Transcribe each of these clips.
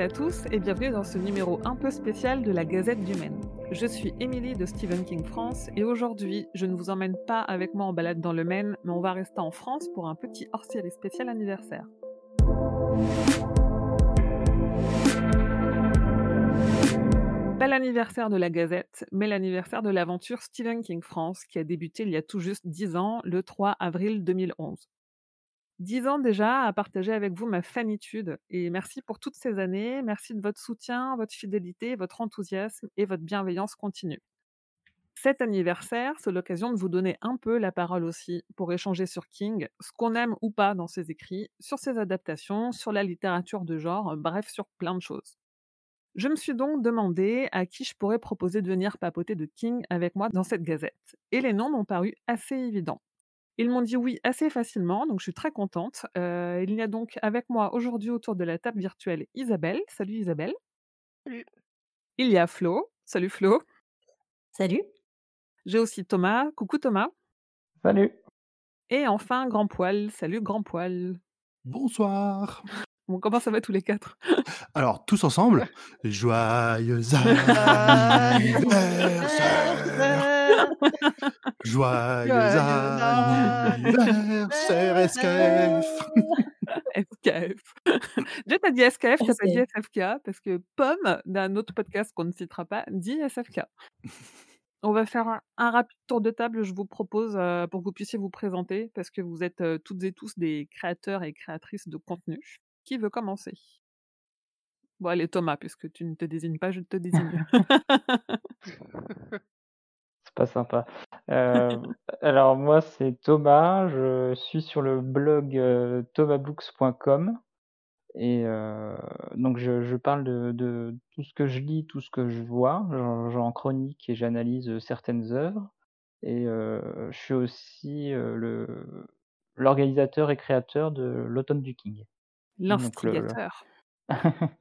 Et à tous et bienvenue dans ce numéro un peu spécial de la Gazette du Maine. Je suis Émilie de Stephen King France et aujourd'hui, je ne vous emmène pas avec moi en balade dans le Maine, mais on va rester en France pour un petit hors-série spécial anniversaire. Pas l'anniversaire de la Gazette, mais l'anniversaire de l'aventure Stephen King France qui a débuté il y a tout juste 10 ans, le 3 avril 2011. 10 ans déjà à partager avec vous ma fanitude et merci pour toutes ces années, merci de votre soutien, votre fidélité, votre enthousiasme et votre bienveillance continue. Cet anniversaire, c'est l'occasion de vous donner un peu la parole aussi pour échanger sur King, ce qu'on aime ou pas dans ses écrits, sur ses adaptations, sur la littérature de genre, bref, sur plein de choses. Je me suis donc demandé à qui je pourrais proposer de venir papoter de King avec moi dans cette gazette, et les noms m'ont paru assez évidents. Ils m'ont dit oui assez facilement, donc je suis très contente. Euh, il y a donc avec moi aujourd'hui autour de la table virtuelle Isabelle. Salut Isabelle. Salut. Il y a Flo. Salut Flo. Salut. J'ai aussi Thomas. Coucou Thomas. Salut. Et enfin Grand Poil. Salut Grand Poil. Bonsoir. Bon, comment ça va tous les quatre? Alors, tous ensemble, joyeux anniversaire Joyeux anniversaire, SKF SKF. Déjà, t'as dit SKF, t'as pas dit SFK, parce que Pomme, d'un autre podcast qu'on ne citera pas, dit SFK. On va faire un, un, rapide tour de table, je vous propose, euh, pour que vous puissiez vous présenter, parce que vous êtes euh, toutes et tous des créateurs et créatrices de contenu. Qui veut commencer? Bon, allez, Thomas, puisque tu ne te désignes pas, je te désigne. C'est pas sympa. Euh, alors, moi, c'est Thomas. Je suis sur le blog euh, thomasbooks.com. Et euh, donc, je, je parle de, de, tout ce que je lis, tout ce que je vois. J'en chronique et j'analyse certaines œuvres. Et je suis aussi le l'organisateur et créateur de l'Automne du King. L'instigateur.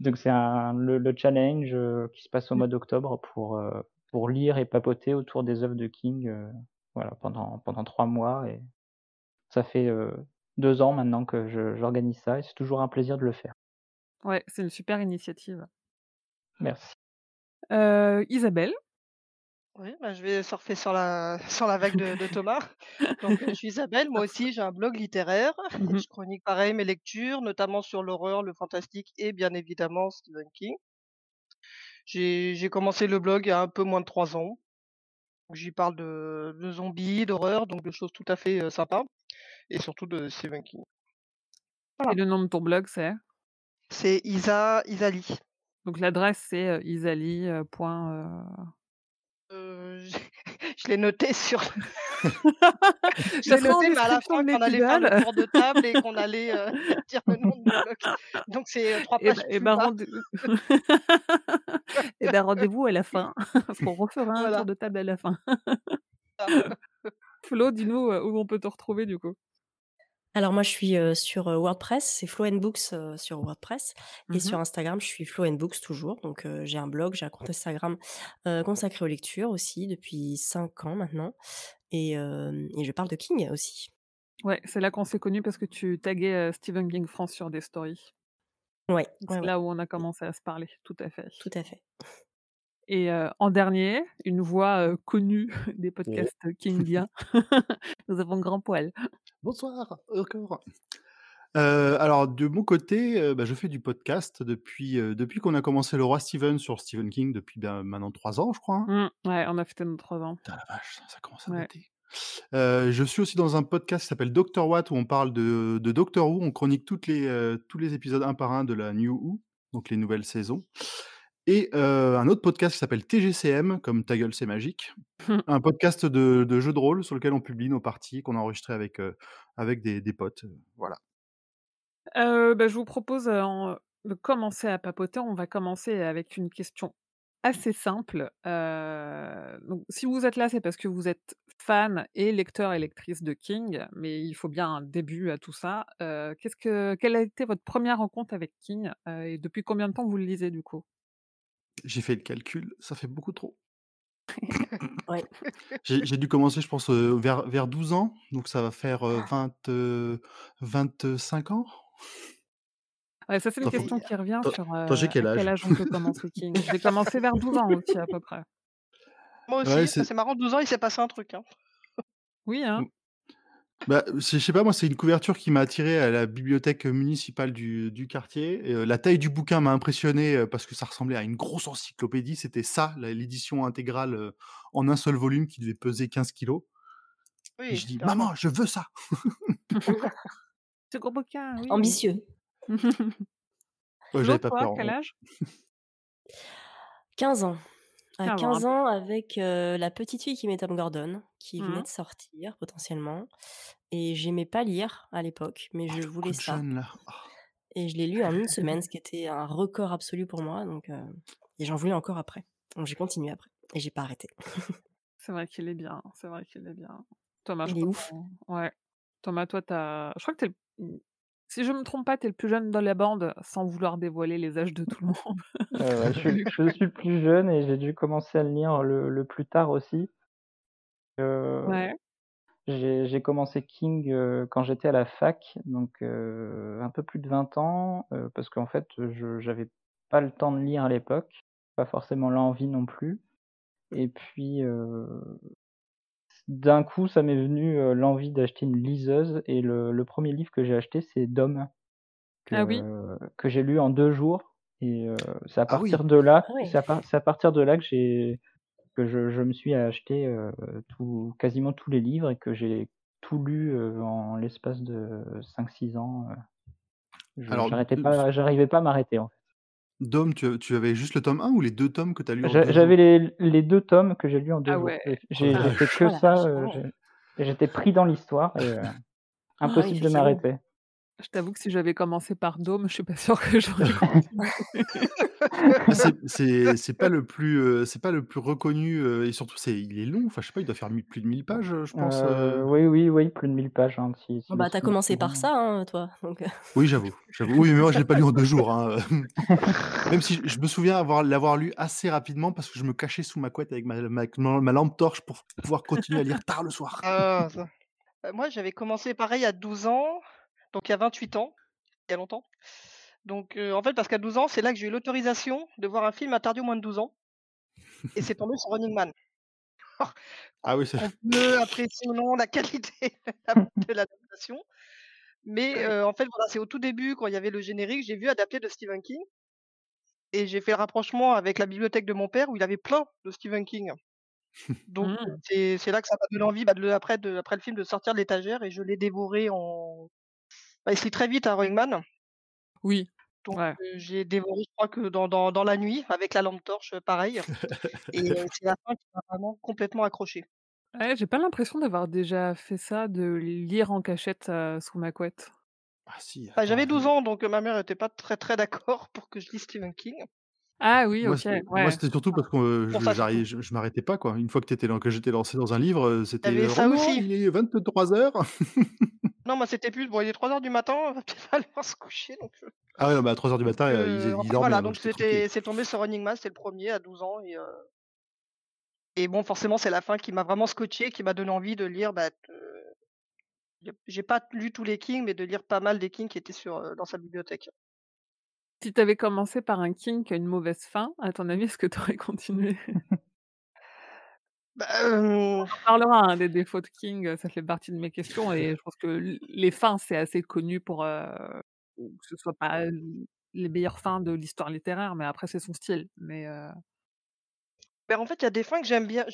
Donc c'est le, le, challenge euh, qui se passe au mois d'octobre pour, euh, pour lire et papoter autour des œuvres de King euh, voilà, pendant, pendant trois mois. Et ça fait deux ans maintenant que j'organise ça et c'est toujours un plaisir de le faire. Ouais, c'est une super initiative. Merci. Isabelle? Oui, bah, je vais surfer sur la, sur la vague de, de Thomas. Donc, je suis Isabelle, moi aussi j'ai un blog littéraire. Mmh Je chronique pareil mes lectures, notamment sur l'horreur, le fantastique et bien évidemment Stephen King. J'ai commencé le blog il y a un peu moins de trois ans. J'y parle de, de zombies, d'horreur, donc de choses tout à fait sympas. Et surtout de Stephen King. Et le nom de ton blog, c'est? C'est Isa, Isali. Donc l'adresse, c'est isali. euh, Euh, je l'ai noté sur je l'ai noté, mais à la fin de quand on allait faire le tour de table et qu'on allait, heu, dire le nom de mon blog. Donc c'est, heu, 3 Et pages bah et plus bah, rendez et bah, rendez-vous à la fin, qu'on refera un Voilà. tour de table à la fin. Flo, dis-nous, heu, où on peut te retrouver du coup? Alors moi je suis, sur, WordPress, c'est Flow and Books, sur WordPress et Mmh sur. Instagram, je suis Flow and Books toujours. Donc j'ai un blog, j'ai un compte Instagram, consacré aux lectures aussi depuis 5 ans maintenant et je parle de King aussi. Ouais, c'est là qu'on s'est connus parce que tu taguais, Stephen King France sur des stories. Ouais, c'est ouais. là où on a commencé à se parler, tout à fait. Tout à fait. Et en dernier, une voix, connue des podcasts kingiens, nous avons Grand Poil. Bonsoir, encore. Heu, alors de mon côté, heu, bah, je fais du podcast depuis, heu, depuis qu'on a commencé Le Roi Stephen sur Stephen King depuis, ben, maintenant 3 ans, je crois, hein? Mmh, ouais, on a fêté nos 3 ans. Putain la vache, ça ça commence à Ouais. dater. Je suis aussi dans un podcast qui s'appelle Doctor What où on parle de de Doctor Who. On chronique toutes les, tous les épisodes un par un de la New Who, donc les nouvelles saisons. Et un autre podcast qui s'appelle TGCM, comme Ta gueule c'est magique. Un podcast de de jeux de rôle sur lequel on publie nos parties qu'on a enregistrées avec, avec des des potes, voilà. Bah, je vous propose, de commencer à papoter. On va commencer avec une question assez simple. Donc si vous êtes là, c'est parce que vous êtes fan et lecteur et lectrice de King, mais il faut bien un début à tout ça. Qu'est-ce que quelle a été votre première rencontre avec King, et depuis combien de temps vous le lisez du coup? J'ai fait le calcul, ça fait beaucoup trop. Ouais. J'ai dû commencer, je pense, vers vers 12 ans, donc ça va faire, heu, 20, heu, 25 ans? Ouais, ça, c'est une question qui revient sur, à quel âge? quel âge? on peut commencer. J'ai commencé vers 12 ans aussi à peu près. Moi aussi, c'est c'est marrant, 12 ans, il s'est passé un truc, hein. Oui, hein? Bah, c'est je sais pas, moi, c'est une couverture qui m'a attiré à la bibliothèque municipale du du quartier et heu, la taille du bouquin m'a impressionné, heu, parce que ça ressemblait à une grosse encyclopédie. C'était ça, la l'édition intégrale, heu, en un seul volume qui devait peser 15 kilogrammes et Oui, je dis. «Maman, je veux ça!» Ce gros bouquin, oui. Ambitieux. Ouais, j'avais pas toi, peur, quel âge? 15 ans. À 15 ans, 15 un peu ans avec, La petite fille qui aimait Tom Gordon, qui Mmh venait mh. de sortir potentiellement et j'aimais pas lire à l'époque, mais Oh, je voulais ça jeune. Oh. et je l'ai lu en une semaine, ce qui était un record absolu pour moi donc et j'en voulais encore après. Donc j'ai continué après et j'ai pas arrêté. C'est vrai qu'il est bien, c'est vrai qu'il est bien. Thomas, je Il est ouf. ouais. Thomas, toi, tu as je crois que tu es le mmh, si je me trompe pas, tu es le plus jeune dans la bande, sans vouloir dévoiler les âges de tout le monde. Ouais, je suis je suis le plus jeune et j'ai dû commencer à le lire le le plus tard aussi. Heu, Ouais. j'ai commencé King, heu, quand j'étais à la fac, donc heu, un peu plus de 20 ans, parce qu'en fait, je j'avais pas le temps de lire à l'époque, pas forcément l'envie non plus et puis, d'un coup, ça m'est venu, heu, l'envie d'acheter une liseuse et le le 1er livre que j'ai acheté, c'est Dom, Ah oui? que que j'ai lu en 2 jours et c'est à Ah oui! partir de là ouais. c'est à part c'est à partir de là que j'ai que je je me suis acheté, tout quasiment tous les livres et que j'ai tout lu, heu, en l'espace de 5-6 ans, heu. Je Alors, j'arrêtais heu, f pas j'arrivais pas à m'arrêter, en fait. Dom, tu tu avais juste le tome 1 ou les 2 tomes que tu as en 2 j'avais les les 2 tomes que j'ai lus en 2 Ah jours. ouais. J'ai Oh j'ai fait que Oh ça, ouais. et j'étais pris dans l'histoire heu, Ah impossible de m'arrêter. Je t'avoue que si j'avais commencé par Dom, je suis pas sûre que j'aurais continué. Bah, c'est c'est c'est pas le plus, heu, c'est pas le plus reconnu, heu et surtout c'est il est long, enfin, je sais pas, il doit faire mi plus de 1000 pages, heu, je pense, oui, oui, oui, plus de 1000 pages, hein, si si mes bah, tu as souvenirs commencé par ça, hein, toi, donc Oui, j'avoue, j'avoue. Oui, mais moi, je l'ai pas lu en 2 jours, hein, même si je me souviens avoir l'avoir lu assez rapidement parce que je me cachais sous ma couette avec ma ma avec ma ma lampe torche pour pouvoir continuer à lire tard le soir. Ah ça. Moi, j'avais commencé pareil à 12 ans, donc il y a 28 ans, il y a longtemps. Donc heu, en fait, parce qu'à 12 ans, c'est là que j'ai eu l'autorisation de voir un film interdit aux moins de 12 ans et c'est tombé sur Running Man. Ah oui, c'est On peut apprécier non la qualité de l'adaptation, mais heu, en fait, voilà, c'est au tout début quand il y avait le générique, j'ai vu adapté de Stephen King et j'ai fait le rapprochement avec la bibliothèque de mon père où il avait plein de Stephen King. Donc Mmh. c'est là que ça m'a donné envie, bah, de après de après le film de sortir de l'étagère et je l'ai dévoré en bah, il se lit très vite, hein, Running Man. Oui, Donc ouais. j'ai dévoré, je crois que dans dans dans la nuit avec la lampe torche, pareil et c'est la fin qui m'a vraiment complètement accrochée. Ouais, j'ai pas l'impression d'avoir déjà fait ça, de lire en cachette, sous ma couette. Ah si, Bah, j'avais 12 heu ans, donc ma mère était pas très, très d'accord pour que je lise Stephen King. Ah oui, Moi, OK, c'était moi, ouais. c'était surtout parce que, Pour je ça surtout. j'arri je je m'arrêtais pas, quoi. Une fois que lan j'étais lancé dans un livre, c'était, «Oh ça non, aussi. il est 23:00». Non, moi, c'était plus: «Bon, il est 3:00 du matin, va peut-être falloir se coucher», donc Ah ouais, non, mais à 3:00 du matin, heu, il heu, il en fait, dormait, voilà, hein, donc donc j'étais tranquille. c'était c'est tombé sur Running Man, c'était le 1er à 12 ans et bon, forcément, c'est la fin qui m'a vraiment scotché, qui m'a donné envie de lire, bah, j'ai j'ai pas lu tous les King, mais de lire pas mal des King qui étaient sur, dans sa bibliothèque. Si tu avais commencé par un King qui a une mauvaise fin, à ton avis, est-ce que tu aurais continué? Bah, hem On parlera, hein, des défauts de King, ça fait partie de mes questions et je pense que les fins, c'est assez connu pour, heu, que ce soit pas les meilleures fins de l'histoire littéraire, mais après c'est son style, mais heu Bah, en fait, il y a des fins que j'aime bien.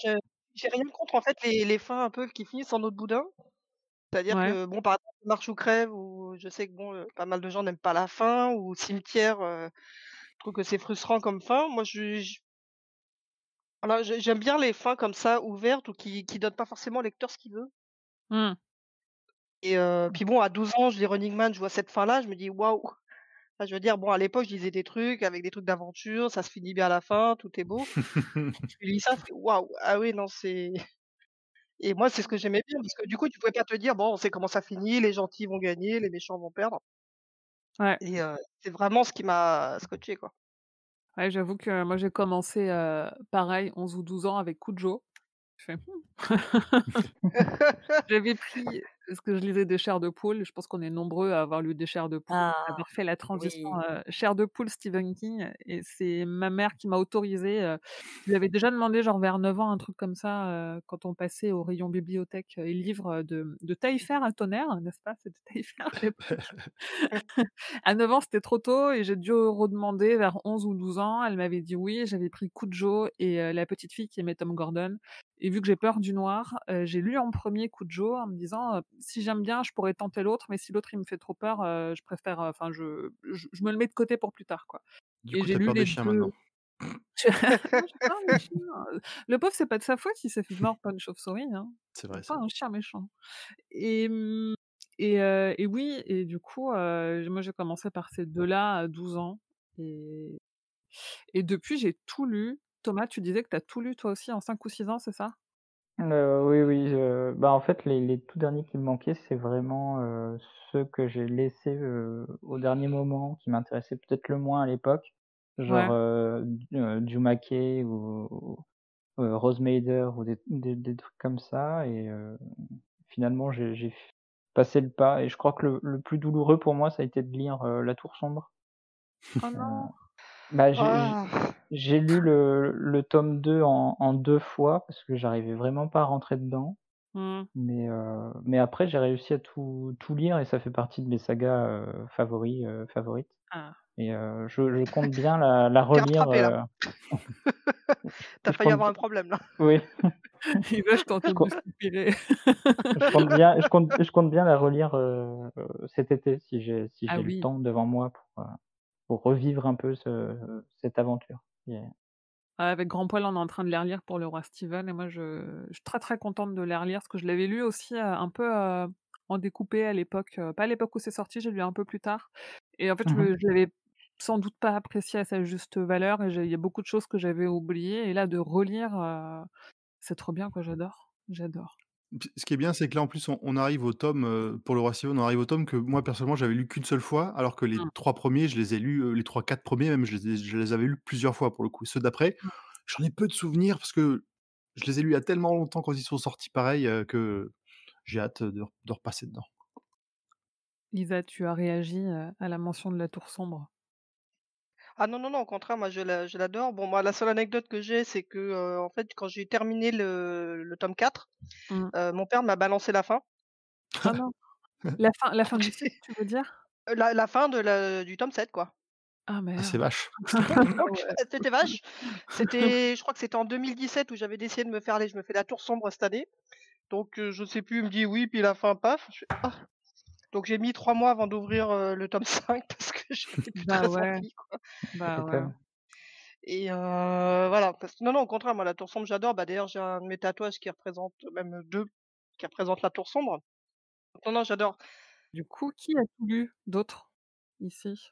J'ai rien contre, en fait, les les fins un peu qui finissent en de boudin. C'est-à-dire Ouais. que, bon, par exemple, Marche ou crève où je sais que, bon, pas mal de gens n'aiment pas la fin ou Cimetière, heu, je trouve que c'est frustrant comme fin. Moi, je j'ai j'aime bien les fins comme ça, ouvertes ou qui qui donnent pas forcément au lecteur ce qu'il veut. Mmh. Et Mmh. puis bon, à 12 ans, je lis Running Man, je vois cette fin-là, je me dis: «Waouh!» enfin, je veux dire, bon, à l'époque, je lisais des trucs avec des trucs d'aventure, ça se finit bien à la fin, tout est beau. Tu lis ça, «Waouh! Ah oui, non, c'est» et moi, c'est ce que j'aimais bien parce que, du coup, tu pouvais pas te dire: «Bon, on sait comment ça finit, les gentils vont gagner, les méchants vont perdre» Ouais. et c'est vraiment ce qui m'a scotché, quoi. Ouais, j'avoue que moi, j'ai commencé, pareil, 11 ou 12 ans avec Cujo. Je fais: «Mmh». J'avais pris parce que je lisais des chairs de poule. Je pense qu'on est nombreux à avoir lu des chairs de poule, à Ah! avoir fait la transition, Oui. de poule Stephen King et c'est ma mère qui m'a autorisée, heu, je lui avais déjà demandé genre vers 9 ans, un truc comme ça, quand on passait au rayon bibliothèque et livres, de de Taillefer à Tonnerre, n'est-ce pas? C'était Taillefer à l'époque. À 9 ans, c'était trop tôt et j'ai dû redemander vers 11 ou 12 ans. Elle m'avait dit oui, j'avais pris Cujo et La petite fille qui aimait Tom Gordon et vu que j'ai peur du noir, j'ai lu en premier Cujo en me disant, «Si j'aime bien, je pourrais tenter l'autre, mais si l'autre il me fait trop peur, je préfère, enfin je je je me le mets de côté pour plus tard, quoi» Du et j'ai lu peur des les chiens 2. maintenant? Le pauvre, c'est pas de sa faute s'il s'est fait mordre par une chauve-souris, hein. C'est vrai pas un chien méchant et mmh et et oui et du coup, moi j'ai commencé par ces 2-là à 12 ans et et depuis j'ai tout lu. Thomas, tu disais que tu as tout lu toi aussi en 5 ou 6 ans, c'est ça? Heu, oui, oui, bah, en fait, les les tout derniers qui me manquaient, c'est vraiment, heu, ceux que j'ai laissés, heu, au dernier moment, qui m'intéressaient peut-être le moins à l'époque, genre, Ouais. heu, Dzumake ou Rosemader ou des des des trucs comme ça et finalement j'ai passé le pas et je crois que le le plus douloureux pour moi, ça a été de lire, La Tour sombre. Oh non! bah, j'ai Ah! J'ai lu le le tome 2 en en 2 fois parce que j'arrivais vraiment pas à rentrer dedans. Mmh. Mais heu, mais après j'ai réussi à tout tout lire et ça fait partie de mes sagas, heu, favoris, heu, favorites Ah. et heu, je je compte bien la la relire, rattrapé là. heu, Tu as je failli compte avoir un problème là. oui. Il va, je Je tenter de com le soupirer. je compte bien je compte je compte bien la relire, heu, cet été si j'ai si Ah le temps devant moi pour, pour revivre un peu ce cette aventure avec grand poil, on est en train de les relire pour le roi Stephen et moi je je suis très, très contente de les relire parce que je l'avais lu aussi, heu, un peu, heu, en découpé à l'époque, heu, pas à l'époque où c'est sorti, j'ai lu un peu plus tard et en fait, je Mmh je l'avais sans doute pas apprécié à sa juste valeur et il y a beaucoup de choses que j'avais oubliées et là de relire, c'est trop bien quoi, j'adore, j'adore. Ce qui est bien, c'est que là, en plus, on on arrive au tome, heu, pour le roi on arrive au tome que moi personnellement, j'avais lu qu'une seule fois, alors que les Mmh. 3 premiers, je les ai lus, heu, les 3-4 premiers même, je les ai je les avais lus plusieurs fois pour le coup. Ceux d'après, Mmh. j'en ai peu de souvenirs parce que je les ai lus il y a tellement longtemps quand ils sont sortis pareil, heu, que j'ai hâte de re de repasser dedans. Lisa, tu as réagi, à la mention de La Tour sombre? Ah non, non, non, au contraire, moi je l'a je l'adore. Bon, moi, la seule anecdote que j'ai, c'est que, heu, en fait, quand j'ai terminé le le tome 4, Mmh. heu, mon père m'a balancé la fin. Oh non! La fin la fin Donc du cycle, tu veux dire? heu, la la fin de du tome 7 quoi. Ah Ah, c'est merde! vache. Ah Donc ouais. c'était vache. C'était je crois que c'était en 2017 où j'avais décidé de me faire allez, je me fais La Tour sombre cette année. Donc heu, je sais plus, il me dit: «Oui», puis la fin, paf, je fais: «Ah!» Donc j'ai mis 3 mois avant d'ouvrir, le tome 5 parce que j'avais plus Bah très ouais, envie quoi bah ouais. et voilà, parce que non, non, au contraire, moi, La Tour sombre, j'adore. Bah, d'ailleurs, j'ai un de mes tatouages qui représente même 2 qui représentent La Tour sombre. Non, non, j'adore. Du coup, qui a tout lu d'autre, ici?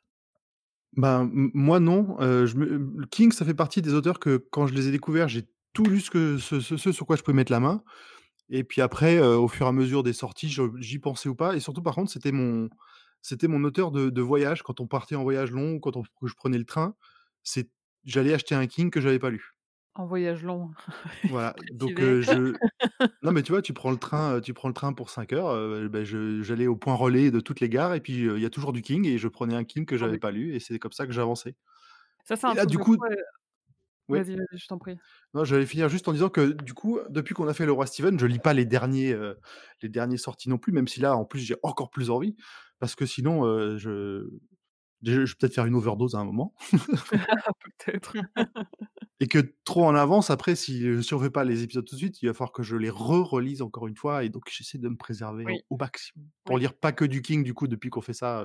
Ben, moi non, heu, je me King, ça fait partie des auteurs que quand je les ai découverts, j'ai tout lu ce que ce ce ce sur quoi je pouvais mettre la main et puis après, au fur et à mesure des sorties, je j'y pensais ou pas. Et surtout par contre, c'était mon c'était mon auteur de de voyage. Quand on partait en voyage long ou quand on que je prenais le train, c'est j'allais acheter un King que j'avais pas lu. En voyage long, Voilà, donc je non mais tu vois, tu prends le train, tu prends le train pour 5 heures, je j'allais au point relais de toutes les gares et puis, il y a toujours du King et je prenais un King que Toujours j'avais pas lu et c'est comme ça que j'avançais. Ça, c'est et un là, truc du de coup oui? vas-y, vas-y, je t'en prie. Non, j'allais finir juste en disant que du coup, depuis qu'on a fait Le Roi Stephen, je lis pas les derniers, heu, les derniers sortis non plus, même si là, en plus, j'ai encore plus envie parce que sinon, heu, je déjà, je vais peut-être faire une overdose à un moment Peut-être. et que trop en avance après si, si on fait pas les épisodes tout de suite, il va falloir que je les re-relise encore une fois et donc j'essaie de me préserver Oui. au maximum pour Oui. lire pas que du King du coup depuis qu'on fait ça,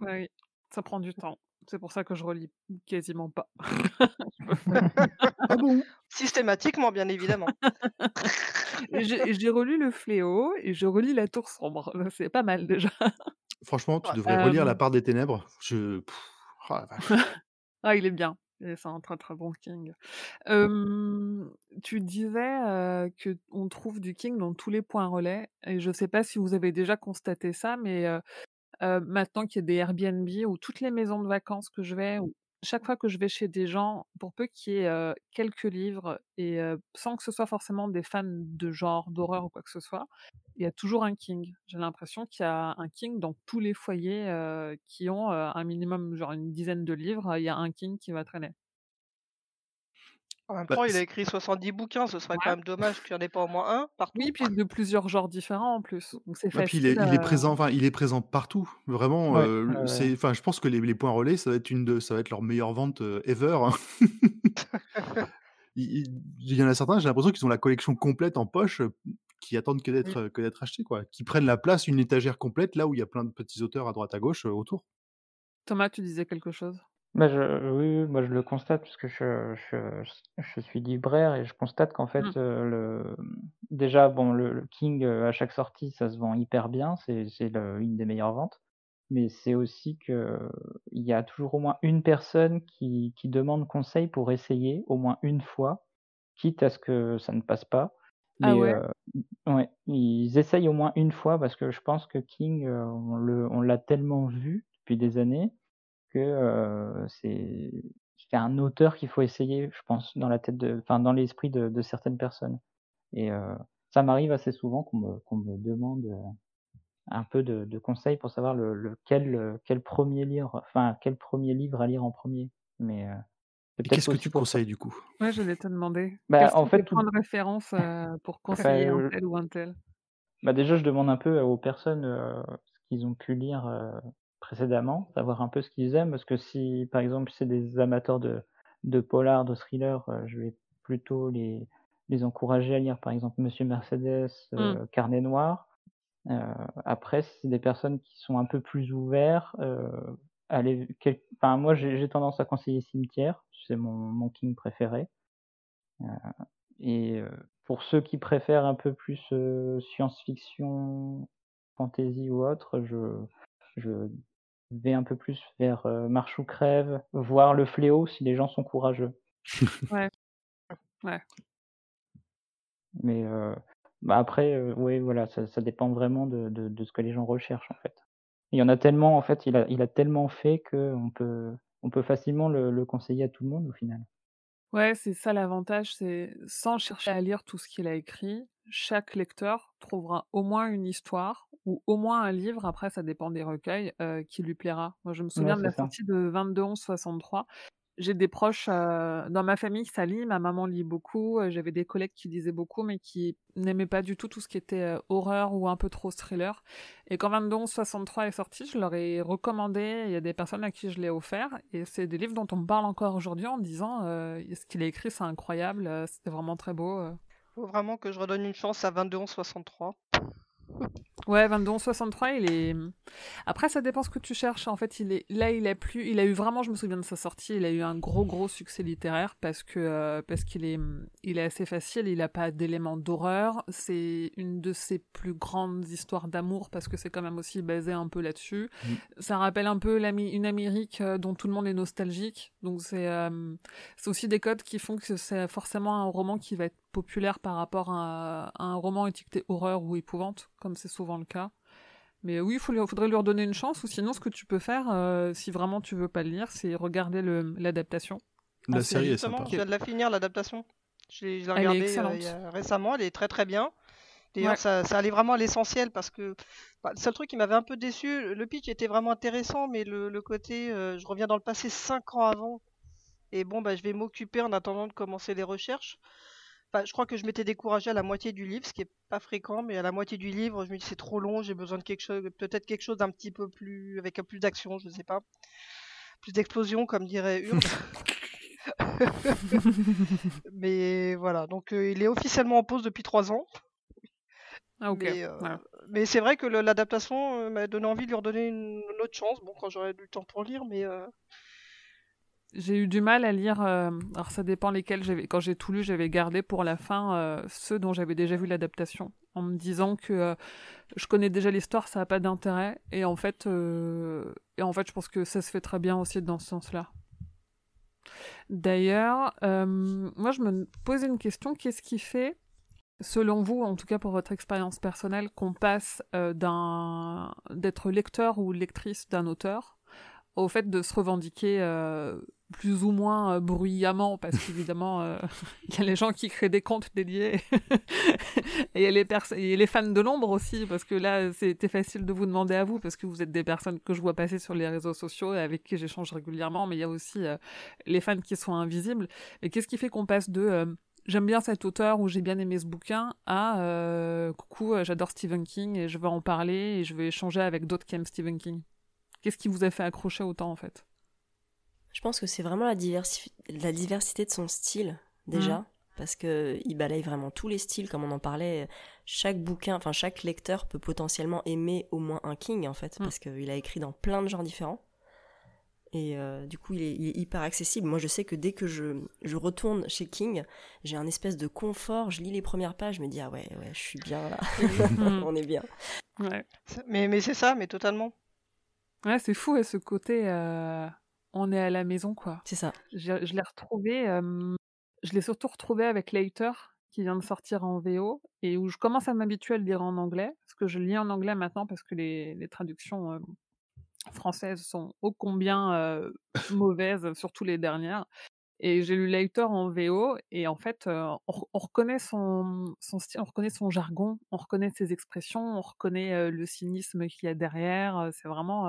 Ouais, oui, ça prend du temps. C'est pour ça que je relis quasiment pas. Ah bon? Systématiquement, bien évidemment. J'ai relu Le Fléau et je relis La Tour sombre, c'est pas mal déjà. Franchement, tu Ouais. devrais relire La Hem Part des ténèbres. Je oh. Ah, il est bien c'est un très, très bon King. Tu disais, heu, qu'on trouve du King dans tous les points relais et je sais pas si vous avez déjà constaté ça, mais heu, maintenant qu'il y a des Airbnb ou toutes les maisons de vacances que je vais chaque fois que je vais chez des gens, pour peu qu'il y ait, quelques livres et sans que ce soit forcément des fans de genre, d'horreur ou quoi que ce soit, il y a toujours un King. J'ai l'impression qu'il y a un King dans tous les foyers, qui ont, un minimum, genre une dizaine de livres, il y a un King qui va traîner. En même Bah, temps, il a écrit 70 bouquins, ce serait quand même dommage qu'il y en ait pas au moins un partout. Oui, puis de plusieurs genres différents en plus, donc c'est puis il est il présent, enfin, il est présent partout. Vraiment, Ouais, c'est enfin, je pense que les les points relais, ça va être une de ça va être leur meilleure vente, heu, ever, hein. Il y en a certains, j'ai l'impression qu'ils ont la collection complète en poche, heu, qui attendent que d'être, que d'être achetés, quoi. Qui prennent la place, une étagère complète, là où il y a plein de petits auteurs à droite à gauche, autour. Thomas, tu disais quelque chose? Bah, je oui, oui, moi je le constate puisque je je je suis libraire et je constate qu'en Mmh. fait, heu, le déjà bon le le King, heu, à chaque sortie, ça se vend hyper bien, c'est c'est le une des meilleures ventes. Mais c'est aussi qu'il y a toujours au moins une personne qui qui demande conseil pour essayer au moins une fois, quitte à ce que ça ne passe pas. Ah Mais, ouais? heu, ouais, ils essayent au moins une fois parce que je pense que King, heu, on le on l'a tellement vu depuis des années que, c'est un auteur qu'il faut essayer, je pense, dans la tête de enfin dans l'esprit de de certaines personnes et ça m'arrive assez souvent qu'on me demande, un peu de de conseils pour savoir le heu, quel 1er livre enfin quel 1er livre à lire en 1er. Mais, qu'est-ce que tu conseilles, du coup? Ouais, j'allais te demander. Bah, en fait, tout de référence, pour bah, conseiller un tel ou un tel? bah, déjà, je demande un peu aux personnes, ce qu'ils ont pu lire, précédemment, savoir un peu ce qu'ils aiment. Parce que si, par exemple, c'est des amateurs de de polar, de thriller, heu, je vais plutôt les les encourager à lire, par exemple, Monsieur Mercedes, Mmh. heu, Carnet noir. Heu, après, si c'est des personnes qui sont un peu plus ouverts, heu, aller quel enfin, moi, j'ai tendance à conseiller Cimetière, c'est mon mon King préféré. Et pour ceux qui préfèrent un peu plus, science-fiction, fantasy ou autre, je je vais un peu plus vers, heu, Marche ou crève, voire Le Fléau si les gens sont courageux. Ouais. Ouais. Mais, heu, bah, après, heu, oui, voilà, ça ça dépend vraiment de de de ce que les gens recherchent, en fait. Il y en a tellement, en fait, il a il a tellement fait qu'on peut on peut facilement le le conseiller à tout le monde, au final. Ouais, c'est ça l'avantage, c'est sans chercher à lire tout ce qu'il a écrit, chaque lecteur trouvera au moins une histoire ou au moins un livre, après ça dépend des recueils, heu, qui lui plaira. Moi, je me Ouais, souviens de la ça. sortie de 22-11-63. J'ai des proches, heu, dans ma famille, ça lit, ma maman lit beaucoup, heu, j'avais des collègues qui lisaient beaucoup, mais qui n'aimaient pas du tout, tout ce qui était, horreur ou un peu trop thriller et quand 22-11-63 est sorti, je leur ai recommandé, il y a des personnes à qui je l'ai offert et c'est des livres dont on me parle encore aujourd'hui en me disant, «Ce qu'il a écrit, c'est incroyable, c'était vraiment très beau». Faut vraiment que je redonne une chance à 22-11-63. Ouais, 22-11-63, il est, mmh après ça dépend ce que tu cherches. En fait, il est là, il a plu il a eu vraiment je me souviens de sa sortie, il a eu un gros, gros succès littéraire parce que, heu, parce qu'il est, mmh, il est assez facile, il a pas d'éléments d'horreur. C'est une de ses plus grandes histoires d'amour parce que c'est quand même aussi basé un peu là-dessus. Mmh. Ça rappelle un peu l'Ami une Amérique, heu, dont tout le monde est nostalgique, donc c'est, hem, c'est aussi des codes qui font que c'est forcément un roman qui va être populaire par rapport à à un roman étiqueté horreur ou épouvante, comme c'est souvent le cas. Mais oui, il faudrait lui redonner une chance ou sinon ce que tu peux faire, heu, si vraiment tu veux pas le lire, c'est regarder l'adaptation La série est sympa. je viens de la finir l'adaptation. Je l'ai regardée, a récemment, elle est très, très bien. D'ailleurs, Ouais. ça ça allait vraiment à l'essentiel parce que, bah, le seul truc qui m'avait un peu déçu, le pitch était vraiment intéressant, mais le le côté, heu, je reviens dans le passé 5 ans avant et bon, bah, je vais m'occuper en attendant de commencer les recherches. Enfin, je crois que je m'étais découragée à la moitié du livre, ce qui est pas fréquent, mais à la moitié du livre, je me dis: «C'est trop long, j'ai besoin de quelque chose peut-être quelque chose d'un petit peu plus avec un plus d'action», je sais pas. Plus d'explosion comme dirait Urd. Mais voilà, donc heu, il est officiellement en pause depuis 3 ans. Ah OK, Mais, mais c'est vrai que l'adaptation, heu, m'a donné envie de lui redonner une une autre chance, bon, quand j'aurai du temps pour lire, mais, J'ai eu du mal à lire, hem, alors ça dépend lesquels quand j'ai tout lu, j'avais gardé pour la fin, heu, ceux dont j'avais déjà vu l'adaptation, en me disant que, heu, je connais déjà l'histoire, ça a pas d'intérêt et en fait, et en fait, je pense que ça se fait très bien aussi dans ce sens-là. D'ailleurs, moi je me posais une question, qu'est-ce qui fait, selon vous, en tout cas pour votre expérience personnelle, qu'on passe, d'un d'être lecteur ou lectrice d'un auteur, au fait de se revendiquer, plus ou moins bruyamment, parce qu'évidemment, il y a les gens qui créent des comptes dédiés, et il y, a les fans de l'ombre aussi, parce que là, c'était facile de vous demander à vous, parce que vous êtes des personnes que je vois passer sur les réseaux sociaux et avec qui j'échange régulièrement, mais il y a aussi les fans qui sont invisibles. Et qu'est-ce qui fait qu'on passe de j'aime bien cet auteur ou j'ai bien aimé ce bouquin à coucou, j'adore Stephen King et je veux en parler et je veux échanger avec d'autres qui aiment Stephen King. Qu'est-ce qui vous a fait accrocher autant en fait? Je pense que c'est vraiment la, la, diversité de son style déjà. Mmh. Parce qu'il balaye vraiment tous les styles, comme on en parlait. Chaque bouquin, enfin chaque lecteur peut potentiellement aimer au moins un King en fait, mmh. parce qu'il a écrit dans plein de genres différents. Et euh, du coup, il est, hyper accessible. Moi, je sais que dès que je, je retourne chez King, j'ai un espèce de confort. Je lis les premières pages, je me dis, ah ouais, ouais je suis bien là. Mmh. on est bien. Ouais. Mais, mais c'est ça, mais totalement. Ouais, c'est fou, ce côté, on est à la maison, quoi. C'est ça. Je, l'ai retrouvé, je l'ai surtout retrouvé avec Later, qui vient de sortir en VO, et où je commence à m'habituer à le lire en anglais, parce que je lis en anglais maintenant, parce que les, les traductions françaises sont ô combien mauvaises, surtout les dernières. Et j'ai lu Later en VO et en fait, on, reconnaît son, son style, on reconnaît son jargon, on reconnaît ses expressions, on reconnaît le cynisme qu'il y a derrière. C'est vraiment,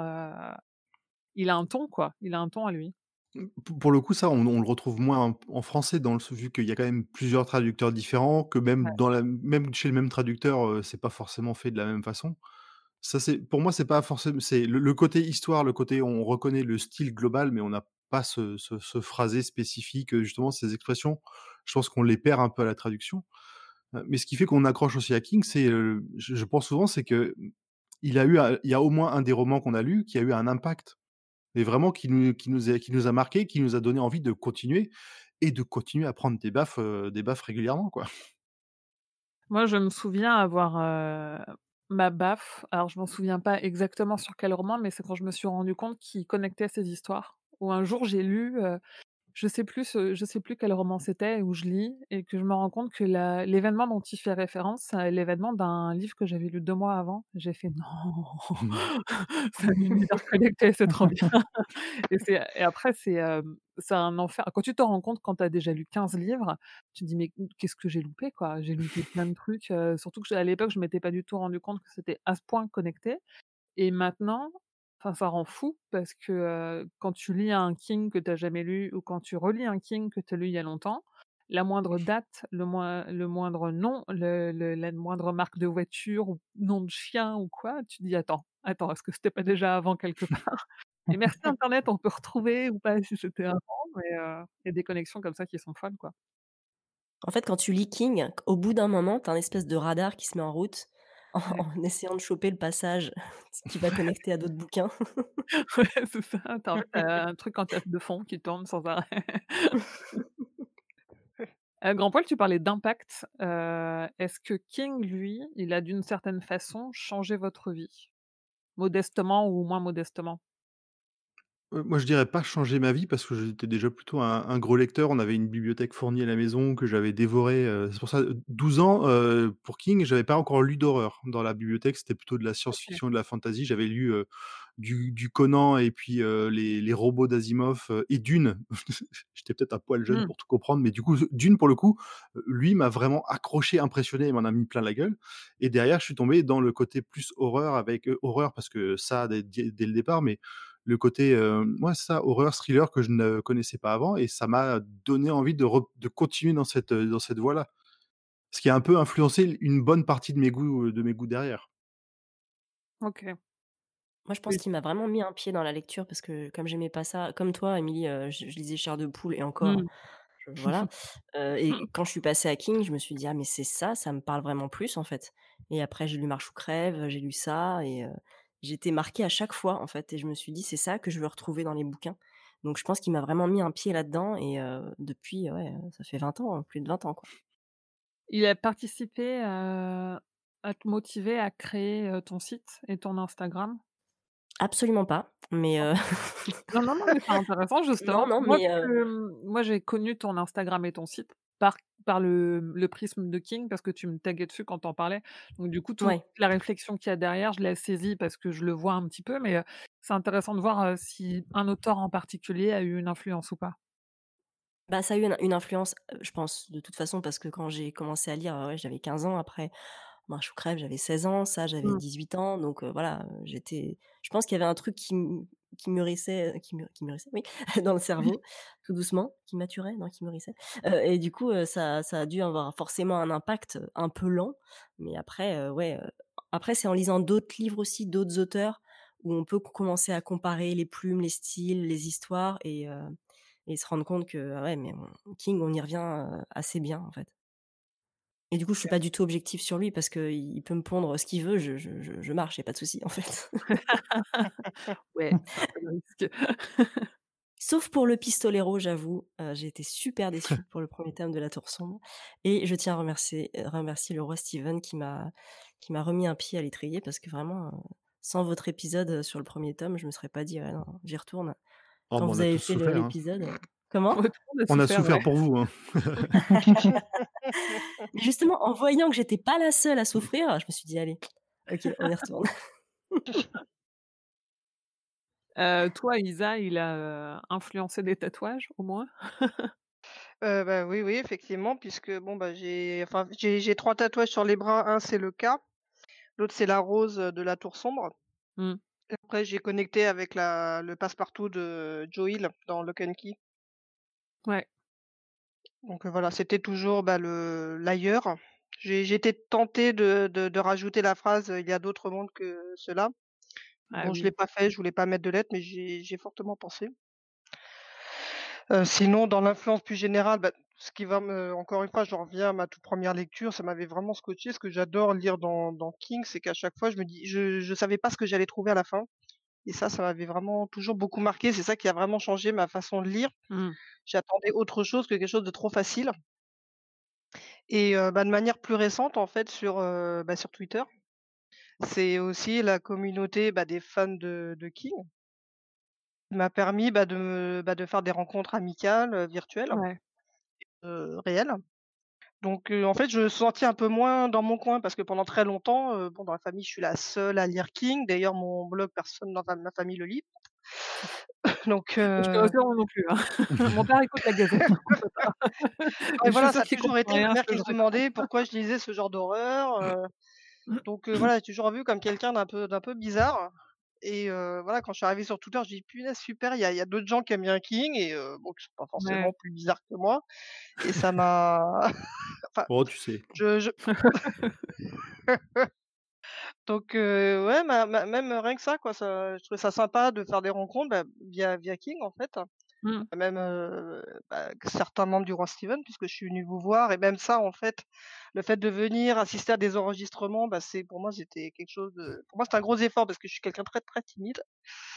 il a un ton quoi, il a un ton à lui. Mmh, pour le coup, ça, on, le retrouve moins en, français, dans le vu qu'il y a quand même plusieurs traducteurs différents, que même dans la, même chez le même traducteur, c'est pas forcément fait de la même façon. Ça, c'est, pour moi, c'est pas forcément, c'est le, côté histoire, le côté on reconnaît le style global, mais on n'a pas ce, ce, phrasé spécifique, justement, ces expressions. Je pense qu'on les perd un peu à la traduction. Mais ce qui fait qu'on accroche aussi à King, c'est, je, pense souvent, c'est que il a eu, il y a au moins un des romans qu'on a lu qui a eu un impact, et vraiment qui nous, a, qui nous a marqué, qui nous a donné envie de continuer et de continuer à prendre des baffes, des baffes régulièrement, quoi. Moi, je me souviens avoir Ma baffe, alors je m'en souviens pas exactement sur quel roman, mais c'est quand je me suis rendu compte qu'il connectait ces histoires. Ou un jour j'ai lu, je sais plus je sais plus quel roman c'était où je lis et que je me rends compte que l'événement dont il fait référence, c'est l'événement d'un livre que j'avais lu deux mois avant. J'ai fait: «Non! C'est un univers connecté, c'est trop bien!» et c'est et après c'est, c'est un enfer. Quand tu te rends compte quand tu as déjà lu 15 livres, tu te dis: «Mais qu'est-ce que j'ai loupé, quoi?» j'ai loupé plein de trucs, surtout qu'à l'époque, je m'étais pas du tout rendu compte que c'était à ce point connecté et maintenant Enfin, ça rend fou parce que quand tu lis un King que tu n'as jamais lu ou quand tu relis un King que tu as lu il y a longtemps, la moindre date, le, le moindre nom, le, la moindre marque de voiture ou nom de chien ou quoi, tu dis attends, attends, est-ce que c'était pas déjà avant quelque part? Et merci Internet, on peut retrouver ou pas si c'était avant, mais il y a des connexions comme ça qui sont folles quoi. En fait, quand tu lis King, au bout d'un moment, tu as un espèce de radar qui se met en route en essayant de choper le passage qui va connecter à d'autres bouquins. Ouais, c'est ça. T'as un truc en tête de fond qui tourne sans arrêt. Euh, Grand Poil, tu parlais d'impact. Euh, est-ce que King, lui, il a d'une certaine façon changé votre vie? Modestement ou moins modestement? Moi, je dirais pas changer ma vie parce que j'étais déjà plutôt un gros lecteur. On avait une bibliothèque fournie à la maison que j'avais dévorée, c'est pour ça, 12 ans, pour King, j'avais pas encore lu d'horreur dans la bibliothèque. C'était plutôt de la science-fiction, de la fantasy. J'avais lu, du Conan et puis, les robots d'Asimov, et Dune. J'étais peut-être un poil jeune mmh. pour tout comprendre, mais du coup, Dune, pour le coup, lui m'a vraiment accroché, impressionné et m'en a mis plein la gueule et derrière, je suis tombé dans le côté plus horreur avec, horreur parce que ça dès dès le départ, mais le côté, moi, ça, horreur, thriller que je ne connaissais pas avant et ça m'a donné envie de, de continuer dans cette, dans cette voie-là. Ce qui a un peu influencé une bonne partie de mes goûts, de mes goûts derrière. OK. Moi, je pense qu'il m'a vraiment mis un pied dans la lecture parce que comme j'aimais pas ça, comme toi, Émilie, je, lisais Chair de poule et encore, mmh. voilà. et quand je suis passée à King, je me suis dit ah mais c'est ça, ça me parle vraiment plus en fait. Et après j'ai lu Marche ou crève, j'ai lu ça et j'étais marquée à chaque fois, en fait, et je me suis dit, c'est ça que je veux retrouver dans les bouquins. Donc je pense qu'il m'a vraiment mis un pied là-dedans, et depuis, ouais, ça fait 20 ans, plus de 20 ans, quoi. Il a participé à te motiver à créer ton site et ton Instagram? Absolument pas, mais non, non, non, mais c'est intéressant justement. Non, non, mais moi, j'ai connu ton Instagram et ton site par par le, le prisme de King parce que tu me taguais dessus quand tu en parlais. Donc du coup, toute Ouais. la réflexion qu'il y a derrière, je l'ai saisie parce que je le vois un petit peu, mais heu, c'est intéressant de voir, heu, si un auteur en particulier a eu une influence ou pas. Bah, ça a eu une une influence, je pense, de toute façon, parce que quand j'ai commencé à lire, ouais, j'avais 15 ans. Après, ben, Chou Crève, j'avais 16 ans, ça, j'avais Mmh. 18 ans. Donc voilà, j'étais je pense qu'il y avait un truc qui qui mûrissait, qui mû qui mûrissait, oui, dans le cerveau, tout doucement, qui maturait, non, qui mûrissait. Et du coup, ça ça a dû avoir forcément un impact, un peu lent. Mais après, ouais, après, c'est en lisant d'autres livres aussi, d'autres auteurs, où on peut commencer à comparer les plumes, les styles, les histoires et et se rendre compte que, ouais, mais on King, on y revient, assez bien, en fait. Et du coup, je suis pas du tout objective sur lui parce qu'il il peut me pondre ce qu'il veut, je je je je marche, il a pas de souci, en fait. Ouais, risque. Sauf pour Le Pistolero, j'avoue, heu, j'ai été super déçue pour le 1er tome de La Tour Sombre et je tiens à remercier remercier le roi Steven qui m'a qui m'a remis un pied à l'étrier parce que vraiment, heu, sans votre épisode, sur le 1er tome, je me serais pas dit: «Ouais, non, j'y retourne». Oh, Quand on vous a avez fait hein. l'épisode, comment? On a souffert, souffert ouais. pour vous, hein. Mais justement, en voyant que j'étais pas la seule à souffrir, je me suis dit: «Allez, OK, on y retourne». Heu, toi, Isa, il a, heu, influencé des tatouages, au moins? Heu, bah, oui, oui, effectivement, puisque bon, bah, j'ai enfin, j'ai j'ai 3 tatouages sur les bras. Un, c'est le K, l'autre, c'est la rose, de La Tour Sombre Mmh. après, j'ai connecté avec la le passe-partout de Joe Hill dans Lock and Key. Ouais. Donc voilà, c'était toujours, bah, le l'ailleurs. J'ai j'ai été tentée de de de rajouter la phrase, «Il y a d'autres mondes que ceux-là». Ah Bon, je l'ai pas fait, je voulais pas mettre de lettres, mais j'y ai j'y ai fortement pensé. Sinon, dans l'influence plus générale, bah, ce qui va me encore une fois, j'en reviens à ma toute 1re lecture, ça m'avait vraiment scotché. Ce que j'adore lire dans dans King, c'est qu'à chaque fois, je me dis je je savais pas ce que j'allais trouver à la fin et ça, ça m'avait vraiment toujours beaucoup marqué. C'est ça qui a vraiment changé ma façon de lire. Mmh. J'attendais autre chose que quelque chose de trop facile. Et bah, de manière plus récente, en fait, sur, bah, sur Twitter, c'est aussi la communauté, bah, des fans de de King m'a permis, de faire des rencontres amicales, virtuelles Ouais. réelles. Donc heu, en fait, je me suis sentie un peu moins dans mon coin parce que pendant très longtemps, heu, bon, dans la famille, je suis la seule à lire King. D'ailleurs, mon blog, personne dans ma famille le lit. Donc Je te rassure, moi non plus, hein. Mon père écoute la Gazette, je suis voilà, ça a toujours été mère que qui je se demandait pourquoi je lisais ce genre d'horreur, heu, donc voilà, toujours vu comme quelqu'un d'un peu d'un peu bizarre et heu, voilà, quand je suis arrivée sur Twitter, j'ai dit: «Punaise, super, il y a y a d'autres gens qui aiment bien King et heu, bon, qui sont pas forcément Ouais. plus bizarres que moi» et ça m'a enfin, Oh, tu sais. je je donc heu, ouais, ma ma même rien que ça, quoi, ça je trouvais ça sympa de faire des rencontres, bah, via via King, en fait. Mmh. Même, heu, bah, certains membres du roi Steven puisque je suis venue vous voir et même ça, en fait, le fait de venir assister à des enregistrements, bah, c'est pour moi, c'était quelque chose de pour moi, c'était un gros effort parce que je suis quelqu'un très, très timide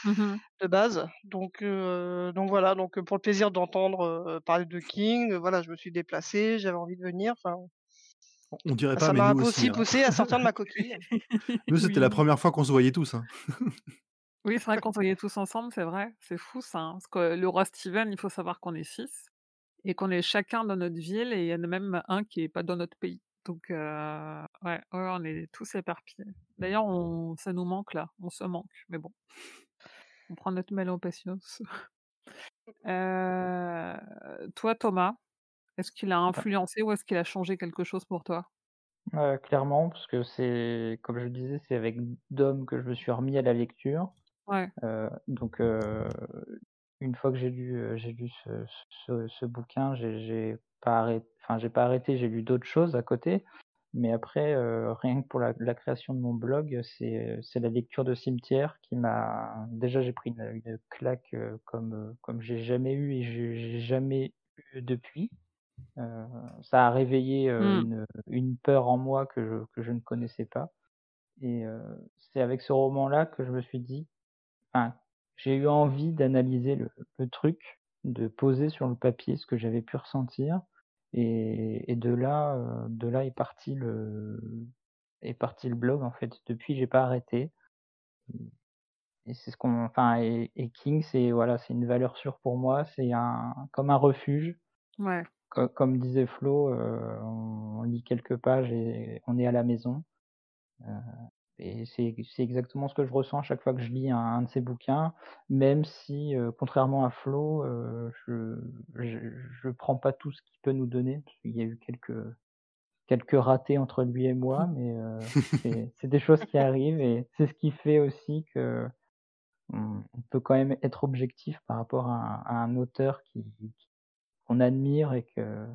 Mmh mh. de base. Donc donc voilà, donc pour le plaisir d'entendre, parler de King, voilà, je me suis déplacée, j'avais envie de venir, enfin On dirait bah, pas, ça mais m'a un nous peu aussi, hein. poussée à sortir de ma coquille. Nous, c'était la. 1re fois qu'on se voyait tous, hein. Oui, c'est vrai qu'on voyait tous ensemble, c'est vrai. C'est fou ça, hein, parce que le roi Steven, il faut savoir qu'on est 6 et qu'on est chacun dans notre ville et il y en a même un qui est pas dans notre pays. Donc heu, ouais, ouais, on est tous éparpillés. D'ailleurs, on ça nous manque là, on se manque, mais bon. On prend notre mal en patience. Heu, toi, Thomas, est-ce qu'il a influencé ou est-ce qu'il a changé quelque chose pour toi? Heu, clairement, parce que c'est comme je le disais, c'est avec Dom que je me suis remis à la lecture. Ouais. Heu, donc heu, une fois que j'ai lu, heu, j'ai lu ce ce ce bouquin, j'ai pas arrê enfin, j'ai pas arrêté, j'ai lu d'autres choses à côté. Mais après, rien que pour la la création de mon blog, c'est, la lecture de Cimetière qui m'a déjà, j'ai pris une une claque, comme, comme j'ai jamais eu et j'ai jamais eu depuis. Ça a réveillé, Mmh. une, peur en moi que je que je ne connaissais pas et c'est avec ce roman-là que je me suis dit enfin, j'ai eu envie d'analyser le le truc, de poser sur le papier ce que j'avais pu ressentir et et de là, heu, de là est parti le est parti le blog, en fait. Depuis, j'ai pas arrêté et c'est ce qu'on enfin et et King, c'est voilà, c'est une valeur sûre pour moi, c'est un comme un refuge. Ouais. comme disait Flo, on lit quelques pages et on est à la maison. Et c'est exactement ce que je ressens à chaque fois que je lis un, de ces bouquins, même si, euh, contrairement à Flo, euh, je, je, prends pas tout ce qu'il peut nous donner, parce qu'il y a eu quelques, quelques ratés entre lui et moi, mais euh, c'est des choses qui arrivent et c'est ce qui fait aussi que on, peut quand même être objectif par rapport à, un auteur qui qu'on admire et que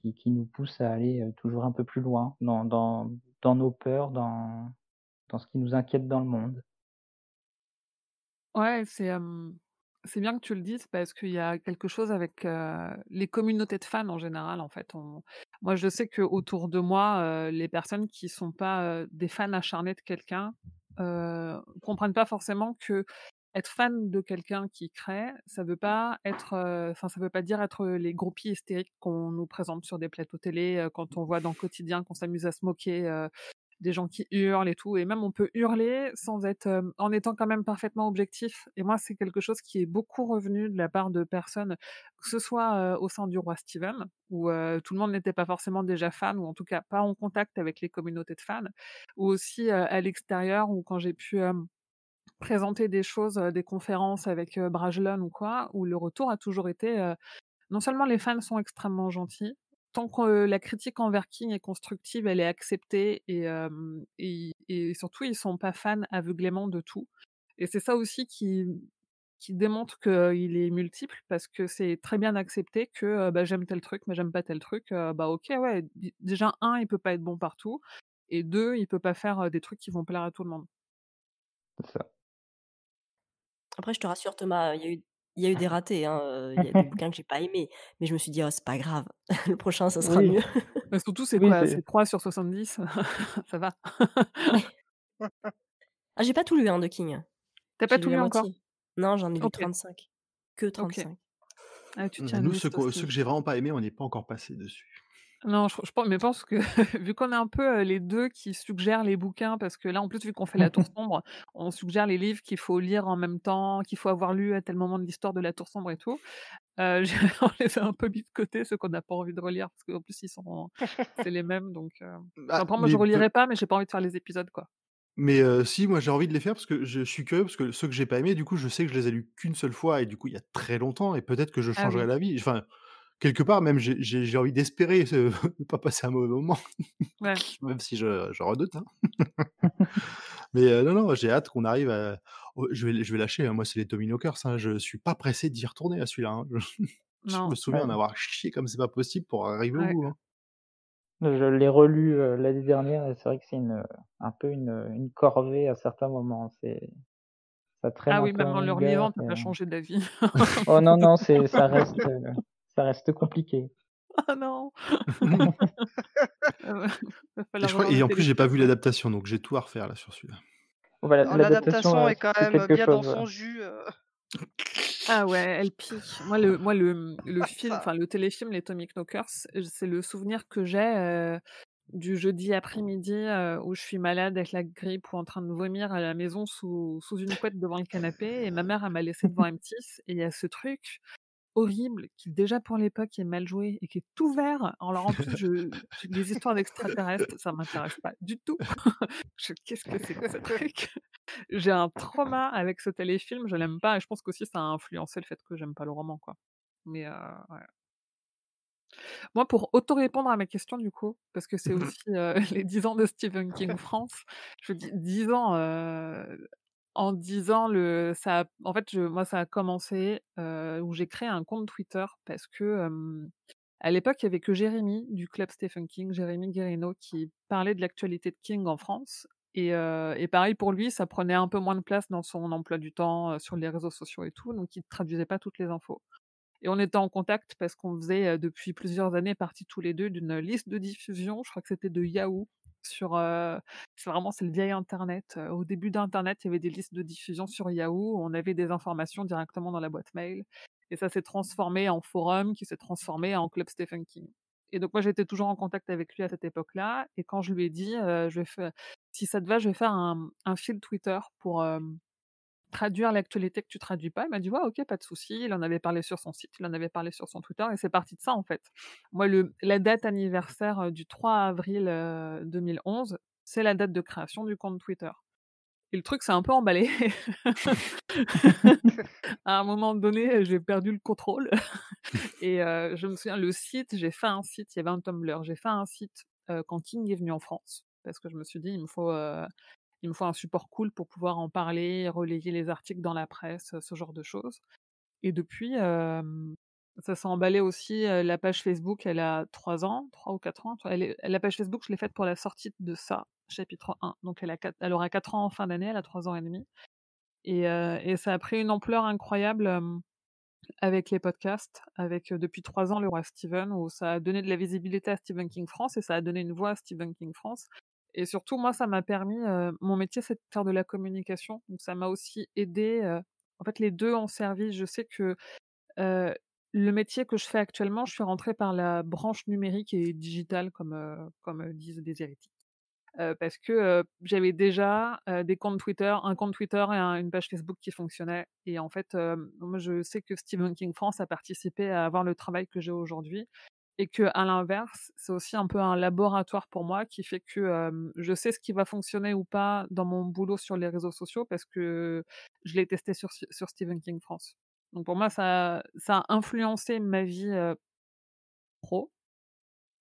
qui, qui, nous pousse à aller toujours un peu plus loin dans, dans, dans nos peurs, dans, dans ce qui nous inquiète dans le monde. Ouais, c'est, bien que tu le dises parce qu'il y a quelque chose avec, les communautés de fans en général, en fait. moi, je sais qu'autour de moi, les personnes qui sont pas, des fans acharnés de quelqu'un, comprennent pas forcément que être fan de quelqu'un qui crée, ça veut pas être, ça veut pas dire être les groupies hystériques qu'on nous présente sur des plateaux télé, quand on voit dans le quotidien qu'on s'amuse à se moquer, des gens qui hurlent et tout. Et même on peut hurler sans être, en étant quand même parfaitement objectif. Et moi, c'est quelque chose qui est beaucoup revenu de la part de personnes, que ce soit au sein du roi Steven, où tout le monde n'était pas forcément déjà fan, ou en tout cas pas en contact avec les communautés de fans, ou aussi à l'extérieur, où quand j'ai pu présenter des choses, des conférences avec Brajlon ou quoi, où le retour a toujours été non seulement les fans sont extrêmement gentils, tant que la critique envers King est constructive, elle est acceptée et, et, surtout, ils sont pas fans aveuglément de tout. Et c'est ça aussi qui, qui démontre qu'il est multiple parce que c'est très bien accepté que bah, j'aime tel truc, mais j'aime pas tel truc. bah ok, ouais, déjà, un, il peut pas être bon partout, et deux, il peut pas faire des trucs qui vont plaire à tout le monde. C'est ça. Après, je te rassure, Thomas, il y a eu il y a eu des ratés, hein, il y a des bouquins que j'ai pas aimés, mais je me suis dit: «Oh, c'est pas grave, le prochain, ça sera mieux». Mais surtout, c'est quoi? C'est 3 sur 70, ça va? Ah, j'ai pas tout lu, hein, de King. T'as pas tout lu encore? Non, j'en ai lu 35. Que 35. Ah, tu mmh, nous, ceux, que j'ai vraiment pas aimés, on n'est pas encore passé dessus. Non, je, pense, mais pense que vu qu'on est un peu les deux qui suggèrent les bouquins, parce que là, en plus, vu qu'on fait la tour sombre, on suggère les livres qu'il faut lire en même temps, qu'il faut avoir lu à tel moment de l'histoire de la tour sombre et tout. Euh, on les a un peu mis de côté, ceux qu'on n'a pas envie de relire, parce qu'en plus, ils sont, c'est les mêmes. Donc, bah, après, moi, je relirai pas, mais j'ai pas envie de faire les épisodes, quoi. Mais si, moi j'ai envie de les faire parce que je suis curieux, parce que ceux que j'ai pas aimés, du coup, je sais que je les ai lus qu'une seule fois et du coup, il y a très longtemps et peut-être que je ah changerai la vie. Enfin, quelque part, même, j'ai envie d'espérer ne pas passer un mauvais moment, même si je, je redoute. Hein. Mais non, non, j'ai hâte qu'on arrive à. Oh, je, vais, je vais lâcher, hein, moi, c'est les Dominokers. Hein, je suis pas pressé d'y retourner à celui-là. Hein. Je, me souviens d'en avoir chié comme c'est pas possible pour arriver au bout. Je l'ai relu l'année dernière et c'est vrai que c'est une, un peu une, une corvée à certains moments. C'est. Ça traîne ah oui, même en le relivant, tu pas changé d'avis. oh non, non, ça reste, ça reste compliqué. Ah non Et, en plus, j'ai pas vu l'adaptation, donc j'ai tout à refaire là sur celui-là. L'adaptation est quand même bien dans son jus. Euh. Ah ouais, elle pique. Moi, le, moi, le, le film, enfin le téléfilm Les Tommy Knockers, c'est le souvenir que j'ai euh, du jeudi après-midi euh, où je suis malade avec la grippe ou en train de vomir à la maison sous, sous une couette devant le canapé et ma mère elle m'a laissé devant M6 et il y a ce truc horrible qui déjà pour l'époque est mal joué et qui est tout vert. Alors en plus, je, des histoires d'extraterrestres, ça m'intéresse pas du tout. Qu'est-ce que c'est que ce truc? J'ai un trauma avec ce téléfilm, je l'aime pas et je pense qu'aussi ça a influencé le fait que j'aime pas le roman, quoi. Mais euh, ouais. Moi, pour auto-répondre à ma question, du coup, parce que c'est mmh aussi euh, les 10 ans de Stephen King France, je dis 10 ans, euh, en disant le ça en fait je moi ça a commencé où j'ai créé un compte Twitter parce que à l'époque il y avait que Jérémy du club Stephen King, Jérémy Guérino qui parlait de l'actualité de King en France et, et, pareil pour lui ça prenait un peu moins de place dans son emploi du temps sur les réseaux sociaux et tout donc il traduisait pas toutes les infos. Et on était en contact parce qu'on faisait depuis plusieurs années partie tous les deux d'une liste de diffusion, je crois que c'était de Yahoo, sur c'est vraiment c'est le vieil internet. au début d'internet, il y avait des listes de diffusion sur Yahoo, on avait des informations directement dans la boîte mail et ça s'est transformé en forum qui s'est transformé en club Stephen King. Et donc moi j'étais toujours en contact avec lui à cette époque-là et quand je lui ai dit je vais faire, si ça te va, je vais faire un, un fil Twitter pour traduire l'actualité que tu traduis pas?» il m'a dit: «Ouais, OK, pas de souci». Il en avait parlé sur son site, il en avait parlé sur son Twitter et c'est parti de ça, en fait. Moi, le la date anniversaire, du 3 avril, 2011, c'est la date de création du compte Twitter et le truc s'est un peu emballé. À un moment donné, j'ai perdu le contrôle et je me souviens, le site, j'ai fait un site, il y avait un Tumblr, j'ai fait un site, quand King est venu en France parce que je me suis dit: «Il me faut, il me faut un support cool pour pouvoir en parler, relayer les articles dans la presse», ce genre de choses. Et depuis, ça s'est emballé aussi, la page Facebook, elle a 3 ans, 3 ou 4 ans. La page Facebook, je l'ai faite pour la sortie de ça, chapitre 1, donc elle a elle aura 4 ans en fin d'année, elle a 3 ans et demi. Et et ça a pris une ampleur incroyable, avec les podcasts, avec, depuis 3 ans, Le Roi Steven, où ça a donné de la visibilité à Stephen King France et ça a donné une voix à Stephen King France et surtout, moi, ça m'a permis, mon métier, c'est de faire de la communication, donc ça m'a aussi aidé, en fait, les 2 ont servi. Je sais que, le métier que je fais actuellement, je suis rentrée par la branche numérique et digitale comme, comme, disent des héritiers. parce que, j'avais déjà, des comptes Twitter, un compte Twitter et une page Facebook qui fonctionnaient et en fait, moi je sais que Stephen King France a participé à avoir le travail que j'ai aujourd'hui et que à l'inverse, c'est aussi un peu un laboratoire pour moi qui fait que, je sais ce qui va fonctionner ou pas dans mon boulot sur les réseaux sociaux parce que je l'ai testé sur sur Stephen King France. Donc pour moi, ça ça a influencé ma vie, pro.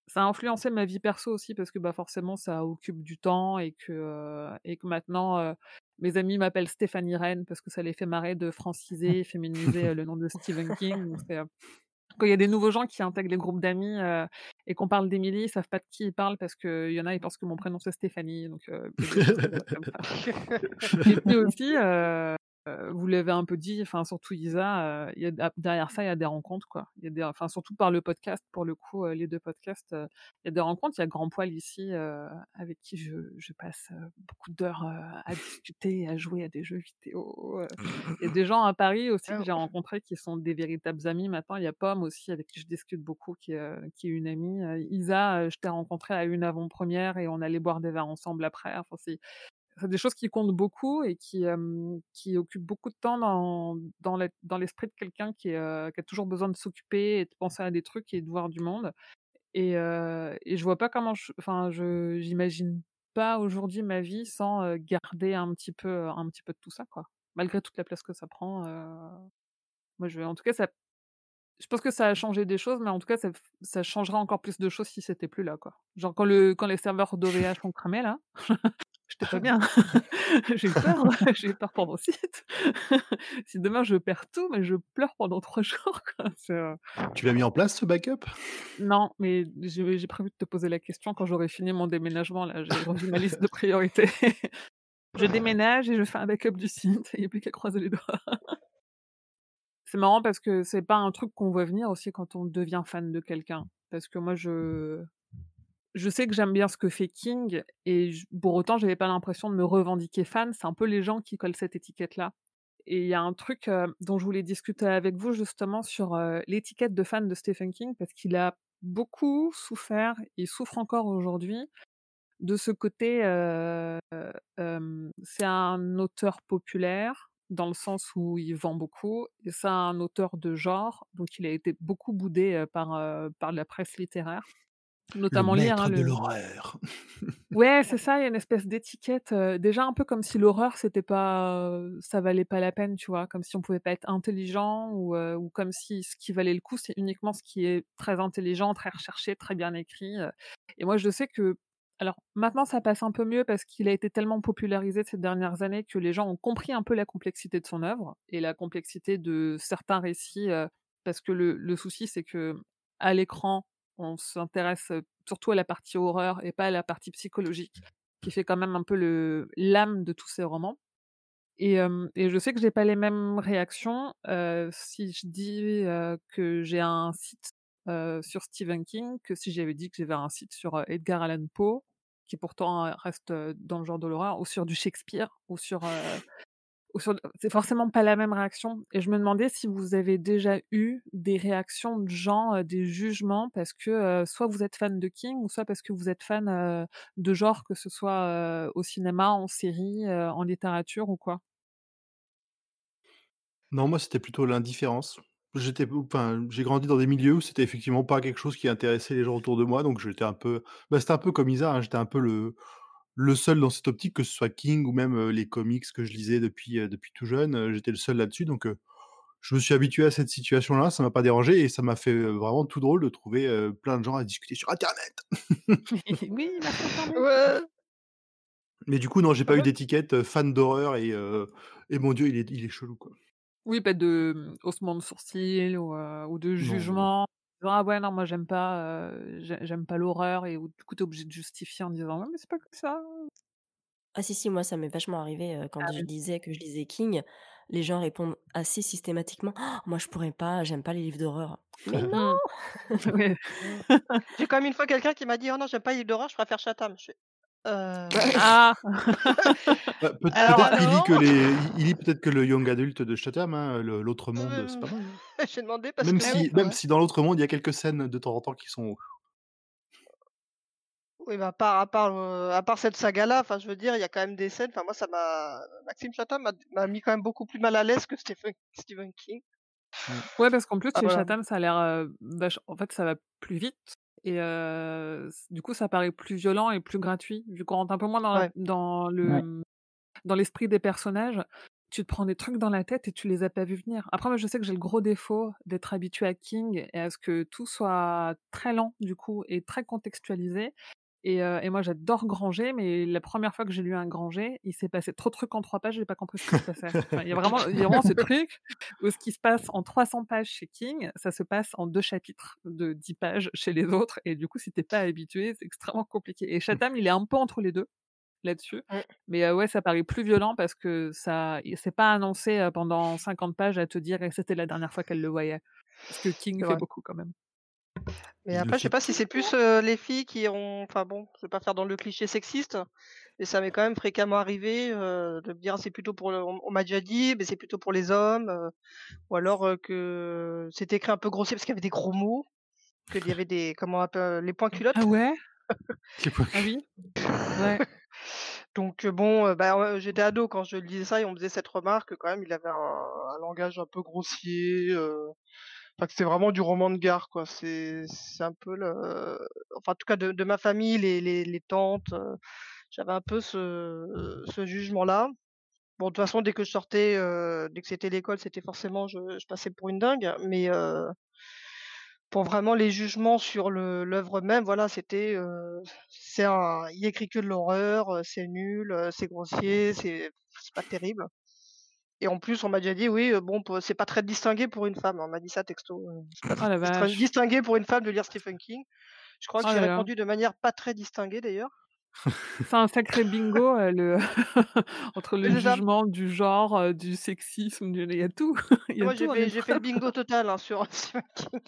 Ça a influencé ma vie perso aussi parce que, bah, forcément ça occupe du temps et que, et que maintenant, mes amis m'appellent Stéphanie Reine parce que ça les fait marrer de franciser et féminiser, le nom de Stephen King. Quand il y a des nouveaux gens qui intègrent les groupes d'amis, et qu'on parle d'Émilie, ils savent pas de qui ils parlent parce qu'il y en a, ils pensent que mon prénom c'est Stéphanie, donc et puis aussi, vous l'avez un peu dit, enfin surtout Isa, il y a derrière ça, il y a des rencontres quoi. Il y a des enfin surtout par le podcast pour le coup, les deux podcasts, il y a des rencontres. Il y a Grand Poil ici, avec qui je je passe, beaucoup d'heures, à discuter, à jouer à des jeux vidéo, Il y a des gens à Paris aussi que j'ai rencontrés qui sont des véritables amis maintenant. Il y a Pomme aussi avec qui je discute beaucoup qui est, qui est une amie. Isa, je t'ai rencontrée à une avant-première et on allait boire des verres ensemble après. Enfin c'est c'est des choses qui comptent beaucoup et qui, qui occupent beaucoup de temps dans, dans l'esprit de quelqu'un qui, qui, a toujours besoin de s'occuper et de penser à des trucs et de voir du monde. Et, et je vois pas comment, enfin, je j'imagine pas aujourd'hui ma vie sans garder un petit peu, un petit peu de tout ça, quoi. Malgré toute la place que ça prend. moi, je, en tout cas, ça, je pense que ça a changé des choses, mais en tout cas, ça, ça changerait encore plus de choses si c'était plus là, quoi. Genre quand le, quand les serveurs d'OVH ont cramé là, J'étais pas bien. J'ai eu peur, j'ai eu peur pour mon site. si demain je perds tout, mais je pleure pendant trois jours, quoi. Tu l'as mis en place ce backup? Non, mais j'ai prévu de te poser la question quand j'aurai fini mon déménagement là, j'ai revu ma liste de priorités. Je déménage et je fais un backup du site, il n'y a plus qu'à croiser les doigts. C'est marrant parce que c'est pas un truc qu'on voit venir aussi quand on devient fan de quelqu'un. Parce que moi je je sais que j'aime bien ce que fait King et pour autant, j'avais pas l'impression de me revendiquer fan. C'est un peu les gens qui collent cette étiquette-là. Et il y a un truc dont je voulais discuter avec vous justement sur l'étiquette de fan de Stephen King parce qu'il a beaucoup souffert, il souffre encore aujourd'hui de ce côté. c'est un auteur populaire dans le sens où il vend beaucoup et c'est un auteur de genre, donc il a été beaucoup boudé par la presse littéraire. Notamment le lire, hein, de le l'horreur. Ouais, c'est ça, il y a une espèce d'étiquette, déjà un peu comme si l'horreur c'était pas, ça valait pas la peine, tu vois? Comme si on pouvait pas être intelligent ou, ou comme si ce qui valait le coup, c'est uniquement ce qui est très intelligent, très recherché, très bien écrit, et moi je sais que alors maintenant ça passe un peu mieux parce qu'il a été tellement popularisé ces dernières années que les gens ont compris un peu la complexité de son œuvre et la complexité de certains récits, parce que le le souci c'est que à l'écran on s'intéresse surtout à la partie horreur et pas à la partie psychologique, qui fait quand même un peu le l'âme de tous ces romans. Et, je sais que j'ai pas les mêmes réactions si je dis que j'ai un site sur Stephen King que si j'avais dit que j'avais un site sur Edgar Allan Poe, qui pourtant reste dans le genre de l'horreur, ou sur du Shakespeare, ou sur c'est forcément pas la même réaction. Et je me demandais si vous avez déjà eu des réactions de gens, des jugements, parce que soit vous êtes fan de King, ou soit parce que vous êtes fan de genre, que ce soit au cinéma, en série, en littérature ou quoi? Non, moi, c'était plutôt l'indifférence. J'étais j'ai grandi dans des milieux où c'était effectivement pas quelque chose qui intéressait les gens autour de moi, donc j'étais un peu bah, c'était un peu comme Isa, hein, j'étais un peu le le seul dans cette optique, que ce soit King ou même, les comics que je lisais depuis, depuis tout jeune, j'étais le seul là-dessus, donc je me suis habitué à cette situation-là, ça m'a pas dérangé et ça m'a fait, vraiment tout drôle de trouver, plein de gens à discuter sur internet. Oui. Ouais. Mais du coup, non, j'ai Ah pas eu d'étiquette, fan d'horreur et et mon Dieu, il est il est chelou, quoi. Oui, pas de, mmh, haussement de sourcils ou de jugement. «Ah ouais, non, moi j'aime pas, j'ai j'aime pas l'horreur» et où du coup, tu es obligé de justifier en disant: «Ouais, mais c'est pas que ça». Ah si, si, moi ça m'est vachement arrivé, quand Ah je oui. disais que je lisais King, les gens répondent assez systématiquement: «Moi je pourrais pas, j'aime pas les livres d'horreur». Mais non! Ouais. J'ai quand même une fois quelqu'un qui m'a dit: «Oh non, j'aime pas les livres d'horreur, je préfère Chatham». Je fais: «Heu» Ah! Bah, peut Alors peut-être qu'il lit que alors? les il il lit peut-être que le young adult de Chatham, hein, l'autre monde, c'est pas mal, hein. j'ai demandé parce Même que si ouais. même si dans l'autre monde, il y a quelques scènes de temps en temps qui sont Oui, bah, à part à part, heu, à part cette saga-là, enfin, je veux dire, il y a quand même des scènes, enfin, moi, ça m'a Maxime Chatham m'a mis quand même beaucoup plus mal à l'aise que Stephen Stephen King. mmh. Ouais, parce qu'en plus, Ah chez voilà. Chatham, ça a l'air, vache en fait, ça va plus vite et du coup, ça paraît plus violent et plus gratuit. Vu qu'on rentre un peu moins dans la dans le, Ouais. dans l'esprit des personnages, tu te prends des trucs dans la tête et tu les as pas vus venir. Après, moi, je sais que j'ai le gros défaut d'être habituée à King et à ce que tout soit très lent, du coup, et très contextualisé et moi, j'adore Granger, mais la première fois que j'ai lu un Granger, il s'est passé trop de trucs en 3 pages, j'ai pas compris ce qui se passait. Enfin, il y a vraiment il y a vraiment ce truc où ce qui se passe en 300 pages chez King, ça se passe en 2 chapitres de 10 pages chez les autres et du coup, si tu es pas habitué, c'est extrêmement compliqué et Chatham, il est un peu entre les 2 là-dessus. Mmh. Mais ouais, ça paraît plus violent parce que ça il s'est pas annoncé, pendant 50 pages à te dire: «Et c'était la dernière fois qu'elle le voyait». Parce que King C'est fait beaucoup quand même. Mais après, je sais pas si c'est plus, heu, les filles qui ont enfin bon, je vais pas faire dans le cliché sexiste, mais ça m'est quand même fréquemment arrivé, heu, de me dire: «C'est plutôt pour le» on m'a déjà dit: «Mais c'est plutôt pour les hommes», heu, ou alors, que c'était écrit un peu grossier parce qu'il y avait des gros mots, qu'il y avait des comment on appelle les points culottes. Ah ouais? les points Ah oui? Ouais. Donc bon, bah, j'étais ado quand je lisais ça et on me faisait cette remarque, quand même, il avait un un langage un peu grossier, enfin c'était vraiment du roman de gare, quoi. C'est c'est un peu enfin, en tout cas de ma famille, les tantes, heu, j'avais un peu ce jugement-là. Bon, de toute façon, dès que je sortais, heu, dès que c'était l'école, c'était forcément je passais pour une dingue, mais heu pour vraiment les jugements sur l'œuvre même, voilà, c'était, heu, c'est un écrit que de l'horreur, c'est nul, c'est grossier, c'est c'est pas terrible et en plus, on m'a déjà dit: «Oui, bon, c'est pas très distingué pour une femme». On m'a dit ça texto, heu, c'est pas la très vache! distingué pour une femme de lire Stephen King. Je crois que Oh j'ai là là. répondu de manière pas très distinguée d'ailleurs. C'est un sacré bingo, heu, le entre le c'est ça. jugement du genre, du sexisme, du il y a tout, il y a Moi, tout j'ai en fait une j'ai fait le phrase. bingo total, hein, sur Stephen King.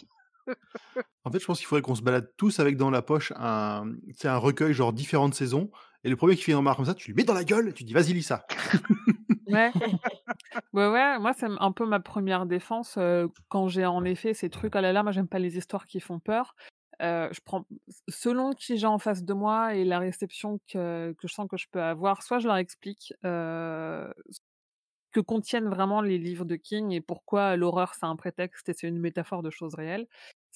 En fait, je pense qu'il faudrait qu'on se balade tous avec dans la poche un, tu sais, un recueil genre différentes saisons et le 1er qui fait une remarque comme ça, tu lui mets dans la gueule, tu dis: «Vas-y, lis ça». Ouais. Ouais, ouais, moi, c'est un peu ma 1re défense, heu, quand j'ai en effet ces trucs: «Oh là là, moi j'aime pas les histoires qui font peur». Heu, je prends selon qui j'ai en face de moi et la réception que que je sens que je peux avoir, soit je leur explique, ce que contiennent vraiment les livres de King et pourquoi l'horreur c'est un prétexte et c'est une métaphore de choses réelles.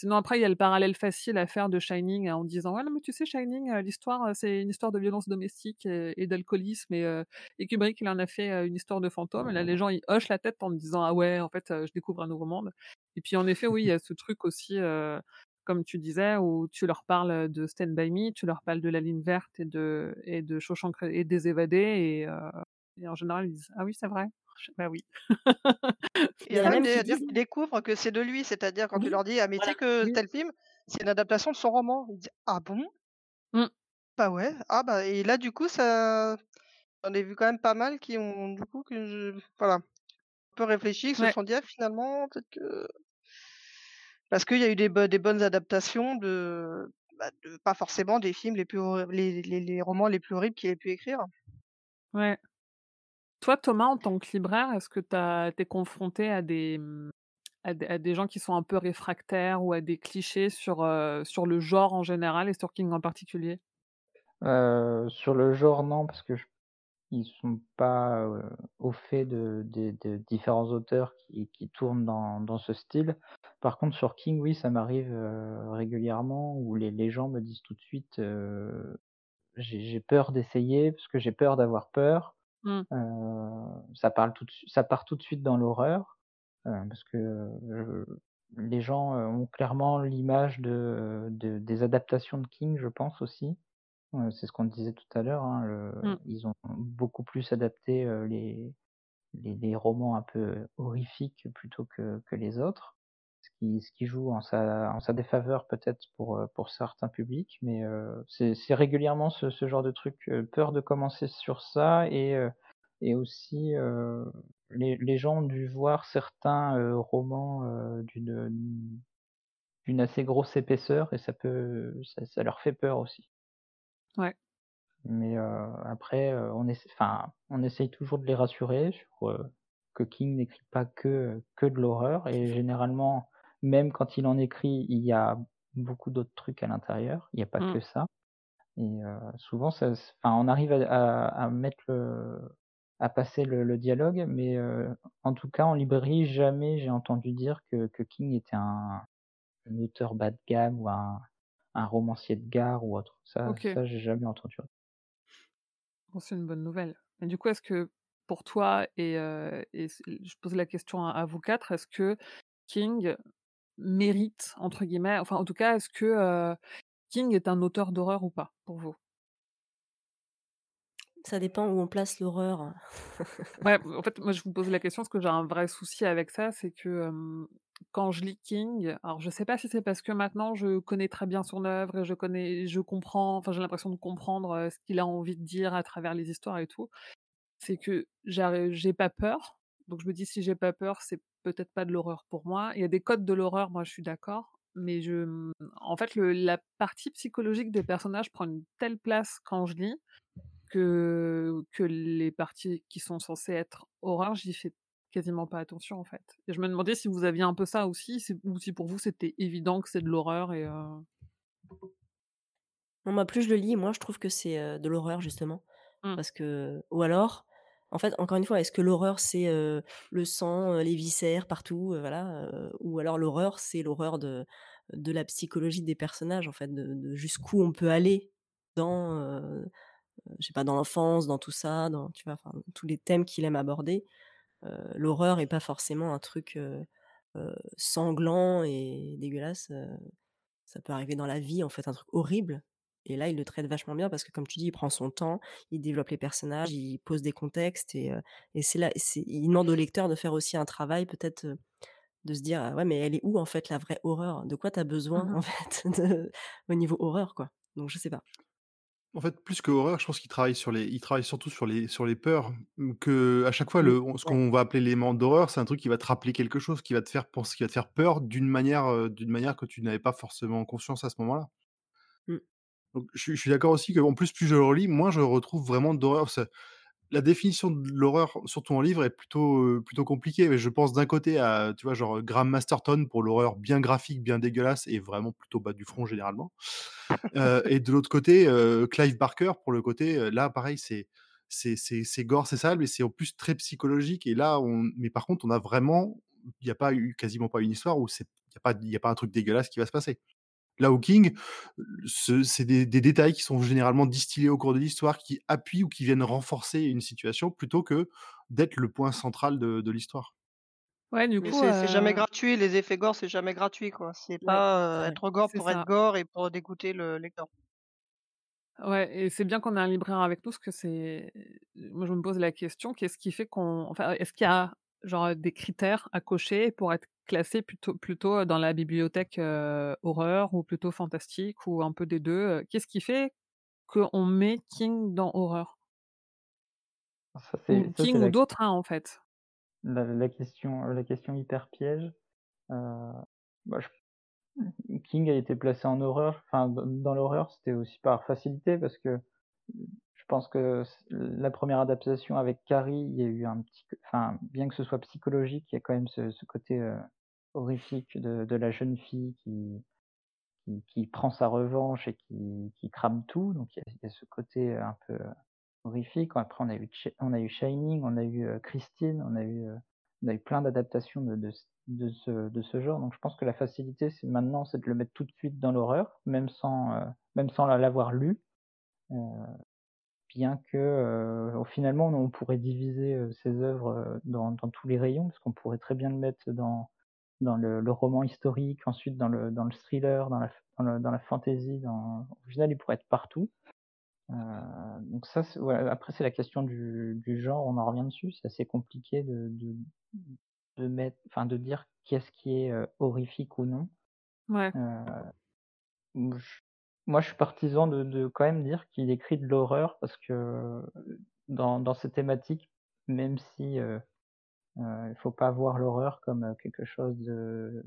Sinon après, il y a le parallèle facile à faire de Shining en disant: «Ouais, mais tu sais Shining, heu, l'histoire, heu, c'est une histoire de violence domestique et d'alcoolisme et heu, et Kubrick il en a fait, une histoire de fantôme» et là les gens ils hochent la tête en disant: «Ah ouais, en fait, je découvre un nouveau monde» et puis en effet, oui, il y a ce truc aussi, comme tu disais, où tu leur parles, de Stand by Me, tu leur parles de La Ligne verte et de et de et des Évadés et en général ils disent: «Ah oui, c'est vrai?» «Bah oui». Il Il a même dire disent qu'ils découvrent que c'est de lui, c'est-à-dire quand tu leur dis: «Ah mais tu sais que tel film, c'est une adaptation de son roman?» ils disent: «Ah bon? Mmh. Bah ouais, ah bah» et là du coup ça j'en ai vu quand même pas mal qui ont du coup que je voilà, un peu réfléchi, qui se Ouais. sont dit: «Ah finalement peut-être que» parce qu'il y a eu des bo des bonnes adaptations de, bah, de pas forcément des films les plus les les les romans les plus horribles qu'il ait pu écrire. Ouais. Toi, Thomas, en tant que libraire, est-ce que tu es confronté à des, mmh, à des gens qui sont un peu réfractaires ou à des clichés sur, sur le genre en général et sur King en particulier? Sur le genre, non, parce que je ils sont pas au fait de, différents auteurs qui, tournent dans, dans, ce style. Par contre, sur King, oui, ça m'arrive régulièrement où les, les, gens me disent tout de suite j'ai peur d'essayer parce que j'ai peur d'avoir peur. Mmh. ça, parle tout de, ça part tout de suite dans l'horreur parce que les gens ont clairement l'image de, de, des adaptations de King, je pense aussi c'est ce qu'on disait tout à l'heure, hein, mmh. ils ont beaucoup plus adapté, les les les romans un peu horrifiques plutôt que que les autres. Ce qui ce qui joue en sa en sa défaveur peut-être pour, pour certains publics, mais c'est c'est régulièrement ce ce genre de truc, peur de commencer sur ça et et aussi, les les gens ont dû voir certains, romans, d'une, d'une assez grosse épaisseur et ça peut ça ça leur fait peur aussi. Ouais. Mais après, on essa on essaye toujours de les rassurer sur, que King n'écrit pas que, que de l'horreur et généralement, même quand il en écrit, il y a beaucoup d'autres trucs à l'intérieur, il y a pas Mmh. que ça et souvent ça enfin, on arrive à à mettre le à passer le le dialogue mais en tout cas en librairie, jamais j'ai entendu dire que que King était un un auteur bas de gamme ou un un romancier de gare ou autre. Ça OK. ça j'ai jamais entendu. Bon, c'est une bonne nouvelle. Du coup, est-ce que pour toi et et je pose la question à à vous 4, est-ce que King «mérite» entre guillemets, enfin en tout cas, est-ce que, King est un auteur d'horreur ou pas, pour vous? Ça dépend où on place l'horreur. Ouais, en fait, moi je vous pose la question parce que j'ai un vrai souci avec ça, c'est que, quand je lis King, alors je sais pas si c'est parce que maintenant je connais très bien son œuvre et je connais je comprends, enfin j'ai l'impression de comprendre, ce qu'il a envie de dire à travers les histoires et tout. C'est que j'ai pas peur, donc je me dis: «Si j'ai pas peur, c'est peut-être pas de l'horreur pour moi». Il y a des codes de l'horreur, moi je suis d'accord, mais je, mmh, en fait le la partie psychologique des personnages prend une telle place quand je lis que que les parties qui sont censées être horreur, j'y fais quasiment pas attention, en fait. Et je me demandais si vous aviez un peu ça aussi, ou si pour vous c'était évident que c'est de l'horreur et Non, moi plus je le lis, moins je trouve que c'est, heu, de l'horreur justement. Mmh. Parce que ou alors, en fait, encore une fois, est-ce que l'horreur c'est, le sang, les viscères partout, voilà, ou alors l'horreur c'est l'horreur de de la psychologie des personnages en fait, de jusqu'où on peut aller dans, je sais pas, dans l'enfance, dans tout ça, dans tu vois, tous les thèmes qu'il aime aborder. L'horreur est pas forcément un truc, sanglant et dégueulasse, ça peut arriver dans la vie en fait, un truc horrible et là il le traite vachement bien parce que comme tu dis, il prend son temps, il développe les personnages, il pose des contextes et heu et c'est là c'est il demande au lecteur de faire aussi un travail peut-être, heu, de se dire: «Ah ouais, mais elle est où en fait la vraie horreur? De quoi tu as besoin Mmh en fait de au niveau horreur quoi?» donc je sais pas. En fait, plus que horreur, je pense qu'il travaille sur les il travaille surtout sur les sur les peurs, mmh, qu'à chaque fois Mmh, le ce qu'on va appeler l'élément d'horreur, c'est un truc qui va te rappeler quelque chose, qui va te faire penser qui va te faire peur d'une manière, heu, d'une manière que tu n'avais pas forcément conscience à ce moment-là. Donc je suis d'accord aussi qu'en plus, plus je le relis, moins je retrouve vraiment d'horreur. La définition de l'horreur, surtout en livre, est plutôt, heu, plutôt compliquée. Mais je pense d'un côté à, tu vois, genre, Graham Masterton pour l'horreur bien graphique, bien dégueulasse et vraiment plutôt bas du front généralement. Heu et de l'autre côté, heu, Clive Barker pour le côté, là pareil, c'est c'est gore, c'est sale, mais c'est en plus très psychologique et là on mais par contre on a vraiment il y a pas eu quasiment pas une histoire où c'est il y a pas il a pas un truc dégueulasse qui va se passer. Là où King, ce c'est des des détails qui sont généralement distillés au cours de l'histoire, qui appuient ou qui viennent renforcer une situation plutôt que d'être le point central de de l'histoire. Ouais, du coup, c'est jamais heu gratuit, les effets gore, c'est jamais gratuit, quoi. C'est Ouais, pas, vrai. être gore pour être gore et pour dégoûter le lecteur. Ouais et c'est bien qu'on ait un libraire avec nous parce que c'est moi je me pose la question, qu'est-ce qui fait qu'on enfin, est-ce qu'il y a genre des critères à cocher pour être classé plutôt plutôt dans la bibliothèque, horreur ou plutôt fantastique ou un peu des 2? Heu, qu'est-ce qui fait qu'on met King dans horreur? Ça Ou c'est ça c'est King ou d'autres, hein, en fait? la la question, la question hyper piège. Bah, je King a été placé en horreur, enfin dans l'horreur, c'était aussi par facilité parce que pense que la première adaptation avec Carrie, il y a eu un petit enfin, bien que ce soit psychologique, il y a quand même ce côté, heu, horrifique de la jeune fille qui qui prend sa revanche et qui qui crame tout, donc il y a ce côté un peu horrifiques. Après, on a eu on a eu Shining, on a eu, Christine, on a eu, on a eu plein d'adaptations de de de ce genre. Donc je pense que la facilité, c'est maintenant, c'est de le mettre tout de suite dans l'horreur, même sans, même sans l'avoir lu. Bien que, au finalement, on pourrait diviser, ces œuvres, dans dans tous les rayons, parce qu'on pourrait très bien le mettre dans dans le le roman historique, ensuite dans le dans le thriller, dans la dans le dans la fantasy, dans au final, il pourrait être partout. donc ça, après c'est la question du du genre, on en revient dessus, c'est assez compliqué de de de mettre enfin de dire qu'est-ce qui est, horrifique ou non. Ouais. Moi, je suis partisan de de quand même dire qu'il écrit de l'horreur parce que, dans dans ces thématiques, même si, euh, il faut pas voir l'horreur comme euh, quelque chose de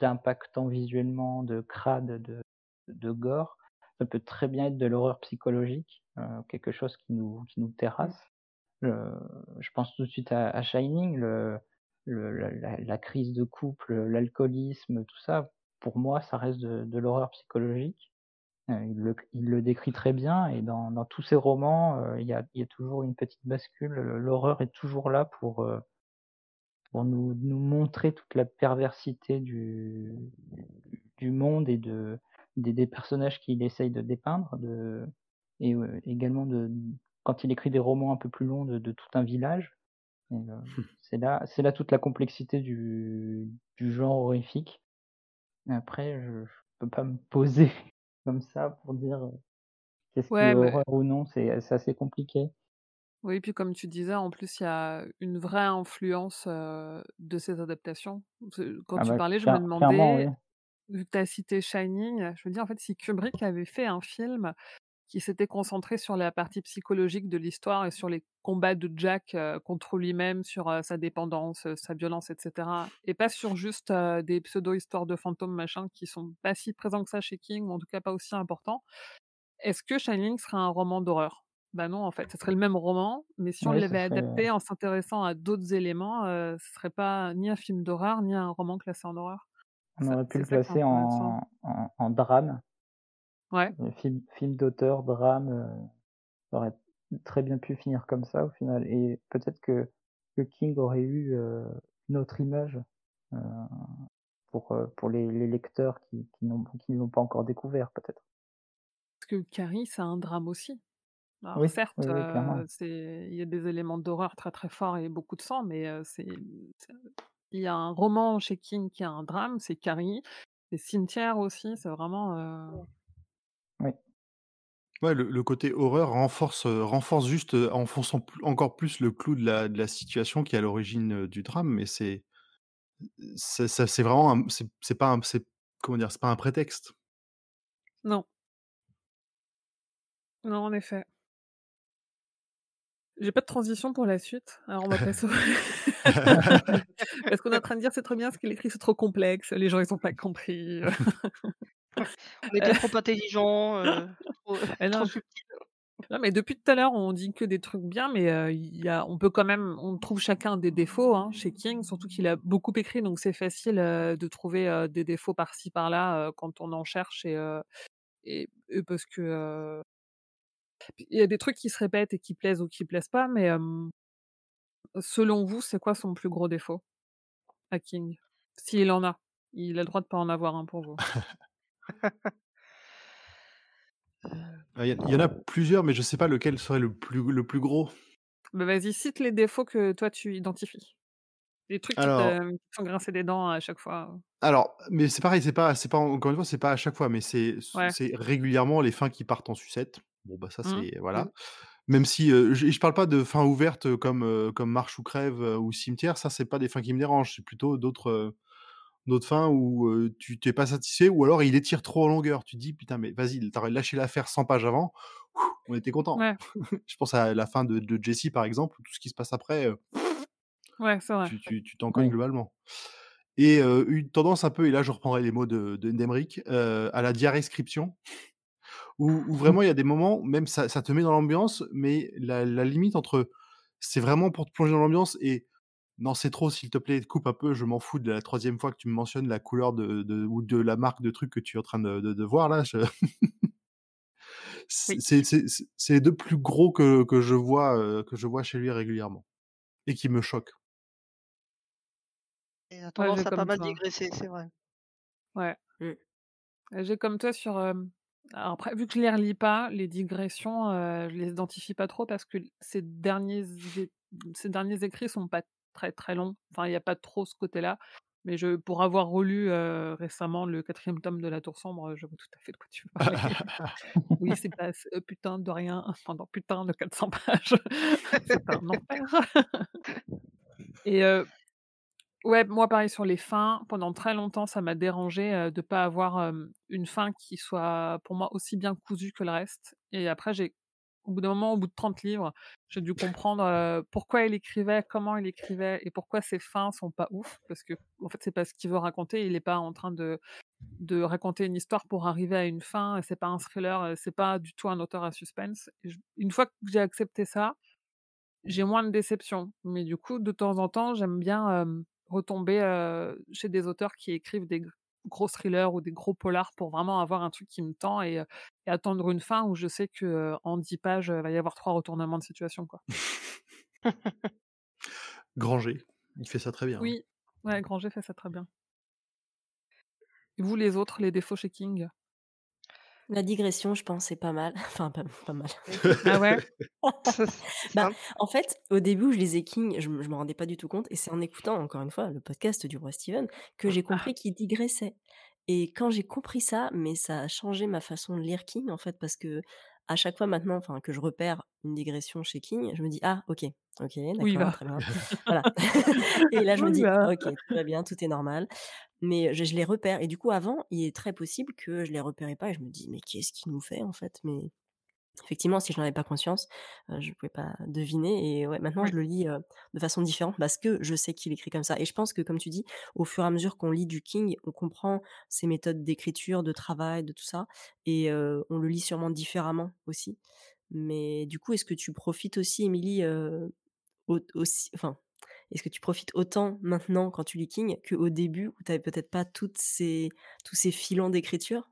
d'impactant visuellement, de crade, de, de gore. Ça peut très bien être de l'horreur psychologique, euh, quelque chose qui nous, qui nous terrasse. je pense tout de suite à, Shining, le, le, la, crise de couple, l'alcoolisme, tout ça. Pour moi, ça reste de, de l'horreur psychologique. Il, le, il, le, décrit très bien et dans, dans tous ses romans, il, y a, il, y a, toujours une petite bascule. L'horreur est toujours là pour pour nous, nous montrer toute la perversité du, du monde et de, des, des personnages qu'il essaye de dépeindre, de, et euh, également de, quand il écrit des romans un peu plus longs de, de tout un village. Euh, c'est là, c'est là toute la complexité du, du genre horrifique. après, je, ne peux pas me poser comme ça pour dire qu'est-ce qui est horreur ou non. C'est assez compliqué. Oui, puis comme tu disais, en plus, il y a une vraie influence de ces adaptations. Quand ah tu bah, parlais, je me demandais, vu que tu as cité Shining, je me dis en fait, si Kubrick avait fait un film qui s'était concentré sur la partie psychologique de l'histoire et sur les combats de Jack contre lui-même, sur sa dépendance, sa violence, etc., et pas sur juste des pseudo-histoires de fantômes, machin, qui sont pas si présents que ça chez King, ou en tout cas pas aussi importants, est-ce que Shining serait un roman d'horreur? Bah non, en fait, ce serait le même roman, mais si on l'avait adapté en s'intéressant à d'autres éléments, ce serait pas ni un film d'horreur, ni un roman classé en horreur. On aurait pu le classer en, en, drame. Ouais. film, film d'auteur, drame, euh, ça aurait très bien pu finir comme ça au final. Et peut-être que, que King aurait eu euh, une autre image pour, pour les, les lecteurs qui, qui n'ont pas encore découvert, peut-être. Parce que Carrie, c'est un drame aussi. Alors certes, il y a des éléments d'horreur très très forts et beaucoup de sang, mais c'est, il y a un roman chez King qui a un drame, c'est Carrie. C'est Cimetière aussi, c'est vraiment. Ouais, le, côté horreur renforce, renforce juste, enfonçant encore plus le clou de la, de la situation qui est à l'origine du drame, mais c'est, c'est, c'est vraiment, c'est, pas, un, c'est, comment dire, c'est pas un prétexte. Non. Non, en effet. J'ai pas de transition pour la suite, alors on va passer Parce qu'on est en train de dire: «C'est trop bien, ce qu'il écrit, c'est trop complexe, les gens ils ont pas compris». On était trop intelligents, euh, trop, eh non, Non, mais depuis tout à l'heure, on dit que des trucs bien, mais il y a on peut quand même on trouve chacun des défauts, hein, chez King, surtout qu'il a beaucoup écrit, donc c'est facile, de trouver, des défauts par-ci par-là, quand on en cherche et et parce que, il y a des trucs qui se répètent et qui plaisent ou qui plaisent pas, mais selon vous, c'est quoi son plus gros défaut à King? S'il en a. Il a le droit de pas en avoir un pour vous. Il y, en a plusieurs, mais je sais pas lequel serait le plus, le plus gros. Bah vas-y, cite les défauts que toi tu identifies. Les trucs qui, te, font grincer des dents à chaque fois. Alors, mais c'est pareil, c'est pas, c'est pas encore une fois, c'est pas à chaque fois, mais c'est, c'est régulièrement les fins qui partent en sucette. Bon, bah ça, mmh. c'est. Voilà. Mmh. Même si je, je parle pas de fins ouvertes comme, comme Marche ou Crève ou Cimetière, ça, c'est pas des fins qui me dérangent. C'est plutôt d'autres d'autres fins où tu t'es pas satisfait ou alors il étire trop en longueur. Tu te dis, putain, mais vas-y, t'aurais lâché l'affaire 100 pages avant, on était content. je pense à la fin de, de Jessie, par exemple, tout ce qui se passe après. ouais, c'est vrai. Tu t'en cognes globalement. Et une tendance un peu, et là je reprendrai les mots de, de à la diarescription où, vraiment il y a des moments, même ça, ça te met dans l'ambiance, mais la, limite entre c'est vraiment pour te plonger dans l'ambiance et non, c'est trop, s'il te plaît, coupe un peu, je m'en fous de la troisième fois que tu me mentionnes la couleur de, ou de la marque de truc que tu es en train de, de, voir là. c'est Oui. c'est c'est c'est les 2 plus gros que que je vois, heu, que je vois chez lui régulièrement et qui me choquent. Et a Ouais, tendance j'ai à pas mal digresser, c'est vrai. Ouais. Mmh. J'ai comme toi sur, alors après, vu que je les relis pas, les digressions, heu, je les identifie pas trop parce que l ses derniers é ses derniers écrits sont pas très, très longs. Enfin, il y a pas trop ce côté-là. Mais je pour avoir relu, récemment le 4e tome de La Tour Sombre, heu, je vois tout à fait de quoi tu veux parler. Oui, c'est pas heu, putain de rien pendant putain de 400 pages. C'est un enfer. Et ouais, moi pareil sur les fins, pendant très longtemps, ça m'a dérangé de pas avoir, une fin qui soit pour moi aussi bien cousue que le reste. Et après j'ai au bout d'un moment, au bout de 30 livres, j'ai dû comprendre, pourquoi il écrivait, comment il écrivait et pourquoi ses fins sont pas ouf. Parce qu'en fait, c'est pas ce qu'il veut raconter. Il est pas en train de raconter une histoire pour arriver à une fin c'est pas un thriller, c'est pas du tout un auteur à suspense. Une fois que j'ai accepté ça, j'ai moins de déception. Mais du coup, de temps en temps, j'aime bien, retomber, chez des auteurs qui écrivent des gros thrillers ou des gros polars pour vraiment avoir un truc qui me tend et attendre une fin où je sais que, en 10 pages, heu, va y avoir 3 retournements de situation, quoi. Granger, il fait ça très bien, hein. Oui, ouais, Granger fait ça très bien. Et vous les autres, les défauts chez King? La digression, je pense, c'est pas mal. Enfin, pas pas mal. Ah ouais? Bah, en fait, au début je lisais King, je me je me rendais pas du tout compte et c'est en écoutant, encore une fois, le podcast du roi Steven que j'ai Ah. compris qu'il digressait. Et quand j'ai compris ça, mais ça a changé ma façon de lire King, en fait, parce qu'à chaque fois maintenant, que je repère une digression chez King, je me dis: «Ah OK, OK, d'accord, va? très bien». Voilà. Et là, je me dis: va? «OK, tout va bien, tout est normal». Mais je je les repère et du coup, avant, il est très possible que je les repérais pas et je me dis: «Mais qu'est-ce qu'il nous fait, en fait?» mais effectivement, si je n'en avais pas conscience, heu, je pouvais pas deviner et ouais, maintenant je le lis, heu, de façon différente parce que je sais qu'il écrit comme ça. Et je pense que, comme tu dis, au fur et à mesure qu'on lit du King, on comprend ses méthodes d'écriture, de travail, de tout ça et on le lit sûrement différemment aussi. Mais du coup, est-ce que tu profites aussi, Émilie, aussi enfin, est-ce que tu profites autant maintenant quand tu lis King qu'au début où tu avais peut-être pas tous ces filons d'écriture?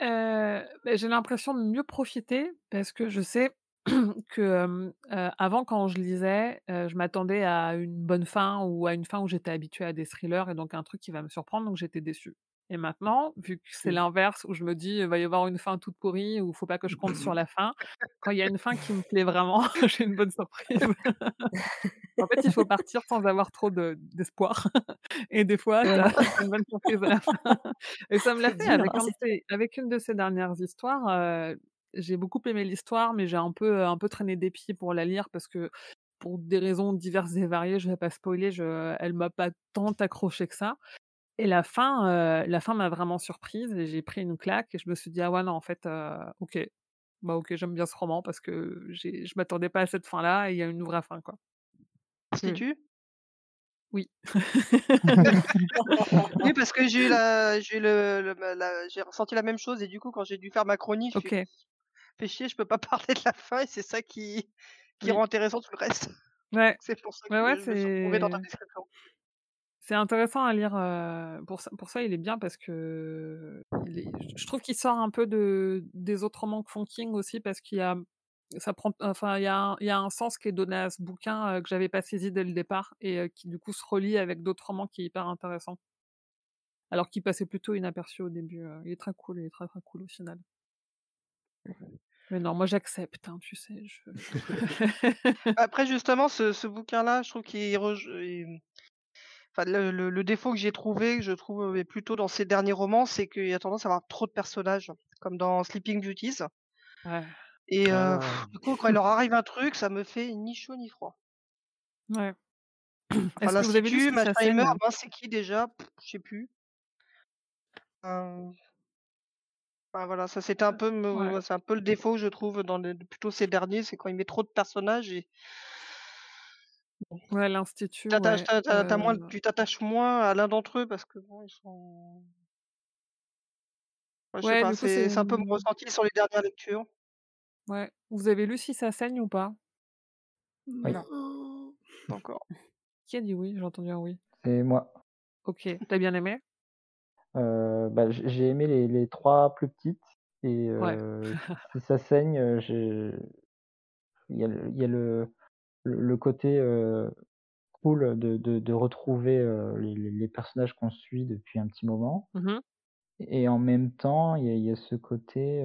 Heu, beh, j'ai l'impression de mieux profiter parce que je sais que, avant quand je lisais, je m'attendais à une bonne fin ou à une fin où j'étais habituée à des thrillers et donc un truc qui va me surprendre, donc j'étais déçue. Et maintenant, vu que c'est l'inverse, où je me dis: «Il va y avoir une fin toute pourrie, où il faut pas que je compte sur la fin», quand il y a une fin qui me plaît vraiment, j'ai une bonne surprise. En fait, il faut partir sans avoir trop de d'espoir et des fois, as une bonne surprise à la fin. Et ça me l'a fait avec hein, avec une de ses dernières histoires, j'ai beaucoup aimé l'histoire, mais j'ai un peu, un peu traîné des pieds pour la lire parce que, pour des raisons diverses et variées, je vais pas spoiler, je elle m'a pas tant accrochée que ça. Et la fin, heu, la fin m'a vraiment surprise et j'ai pris une claque et je me suis dit: «Ah ouais, non, en fait, heu, OK. Bah, OK, j'aime bien ce roman parce que je m'attendais pas à cette fin-là et il y a une vraie fin, quoi». Mmh. Situes? Oui. Oui, parce que j'ai la j'ai le le me la j'ai ressenti la même chose et du coup, quand j'ai dû faire ma chronique, je fais: OK. «Fait chier, je peux pas parler de la fin» et c'est ça qui qui Oui. rend intéressant tout le reste. Ouais. C'est pour ça Ouais, ouais, que je me suis dans ta description. C'est intéressant à lire, pour ça pour ça, il est bien parce est j je trouve qu'il sort un peu de des autres romans que font King aussi parce qu'il y a ça prend enfin, il y a un il y a un sens qui est donné à ce bouquin, que j'avais pas saisi dès le départ et qui du coup se relie avec d'autres romans qui est hyper intéressant. Alors qu'il passait plutôt inaperçu au début, il est très cool, il est très, très cool au final. Mais non, moi j'accepte, hein, tu sais, je Après justement ce ce bouquin-là, je trouve qu'il il enfin le le le défaut que j'ai trouvé, que je trouve, heu, plutôt dans ses derniers romans, c'est qu'il y a tendance à avoir trop de personnages, comme dans Sleeping Beauties. Ouais. Et Ah. du coup, quand il leur arrive un truc, ça me fait ni chaud ni froid. Ouais. Est-ce que vous avez lu machin, il meurt, mince c'est qui déjà? Je sais plus. Enfin voilà, ça c'était un peu Ouais. me c'est un peu le défaut je trouve dans les plutôt ces derniers, c'est quand il met trop de personnages et. Ouais, l'Institut, ouais, tu moins t'attaches moins à l'un d'entre eux parce que bon, ils sont ouais, je sais Ouais, pas, du coup, c'est c'est c'est un peu mon une ressenti sur les dernières lectures. Ouais. Vous avez lu Si ça saigne ou pas? Oui. Non, pas encore. Qui a dit oui? J'ai entendu un oui. C'est moi. OK. Tu as bien aimé? Heu, bah, j'ai j'ai aimé les les 3 plus petites Et Ouais. euh, si ça saigne, euh, j'ai- il y a le, il y a le, le, le côté cool de, de, de retrouver les, personnages qu'on suit depuis un petit moment. Mmh Et en même temps, il y a, il y a ce côté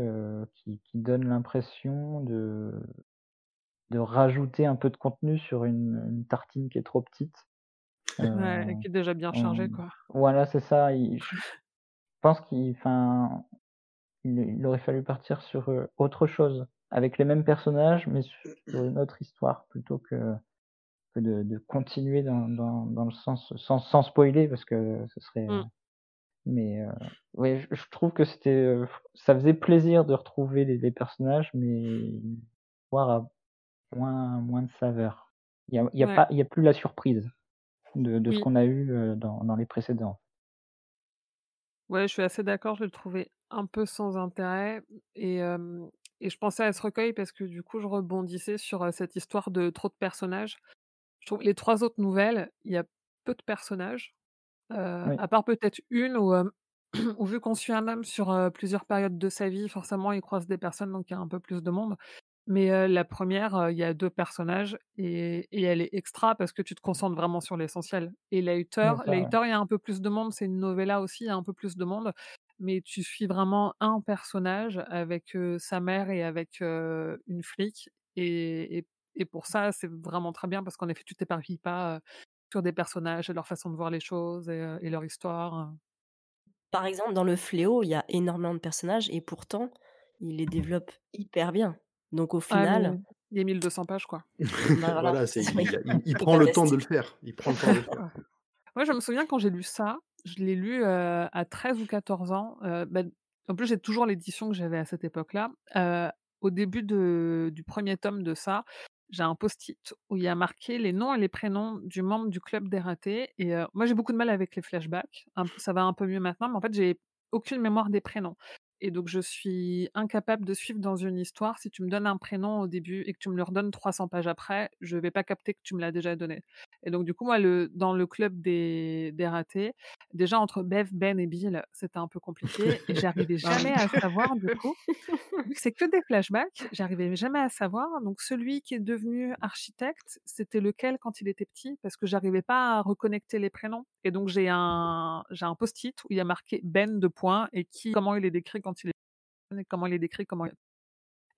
qui, qui donne l'impression de, de rajouter un peu de contenu sur une, une tartine qui est trop petite. Ouais, Euh, qui est déjà bien chargé, on- quoi. Voilà, c'est ça. il- je pense qu'il il, il aurait fallu partir sur autre chose, avec les mêmes personnages, mais sur une autre histoire, plutôt que, que de, de continuer dans, dans, dans le sens, sans, sans spoiler, parce que ce serait... Mmh. mais euh, ouais, je, je trouve que c'était, euh, ça faisait plaisir de retrouver les, les personnages, mais voir à moins, moins de saveur. Il y a, y a Ouais. pas, il y a plus la surprise de, de ce qu'on a eu euh, dans, dans les précédents. Ouais, je suis assez d'accord, je le trouvais un peu sans intérêt et et je pensais à ce recueil parce que du coup, je rebondissais sur, cette histoire de trop de personnages. Je trouve les 3 autres nouvelles, il y a peu de personnages, Oui. à part peut-être une où, vu qu'on suit un homme sur, plusieurs périodes de sa vie, forcément il croise des personnes, donc il y a un peu plus de monde. Mais, la première, re il y a 2 personnages et et elle est extra parce que tu te concentres vraiment sur l'essentiel et ouais. Later, il y a un peu plus de monde, c'est une novella aussi, il y a un peu plus de monde, mais tu suis vraiment un personnage avec, sa mère et avec, une flic et et et pour ça, c'est vraiment très bien parce qu'en effet, tu t'éparpilles pas, sur des personnages et leur façon de voir les choses et leur histoire, heu. Par exemple, dans Le Fléau, il y a énormément de personnages et pourtant, il les développe hyper bien. Donc au Ah mais final, il y a 1200 pages, quoi. bah, voilà, Voilà, il, il- prend le temps de le faire. Il prend le temps de le faire. Moi, je me souviens quand j'ai lu ça, je l'ai lu, à 13 ou 14 ans, bah, en plus, j'ai toujours l'édition que j'avais à cette époque-là. Au début du 1er tome de ça, j'ai un post-it où il y a marqué les noms et les prénoms du membre du club des ratés et moi, j'ai beaucoup de mal avec les flashbacks. Ça va un peu mieux maintenant, mais en fait, j'ai aucune mémoire des prénoms et donc je suis incapable de suivre dans une histoire. Si tu me donnes un prénom au début et que tu me le redonnes 300 pages après, je vais pas capter que tu me l'as déjà donné et donc du coup, moi, le dans le club des des ratés, déjà entre Bev, Ben et Bill, c'était un peu compliqué et j'arrivais Ah oui. jamais à savoir du coup, vu que c'est que des flashbacks, j'arrivais jamais à savoir donc celui qui est devenu architecte, c'était lequel quand il était petit? Parce que j'arrivais pas à reconnecter les prénoms et donc j'ai un j'ai un post-it où il y a marqué Ben de points et qui comment il est décrit quand il est et comment il est décrit comment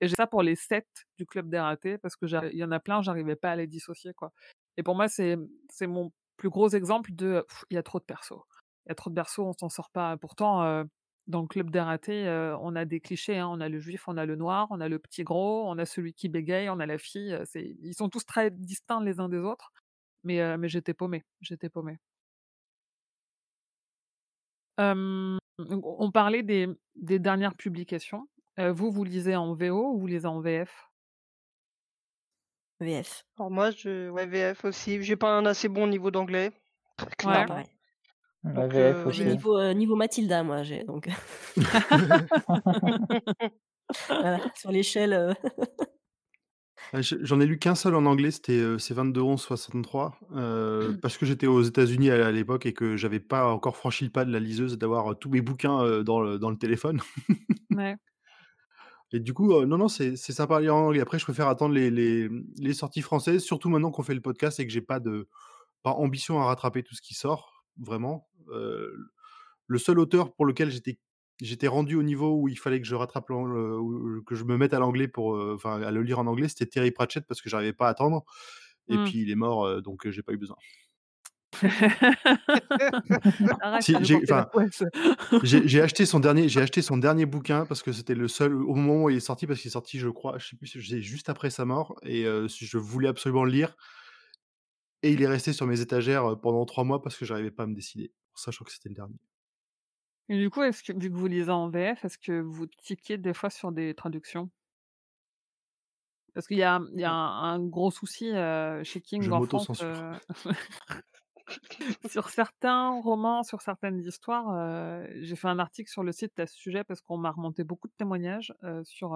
et j'ai ça pour les 7 du club des ratés parce que il y en a plein, j'arrivais pas à les dissocier, quoi et pour moi, c'est c'est mon plus gros exemple de, il y a trop de persos. Il y a trop de persos, on s'en sort pas. Pourtant, heu, dans le club des ratés, heu, on a des clichés, hein. On a le juif, on a le noir, on a le petit gros, on a celui qui bégaye, on a la fille, heu, c'est ils sont tous très distincts les uns des autres, mais mais j'étais paumée, j'étais paumée. On parlait des des dernières publications. Vous, vous lisez en VO ou vous lisez en VF? VF. Alors moi, je ouais, VF aussi. J'ai pas un assez bon niveau d'anglais, très Ouais. Pareil. Donc VF J'ai aussi. VF. niveau, niveau Mathilda, moi, j'ai donc voilà, sur l'échelle, J'en ai lu qu'un seul en anglais, c'était euh, c'est 2211-63, euh, parce que j'étais aux États-Unis à, à l'époque et que j'avais pas encore franchi le pas de la liseuse d'avoir euh, tous mes bouquins euh, dans, le, dans le téléphone. Ouais. Et du coup, euh, non, non, c'est c'est sympa à lire en anglais. Après, je préfère attendre les, les, les sorties françaises, surtout maintenant qu'on fait le podcast et que j'ai pas de pas ambition à rattraper tout ce qui sort, vraiment. Le seul auteur pour lequel j'étais j'étais rendu au niveau où il fallait que je rattrape le- que je me mette à l'anglais pour euh, enfin à le lire en anglais c'était Terry Pratchett parce que j'arrivais pas à attendre et Mmh. puis il est mort euh, donc euh, j'ai pas eu besoin. Si j'ai acheté son dernier j'ai acheté son dernier bouquin parce que c'était le seul au moment où il est sorti parce qu'il est sorti je crois je sais plus juste après sa mort et euh, je voulais absolument le lire et il est resté sur mes étagères pendant trois mois parce que j'arrivais pas à me décider. Sachant que c'était le dernier Et du coup, est-ce que vu que vous lisez en VF, est-ce que vous tiquez des fois sur des traductions? Parce qu'il y a il y a un un gros souci, chez King je en France, sur certains romans, sur certaines histoires, j'ai fait un article sur le site à ce sujet parce qu'on m'a remonté beaucoup de témoignages, sur,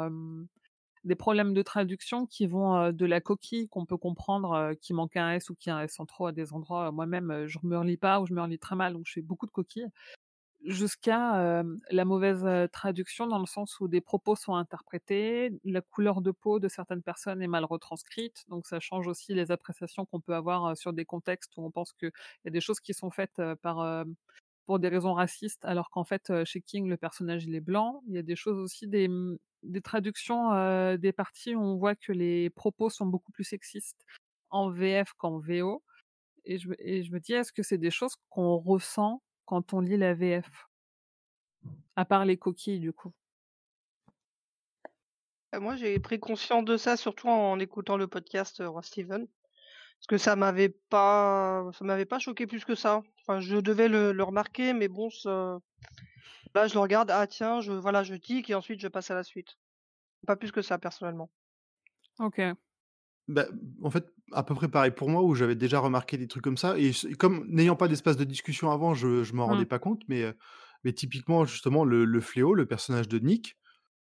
des problèmes de traduction qui vont, de la coquille qu'on peut comprendre, qu'il manque un S ou qu'il y a un S en trop à des endroits. Moi-même, je me relis pas ou je me relis très mal, donc je fais beaucoup de coquilles jusqu'à, hem, la mauvaise, traduction dans le sens où des propos sont interprétés, la couleur de peau de certaines personnes est mal retranscrite, donc ça change aussi les appréciations qu'on peut avoir, sur des contextes où on pense qu'il y a des choses qui sont faites, par, pour des raisons racistes alors qu'en fait, chez King, le personnage, il est blanc. Il y a des choses aussi, des, mmh, des traductions, heu, des parties où on voit que les propos sont beaucoup plus sexistes en VF qu'en VO et je et je me dis: «Est-ce que c'est des choses qu'on ressent quand on lit la VF?» à part les coquilles, du coup. Bah, moi, j'ai pris conscience de ça surtout en écoutant le podcast, heu, Roi Steven. Parce que ça m'avait pas ça m'avait pas choqué plus que ça. Enfin, je devais le le remarquer, mais bon, là, je le regarde, ah tiens, je voilà, je tic et ensuite je passe à la suite. Pas plus que ça, personnellement. OK. Bah, en fait, à peu près pareil pour moi, où j'avais déjà remarqué des trucs comme ça et comme n'ayant pas d'espace de discussion avant, je je m'en rendais Mmh. pas compte, mais mais typiquement, justement, le le fléau, le personnage de Nick,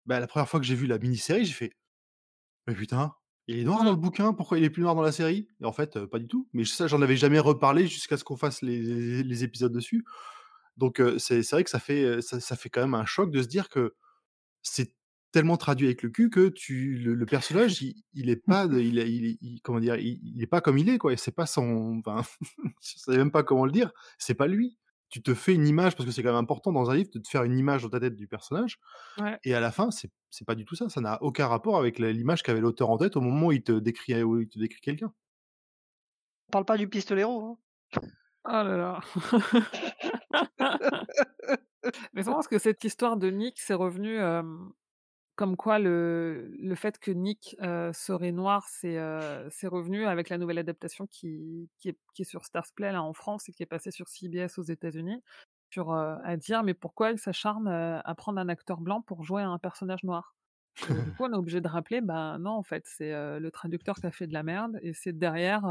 bah, la première fois que j'ai vu la mini-série, j'ai fait: «Mais putain, il est noir dans Mmh. le bouquin, pourquoi il est plus noir dans la série?» et en fait, pas du tout. Mais ça, j'en avais jamais reparlé jusqu'à ce qu'on fasse les les les épisodes dessus. Donc c'est vrai que ça fait, heu, ça ça fait quand même un choc de se dire que c'est tellement traduit avec le cul que tu le le personnage, il il est pas de il est il comment dire? Il il est pas comme il est, quoi et c'est pas son enfin, je sais même pas comment le dire, c'est pas lui. Tu te fais une image parce que c'est quand même important dans un livre de te faire une image dans ta tête du personnage Ouais. et à la fin, c'est c'est pas du tout ça. Ça n'a aucun rapport avec l'image qu'avait l'auteur en tête au moment où il te décrit où il te décrit quelqu'un. On parle pas du pistolero, hein. Oh là là. Mais marrant parce que cette histoire de Nick, c'est revenu, comme quoi le le fait que Nick, serait noir, c'est, revenu avec la nouvelle adaptation qui qui est qui est sur Starzplay là en France et qui est passée sur CBS aux États-Unis, à dire: «Mais pourquoi il s'acharne, à prendre un acteur blanc pour jouer un personnage noir?» du coup, on est obligé de rappeler, bah, non, en fait, c'est, le traducteur qui a fait de la merde et c'est derrière,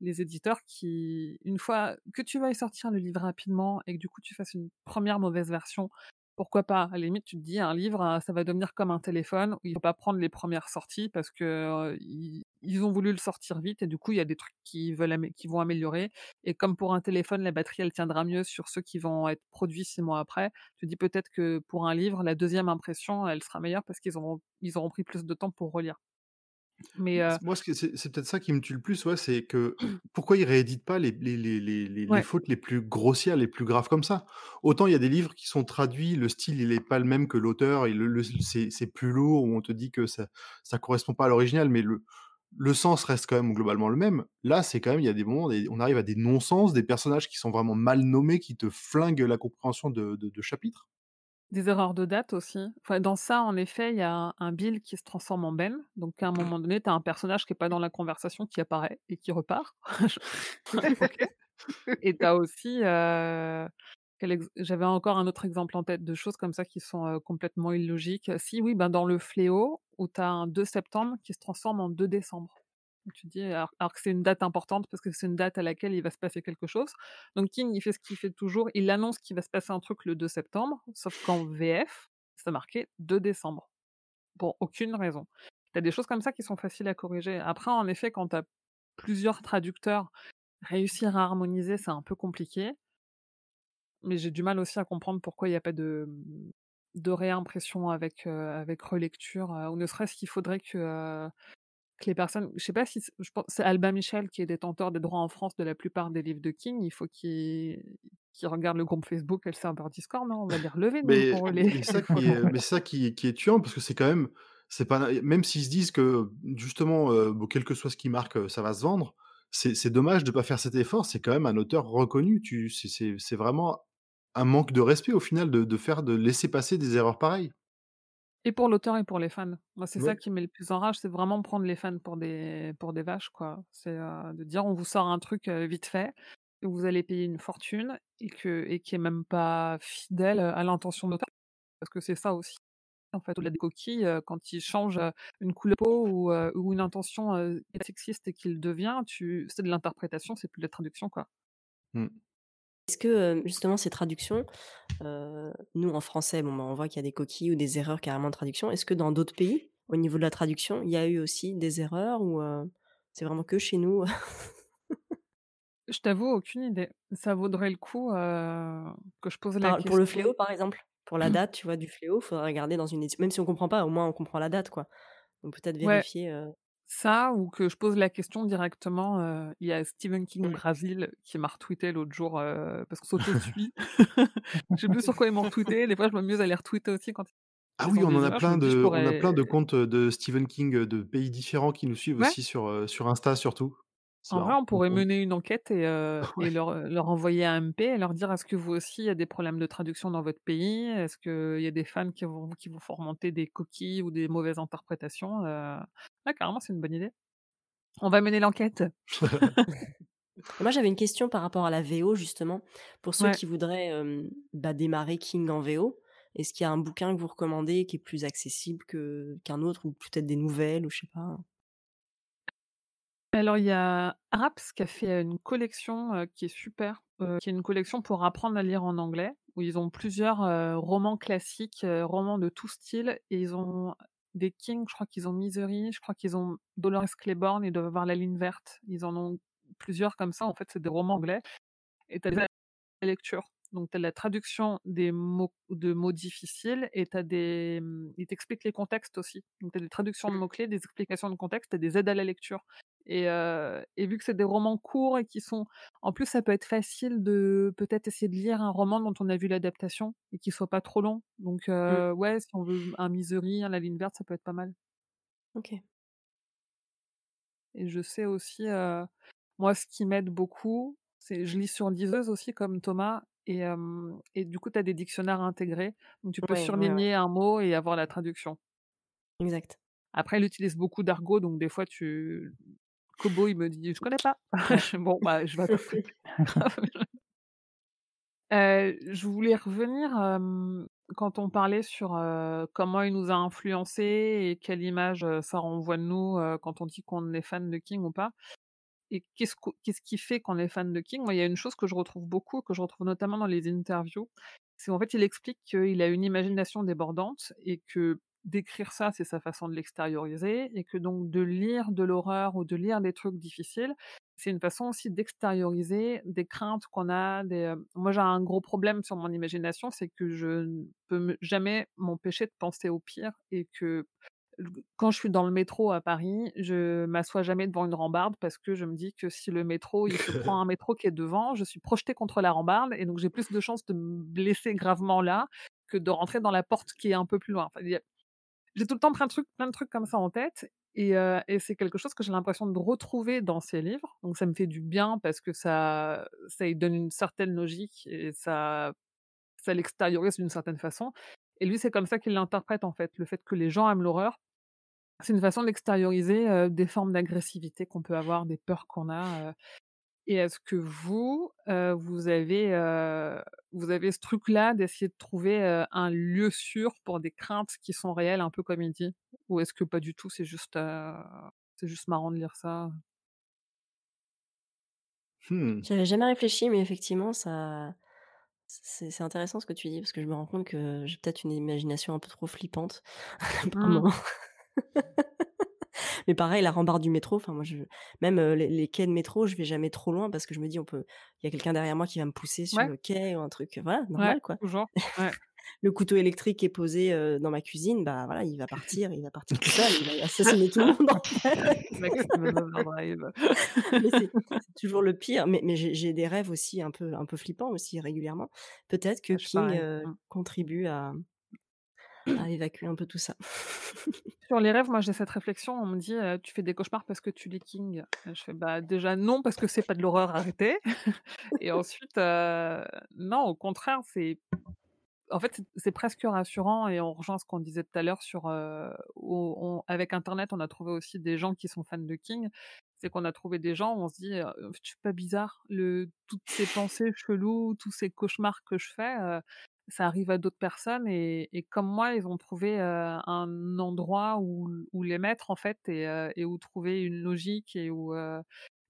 les éditeurs qui une fois que tu veuilles sortir le livre rapidement et que du coup tu fasses une première mauvaise version, pourquoi pas? À la limite, tu te dis: «Un livre, ça va devenir comme un téléphone où il faut pas prendre les premières sorties parce que, ils ont voulu le sortir vite et du coup, il y a des trucs qui veulent qui vont améliorer» et comme pour un téléphone, la batterie, elle tiendra mieux sur ceux qui vont être produits 6 mois après, tu dis peut-être que pour un livre, la deuxième impression, elle sera meilleure parce qu'ils auront ils auront pris plus de temps pour relire. Mais, moi, c'est peut-être ça qui me tue le plus, ouais, c'est que pourquoi ils rééditent pas les les les les Ouais. fautes les plus grossières, les plus graves comme ça? Autant il y a des livres qui sont traduits, le style il est pas le même que l'auteur et le le c'est plus lourd, où on te dit que ça ça correspond pas à l'original, mais le le sens reste quand même globalement le même. Là, c'est quand même il y a des moments, on arrive à des non-sens, des personnages qui sont vraiment mal nommés, qui te flinguent la compréhension de de de chapitres. Des erreurs de date aussi. Enfin, dans ça, en effet, il y a un un Bill qui se transforme en Ben. Donc à un moment donné, tu as un personnage qui est pas dans la conversation qui apparaît et qui repart. Et tu as aussi, ex j'avais encore un autre exemple en tête de choses comme ça qui sont, heu, complètement illogiques. Si, oui, ben, dans Le Fléau, où tu as un 2 septembre qui se transforme en 2 décembre. Tu dis alors que c'est une date importante parce que c'est une date à laquelle il va se passer quelque chose. Donc King, il fait ce qu'il fait toujours, il annonce qu'il va se passer un truc le 2 septembre, sauf qu'en VF, c'est marqué 2 décembre, pour aucune raison. Tu as des choses comme ça qui sont faciles à corriger. Après, en effet, quand tu as plusieurs traducteurs, réussir à harmoniser, c'est un peu compliqué. Mais j'ai du mal aussi à comprendre pourquoi il y a pas de, réimpression avec, heu, avec relecture, heu, ou ne serait-ce qu'il faudrait que, heu, que les personnes je sais pas si je pense c'est Albin Michel qui est détenteur des droits en France de la plupart des livres de King, il faut qu'il regarde le groupe Facebook et le serveur Discord, non? On va les relever Mais pour les mais ça qui est, mais c'est ça qui est qui est tuant parce que c'est quand même c'est pas même s'ils se disent que justement, bon, quel que soit ce qui marque, ça va se vendre, c'est dommage de pas faire cet effort. C'est quand même un auteur reconnu. C'est vraiment un manque de respect au final de de faire de laisser passer des erreurs pareilles. Et pour l'auteur et pour les fans. Moi, c'est ça qui me met le plus en rage, c'est vraiment prendre les fans pour des pour des vaches, quoi. C'est, heu, de dire: «On vous sort un truc, heu, vite fait, que vous allez payer une fortune et que et qui est même pas fidèle, à l'intention de l'auteur». Parce que c'est ça aussi, en fait, au-delà des coquilles, heu, quand il change, une couleur de peau ou, une intention, sexiste et qu'il devient, tu c'est de l'interprétation, c'est plus de la traduction, quoi. Mmh. Est-ce que, justement ces traductions, nous en français, bon, bah, on voit qu'il y a des coquilles ou des erreurs carrément de traduction. Est-ce que dans d'autres pays, au niveau de la traduction, il y a eu aussi des erreurs ou, c'est vraiment que chez nous? Je t'avoue, aucune idée. Ça vaudrait le coup, que je pose la Par pour le question. fléau, par exemple? Pour la date, tu vois, du fléau, faudrait regarder dans une édi même si on comprend pas, au moins on comprend la date, quoi. Donc peut-être vérifier, Ça ou que je pose la question directement, il y a Stephen King. Brasil qui m'a retweeté l'autre jour, parce qu'on s'auto-suit. Je sais plus sur quoi ils m'ont retweeté, des fois je m'amuse à les retweeter aussi quand Ah oui, on en a plein dis: «Je de on a pourrais» plein de comptes, de Stephen King, de pays différents qui nous suivent Ouais. aussi sur, sur Insta surtout. En vrai, on pourrait mener une enquête et leur, envoyer un MP et leur dire: «Est-ce que vous aussi, il y a des problèmes de traduction dans votre pays? Est-ce qu'il y a des fans qui vont qui vous font remonter des coquilles ou des mauvaises interprétations?» Ouais, carrément, c'est une bonne idée. On va mener l'enquête. Moi, j'avais une question par rapport à la VO justement. Pour ceux Ouais. qui voudraient, bah, démarrer King en VO, est-ce qu'il y a un bouquin que vous recommandez qui est plus accessible que qu'un autre ou peut-être des nouvelles ou je sais pas? Alors il y a Araps qui a fait, une collection, qui est super, qui est une collection pour apprendre à lire en anglais, où ils ont plusieurs, romans classiques, romans de tout style et ils ont des King, je crois qu'ils ont Misery, je crois qu'ils ont Dolores Claiborne, ils doivent avoir La Ligne verte. Ils en ont plusieurs comme ça, en fait, c'est des romans anglais et tu as des lecture. Donc tu as la traduction des mots de mots difficiles et tu des, mmh, ils t'expliquent les contextes aussi. Donc tu as des traductions de Mmh. mots-clés, des explications de contexte, tu des aides à la lecture et vu que c'est des romans courts et qui sont en plus, ça peut être facile de peut-être essayer de lire un roman dont on a vu l'adaptation et qui soit pas trop long. Donc Mmh. ouais, si on veut un Misery, un La Ligne verte, ça peut être pas mal OK. et je sais aussi, moi, ce qui m'aide beaucoup, c'est je lis sur liseuse aussi comme Thomas et et du coup, tu as des dictionnaires intégrés, donc tu peux Ouais, ouais, ouais. surligner un mot et avoir la traduction. Exact. Après, elle utilise beaucoup d'argot, donc des fois tu Kobo, il me dit: «Je connais pas». Bon, bah, je vais. Heu, je voulais revenir, quand on parlait sur, comment il nous a influencés et quelle image, ça renvoie de nous, quand on dit qu'on est fan de King ou pas. Et qu'est-ce qui fait qu'on est fan de King? Moi, il y a une chose que je retrouve beaucoup, que je retrouve notamment dans les interviews, c'est en fait, il explique qu'il a une imagination débordante et que d'écrire ça, c'est sa façon de l'extérioriser et que donc de lire de l'horreur ou de lire des trucs difficiles, c'est une façon aussi d'extérioriser des craintes qu'on a, des, heu moi, j'ai un gros problème sur mon imagination, c'est que je ne peux jamais m'empêcher de penser au pire et que quand je suis dans le métro à Paris, je m'assois jamais devant une rambarde parce que je me dis que si le métro, il se prend un métro qui est devant, je suis projetée contre la rambarde et donc j'ai plus de chances de me blesser gravement là, que de rentrer dans la porte qui est un peu plus loin. Enfin, j'ai tout le temps plein de trucs comme ça en tête et c'est quelque chose que j'ai l'impression de retrouver dans ses livres. Donc ça me fait du bien parce que ça ça lui donne une certaine logique et ça ça l'extériorise d'une certaine façon et lui, c'est comme ça qu'il l'interprète, en fait. Le fait que les gens aiment l'horreur, c'est une façon d'extérioriser, des formes d'agressivité qu'on peut avoir, des peurs qu'on a, et est-ce que vous, vous avez, vous avez ce truc-là d'essayer de trouver, un lieu sûr pour des craintes qui sont réelles, un peu comme il dit? Ou est-ce que pas du tout, c'est juste, c'est juste marrant de lire ça? Mmh. J'avais jamais réfléchi, mais effectivement, ça c'est c'est intéressant ce que tu dis parce que je me rends compte que j'ai peut-être une imagination un peu trop flippante par Mmh. Mais pareil, la rambarde du métro, enfin moi je même, les les quais de métro, je vais jamais trop loin parce que je me dis: «On peut il y a quelqu'un derrière moi qui va me pousser sur Ouais, le quai» ou un truc, voilà, ouais, normal quoi. toujours. Ouais. Le couteau électrique est posé, dans ma cuisine, bah, voilà, il va partir il va partir tout seul, il va assassiner tout le monde c'est toujours le pire, mais mais j'ai des rêves aussi un peu un peu flippants aussi régulièrement. Peut-être que suis King, Mmh. contribue à à évacuer un peu tout ça. Sur les rêves, moi, j'ai cette réflexion, on me dit, «Tu fais des cauchemars parce que tu lis King». Je fais: «Bah, déjà non, parce que c'est pas de l'horreur, arrêtez» et ensuite, non, au contraire, c'est en fait, c'est presque rassurant et on rejoint ce qu'on disait tout à l'heure sur, avec internet, on a trouvé aussi des gens qui sont fans de King. C'est qu'on a trouvé des gens on se dit, «Je suis pas bizarre, le toutes ces pensées cheloues, tous ces cauchemars que je fais, ça arrive à d'autres personnes et et comme moi, ils ont trouvé, heu, un endroit où où les mettre en fait et heu et où trouver une logique et où, heu,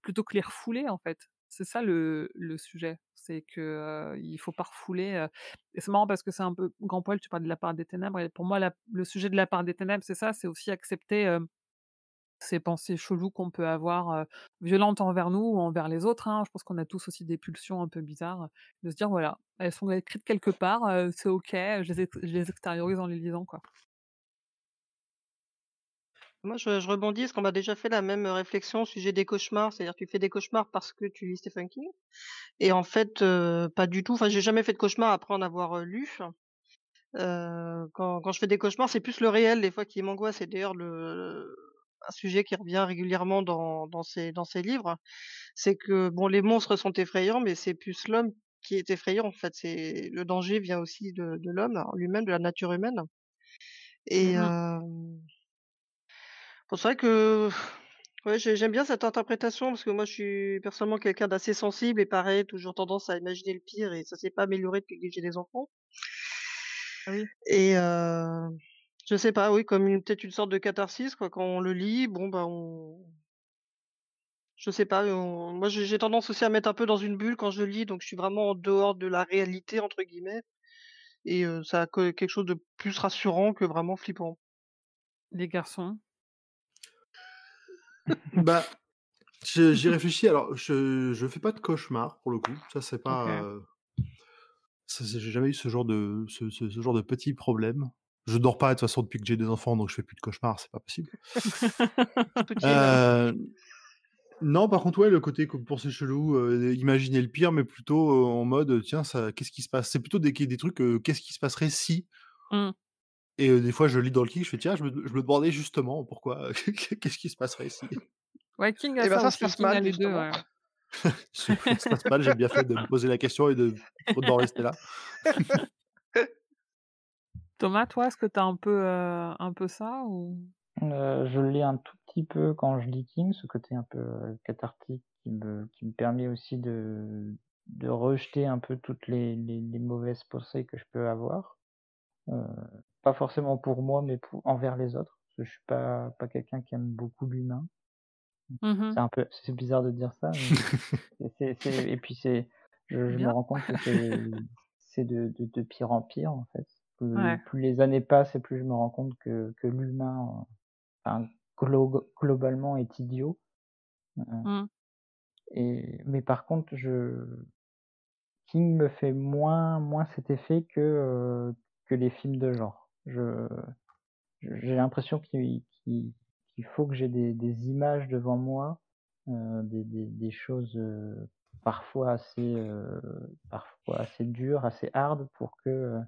plutôt que les refouler en fait». C'est ça le le sujet, c'est que, il faut pas refouler, et c'est marrant parce que c'est un peu grand poil, tu parles de la part des ténèbres et pour moi la le sujet de la part des ténèbres, c'est ça, c'est aussi accepter, ces pensées cheloues qu'on peut avoir, violentes envers nous ou envers les autres, hein. Je pense qu'on a tous aussi des pulsions un peu bizarres, de se dire: «Voilà, elles sont écrites quelque part, c'est OK, je les extériorise en les lisant, quoi». Moi, je rebondis parce qu'on m'a déjà fait la même, réflexion au sujet des cauchemars. C'est-à-dire, tu fais des cauchemars parce que tu lis Stephen King et en fait, pas du tout. Enfin, j'ai jamais fait de cauchemar après en avoir, lu. Quand quand je fais des cauchemars, c'est plus le réel des fois qui m'angoisse et d'ailleurs le un sujet qui revient régulièrement dans dans ces dans ces livres, c'est que bon, les monstres sont effrayants, mais c'est plus l'homme qui est effrayant en fait. C'est le danger vient aussi de de l'homme en lui-même, de la nature humaine et Mmh bon, c'est vrai que ouais, j'ai j'aime bien cette interprétation parce que moi je suis personnellement quelqu'un d'assez sensible et pareil, toujours tendance à imaginer le pire et ça s'est pas amélioré depuis que j'ai des enfants. Oui. Et je sais pas, oui, comme peut-être une sorte de catharsis quoi, quand on le lit, bon bah, on je sais pas, on moi j'ai tendance aussi à mettre un peu dans une bulle quand je lis, donc je suis vraiment en dehors de «la réalité» entre guillemets et ça a que quelque chose de plus rassurant que vraiment flippant. Les garçons? Bah, j'y réfléchis, alors je je fais pas de cauchemars pour le coup, ça c'est pas, j'ai jamais eu ce genre de ce ce ce genre de petit problème. Je dors pas de toute façon depuis que j'ai des enfants, donc je fais plus de cauchemars, c'est pas possible. Heu, non, par contre, ouais, le côté comme pensée chelou, heu, imaginer le pire, mais plutôt, heu, en mode, tiens, ça qu'est-ce qui se passe? C'est plutôt des des trucs, qu'est-ce qui se passerait si? Mmh. Et des fois, je lis dans le King, je fais: «Tiens, je me je me demandais justement pourquoi, qu'est-ce qui se passerait si?» Ouais, King a Et bah, ça ça se passe mal les 2, justement. ouais. Ça se passe mal, j'ai bien fait de me poser la question et de d'en rester là. Thomas, toi, est-ce que tu as un peu, heu, un peu ça ou? Heu, je l'ai un tout petit peu quand je lis King, ce côté un peu, heu, cathartique qui me qui me permet aussi de de rejeter un peu toutes les les les mauvaises pensées que je peux avoir. Pas forcément pour moi, mais pour envers les autres, parce que je suis pas pas quelqu'un qui aime beaucoup l'humain. Mmh mh. C'est un peu c'est bizarre de dire ça, mais et puis c'est je je me rends compte que c'est c'est de de de pire en pire, en fait. Plus Ouais. plus les années passent et plus je me rends compte que que l'humain, enfin, glo globalement est idiot. Heu Mmh. et mais par contre, je King me fait moins moins cet effet que, heu, que les films de genre. Je j'ai l'impression qu'il faut que j'ai des des images devant moi, heu, des des des choses, parfois assez, heu, parfois assez dures, assez hard pour que,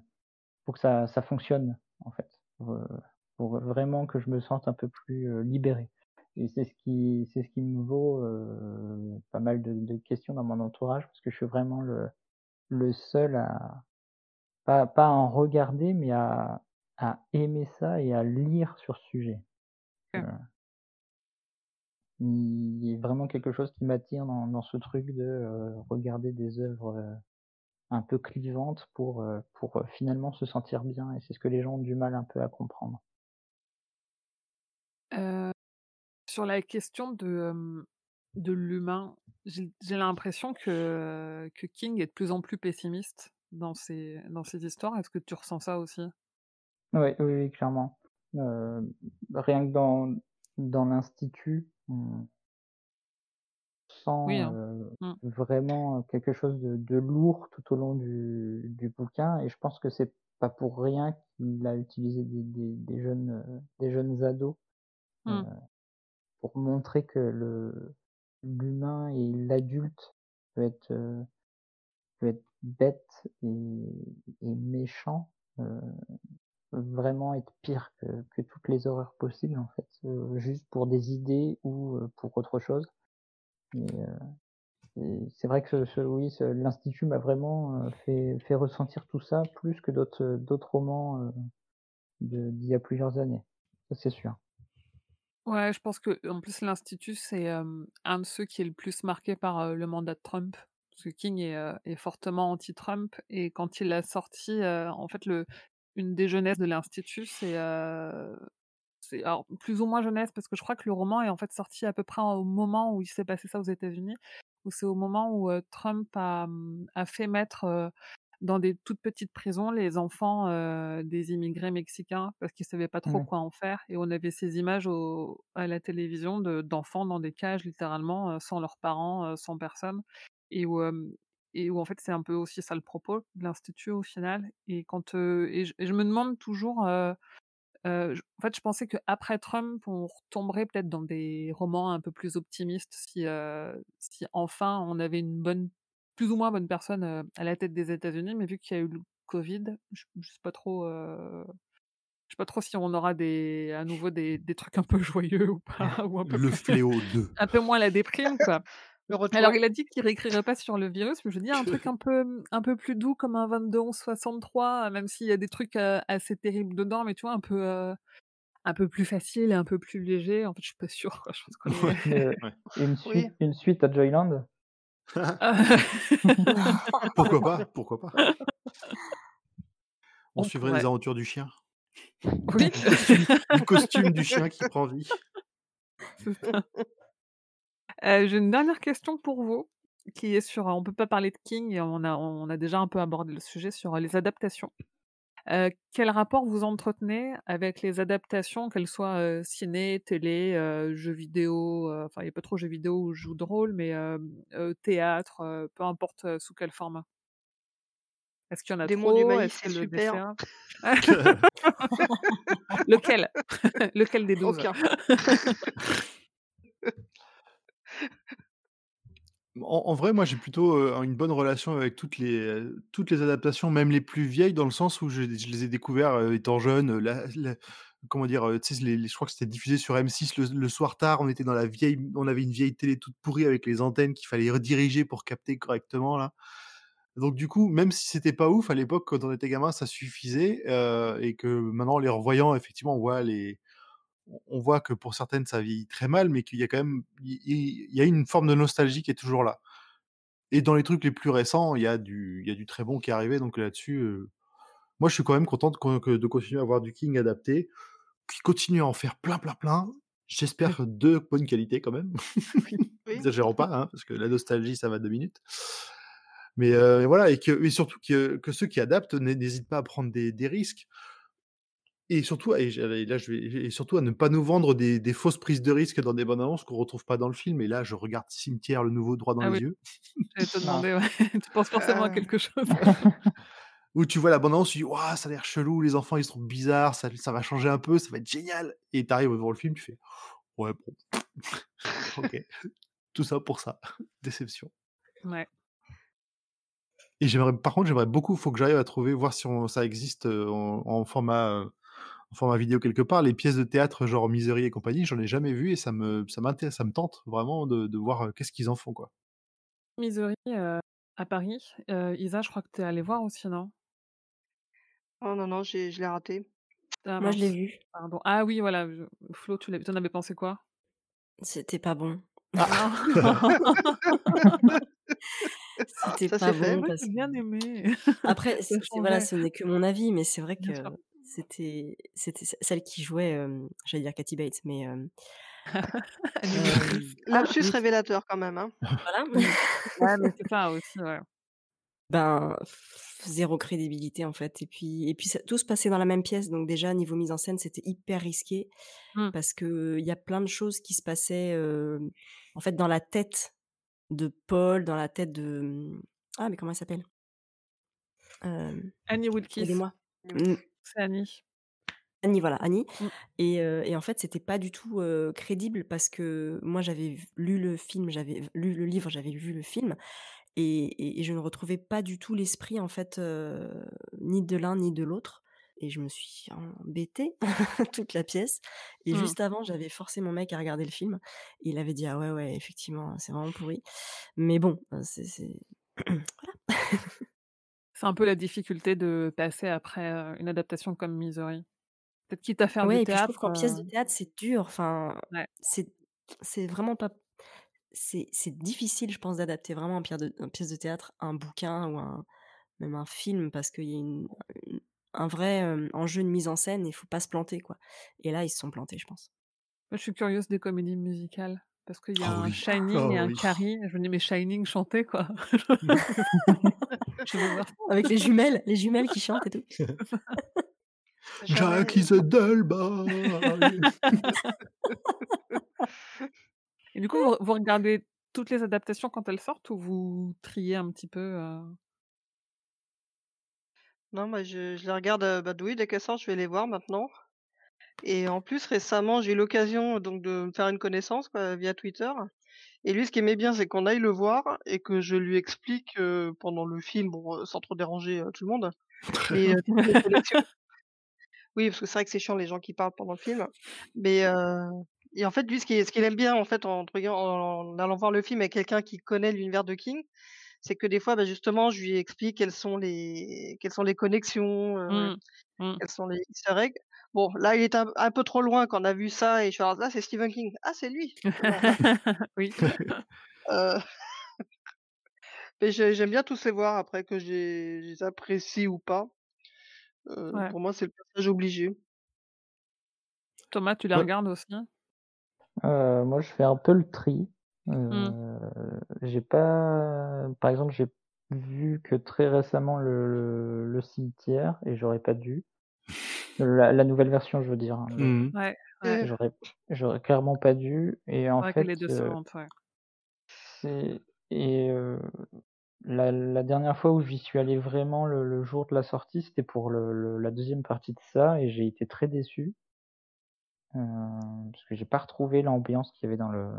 pour que ça ça fonctionne, en fait. Pour, vraiment que je me sente un peu plus, heu, libéré et c'est ce qui c'est ce qui me vaut, heu, pas mal de de questions dans mon entourage parce que je suis vraiment le le seul à pas pas à en regarder, mais à à aimer ça et à lire sur ce sujet. OK. il y a vraiment quelque chose qui m'attire dans dans ce truc de, regarder des œuvres, un peu clivantes pour, heu, pour, heu, finalement se sentir bien et c'est ce que les gens ont du mal un peu à comprendre. Heu, sur la question de, de l'humain, j'ai l'impression que que King est de plus en plus pessimiste dans ses dans ses histoires. Est-ce que tu ressens ça aussi? Oui, oui, clairement. Rien que dans dans l'institut, on Oui, hein. heu, Mmh. vraiment quelque chose de de lourd tout au long du du bouquin et je pense que c'est pas pour rien qu'il a utilisé des des des jeunes, heu, des jeunes ados, heu, Mmh. pour montrer que le l'humain et l'adulte peut être, peut être bête et et méchant, vraiment être pire que que toutes les horreurs possibles, en fait, juste pour des idées ou, pour autre chose c'est vrai que ce ce l'Institut m'a vraiment, heu, fait ressentir tout ça plus que d'autres, d'autres romans, d'il y a plusieurs années. Ça, c'est sûr. Ouais, je pense qu'en plus l'Institut, c'est, un de ceux qui est le plus marqué par, le mandat de Trump. Parce que King est, fortement anti-Trump et quand il l'a sorti, en fait, le une des jeunesses de l'Institut, c'est, c'est alors plus ou moins jeunesse parce que je crois que le roman est en fait sorti à peu près au moment où il s'est passé ça aux États-Unis, où c'est au moment où, Trump a, mmh, a fait mettre, dans des toutes petites prisons les enfants des immigrés mexicains parce qu'ils savaient pas trop quoi en faire et on avait ces images au, à la télévision d'enfants dans des cages littéralement sans leurs parents, sans personne et où et où en fait c'est un peu aussi ça le propos de l'institut au final et quand et je, et, je, me demande toujours en fait, je pensais qu'après Trump, on retomberait peut-être dans des romans un peu plus optimistes si, si enfin on avait une bonne, plus ou moins bonne personne à la tête des États-Unis. Mais vu qu'il y a eu le Covid, je, ne sais pas trop. je sais pas trop si on aura des, à nouveau des, des trucs un peu joyeux ou pas. Ou un peu le fléau 2. Un peu moins la déprime, quoi. Alors, il a dit qu'il réécrirait pas sur le virus, mais je dis un truc un peu, un peu plus doux comme un 22-11-63, même s'il y a des trucs assez terribles dedans, mais tu vois, un peu, un peu plus facile et un peu plus léger. En fait, je suis pas sûre. Je pense qu'on est... une, suite, une suite à Joyland? Pourquoi pas Pourquoi pas On, suivrait les aventures du chien. Oui. le costume du chien qui prend vie. J'ai une dernière question pour vous, qui est sur, on peut pas parler de King et on a on a déjà un peu abordé le sujet sur, les adaptations. quel rapport vous entretenez avec les adaptations, qu'elles soient, ciné, télé, jeux vidéo, enfin il y a pas trop jeux vidéo ou jeux de rôle, mais théâtre, peu importe, sous quel format? Est-ce qu'il y en a Démon trop? du maïs, c'est le super. dessert Lequel? Lequel des 12? En, vrai, moi, j'ai plutôt une bonne relation avec toutes les, toutes les adaptations, même les plus vieilles, dans le sens où je, les ai découvertes étant jeune. comment dire, les- je crois que c'était diffusé sur M6 le, soir tard. On était dans la vieille, on avait une vieille télé toute pourrie avec les antennes qu'il fallait rediriger pour capter correctement là. Donc du coup, même si c'était pas ouf à l'époque quand on était gamin, ça suffisait et que maintenant, en les revoyant, effectivement, on voit les, on- voit que pour certaines ça vieillit très mal, mais qu'il y a quand même, il y a une forme de nostalgie qui est toujours là. Et dans les trucs les plus récents, il y a du, il y a du très bon qui est arrivé. Donc là-dessus, euh, moi, je suis quand même content de, de continuer à avoir du King adapté, puis continuer à en faire plein, plein, plein. J'espère de bonne qualité quand même. Oui. Exagérons pas, hein, parce que la nostalgie, ça va deux minutes. Mais euh, voilà, et, que, et surtout que, que ceux qui adaptent n'hé- n'hésitent pas à prendre des, des risques. Et surtout, et là, je vais, et surtout à ne pas nous vendre des, des fausses prises de risques dans des bonnes annonces qu'on retrouve pas dans le film. Et là, je regarde Cimetière, le nouveau droit dans Ah les oui. yeux. J'allais te demander, ouais. Tu penses forcément à Ah. quelque chose. où tu vois la bande-annonce, tu dis Waouh, ça a l'air chelou, les enfants ils sont bizarres, ça, ça va changer un peu, ça va être génial. Et t'arrives devant le film, tu fais Ouais, bon, ok, tout ça pour ça, déception. Ouais. Et j'aimerais, par contre, j'aimerais beaucoup, faut que j'arrive à trouver, voir si on- ça existe euh, en, en format, euh, en format vidéo quelque part, les pièces de théâtre genre Misery et compagnie, j'en ai jamais vu et ça me, ça m'intéresse, ça me tente vraiment de, de voir qu'est-ce qu'ils en font quoi. Misery, euh, à Paris. Euh, Isa, je crois que tu es allée voir aussi, non? Oh non, non, j'ai- je l'ai raté. Ah, Moi, je l'ai vu. Pardon. Ah oui, voilà. Flo, tu l'as- t'en avais pensé quoi? C'était pas bon. Non. C'était Ça pas bon parce j'ai bien aimé. après, Ça c'est c'est- voilà, ce n'est que mon avis, mais c'est vrai que. C'était c'était ce- celle qui jouait, euh, j'allais dire Cathy Bates, mais euh, est euh, ah Lapsus révélateur quand même. Hein. voilà. Ouais, mais c'est ça aussi, ouais. ben zéro crédibilité en fait. Et puis et puis ça- tout se passait dans la même pièce, donc déjà niveau mise en scène, c'était hyper risqué Mm. parce que il y a plein de choses qui se passaient euh, en fait dans la tête de Paul, dans la tête de ah mais comment elle s'appelle? Euh, Annie Wilkes, Aidez-moi. Oui. Mm, c'est Annie. Annie, voilà, Annie. Mm. Et, euh, et en fait, c'était pas du tout euh, crédible parce que moi, j'avais lu le film, j'avais lu le livre, j'avais vu le film, et, et- et je ne retrouvais pas du tout l'esprit, en fait, euh, ni de l'un ni de l'autre. Et je me suis embêtée toute la pièce. Et Mm. juste avant, j'avais forcé mon mec à regarder le film. Il avait dit, ah ouais, ouais, effectivement, c'est vraiment pourri. Mais bon, c'est... c'est- voilà. C'est un peu la difficulté de passer après euh, une adaptation comme Misery. Peut-être quitte à faire Ouais, du et puis je trouve théâtre. qu'en pièce de théâtre, c'est dur. Enfin, Ouais. c'est c'est vraiment pas. C'est c'est difficile, je pense, d'adapter vraiment en, pierre de- en pièce de théâtre un bouquin ou un, même un film parce qu'il y a une, une- un vrai euh, enjeu de mise en scène et il faut pas se planter, quoi. Et là, ils se sont plantés, je pense. Moi, je suis curieuse des comédies musicales. Parce qu'il y a Oh un oui, Shining oh et un oui. Carrie. Je me dis, mais Shining chantait, quoi. Je veux voir Avec les jumelles, les jumelles qui chantent et tout. Jack is a dull boy. et du coup, vous vous regardez toutes les adaptations quand elles sortent ou vous triez un petit peu, heu? Non, moi je je les regarde, heu, bah, oui, dès qu'elles sortent, je vais les voir maintenant et en plus récemment, j'ai eu l'occasion donc de me faire une connaissance quoi, via Twitter et lui ce qu'il aimait bien, c'est qu'on aille le voir et que je lui explique, heu, pendant le film, bon, sans trop déranger, tout le monde, mais. Oui, parce que c'est vrai que c'est chiant les gens qui parlent pendant le film, mais et en fait, lui, ce qu'il qu'il aime bien en fait en allant voir le film avec quelqu'un qui connaît l'univers de King, c'est que des fois, bah, justement, je lui explique quelles sont les quelles sont les connexions, Mmh. Mmh. quels sont les easter eggs. Bon, là, il était un un peu trop loin quand on a vu ça et je «Alors là, c'est Stephen King». «Ah, c'est lui! D'accord». Oui. Heu mais j'ai j'aime bien tous les voir après que j'ai je les apprécie ou pas. Ouais. pour moi, c'est le passage obligé. Thomas, tu les Ouais. regardes aussi? Heu, moi, je fais un peu le tri. Mmh. J'ai pas par exemple, j'ai vu que très récemment le le le Cimetière et j'aurais pas dû. La la nouvelle version, je veux dire, hein, Mmh Ouais, j'aurais j'aurais clairement pas dû et C'est en fait, heu, décevante, ouais. c'est et heu, la la dernière fois où j'y suis allé vraiment le le jour de la sortie, c'était pour le le la 2e partie de ça et j'ai été très déçu. Heu, parce que j'ai pas retrouvé l'ambiance qu'il y avait dans le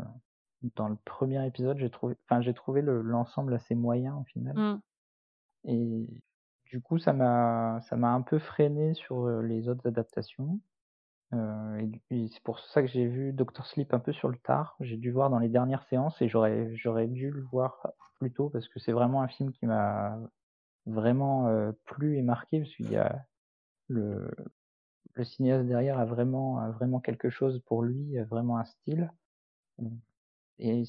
dans le 1er épisode. J'ai trouvé enfin, j'ai trouvé le l'ensemble assez moyen au final Mmh. et du coup, ça m'a ça m'a un peu freiné sur, les autres adaptations. Et c'est pour ça que j'ai vu Doctor Sleep un peu sur le tard. J'ai dû voir dans les dernières séances et j'aurais j'aurais dû le voir plus tôt parce que c'est vraiment un film qui m'a vraiment, plu et marqué parce qu'il y a le le cinéaste derrière a vraiment vraiment quelque chose pour lui, a vraiment un style. Et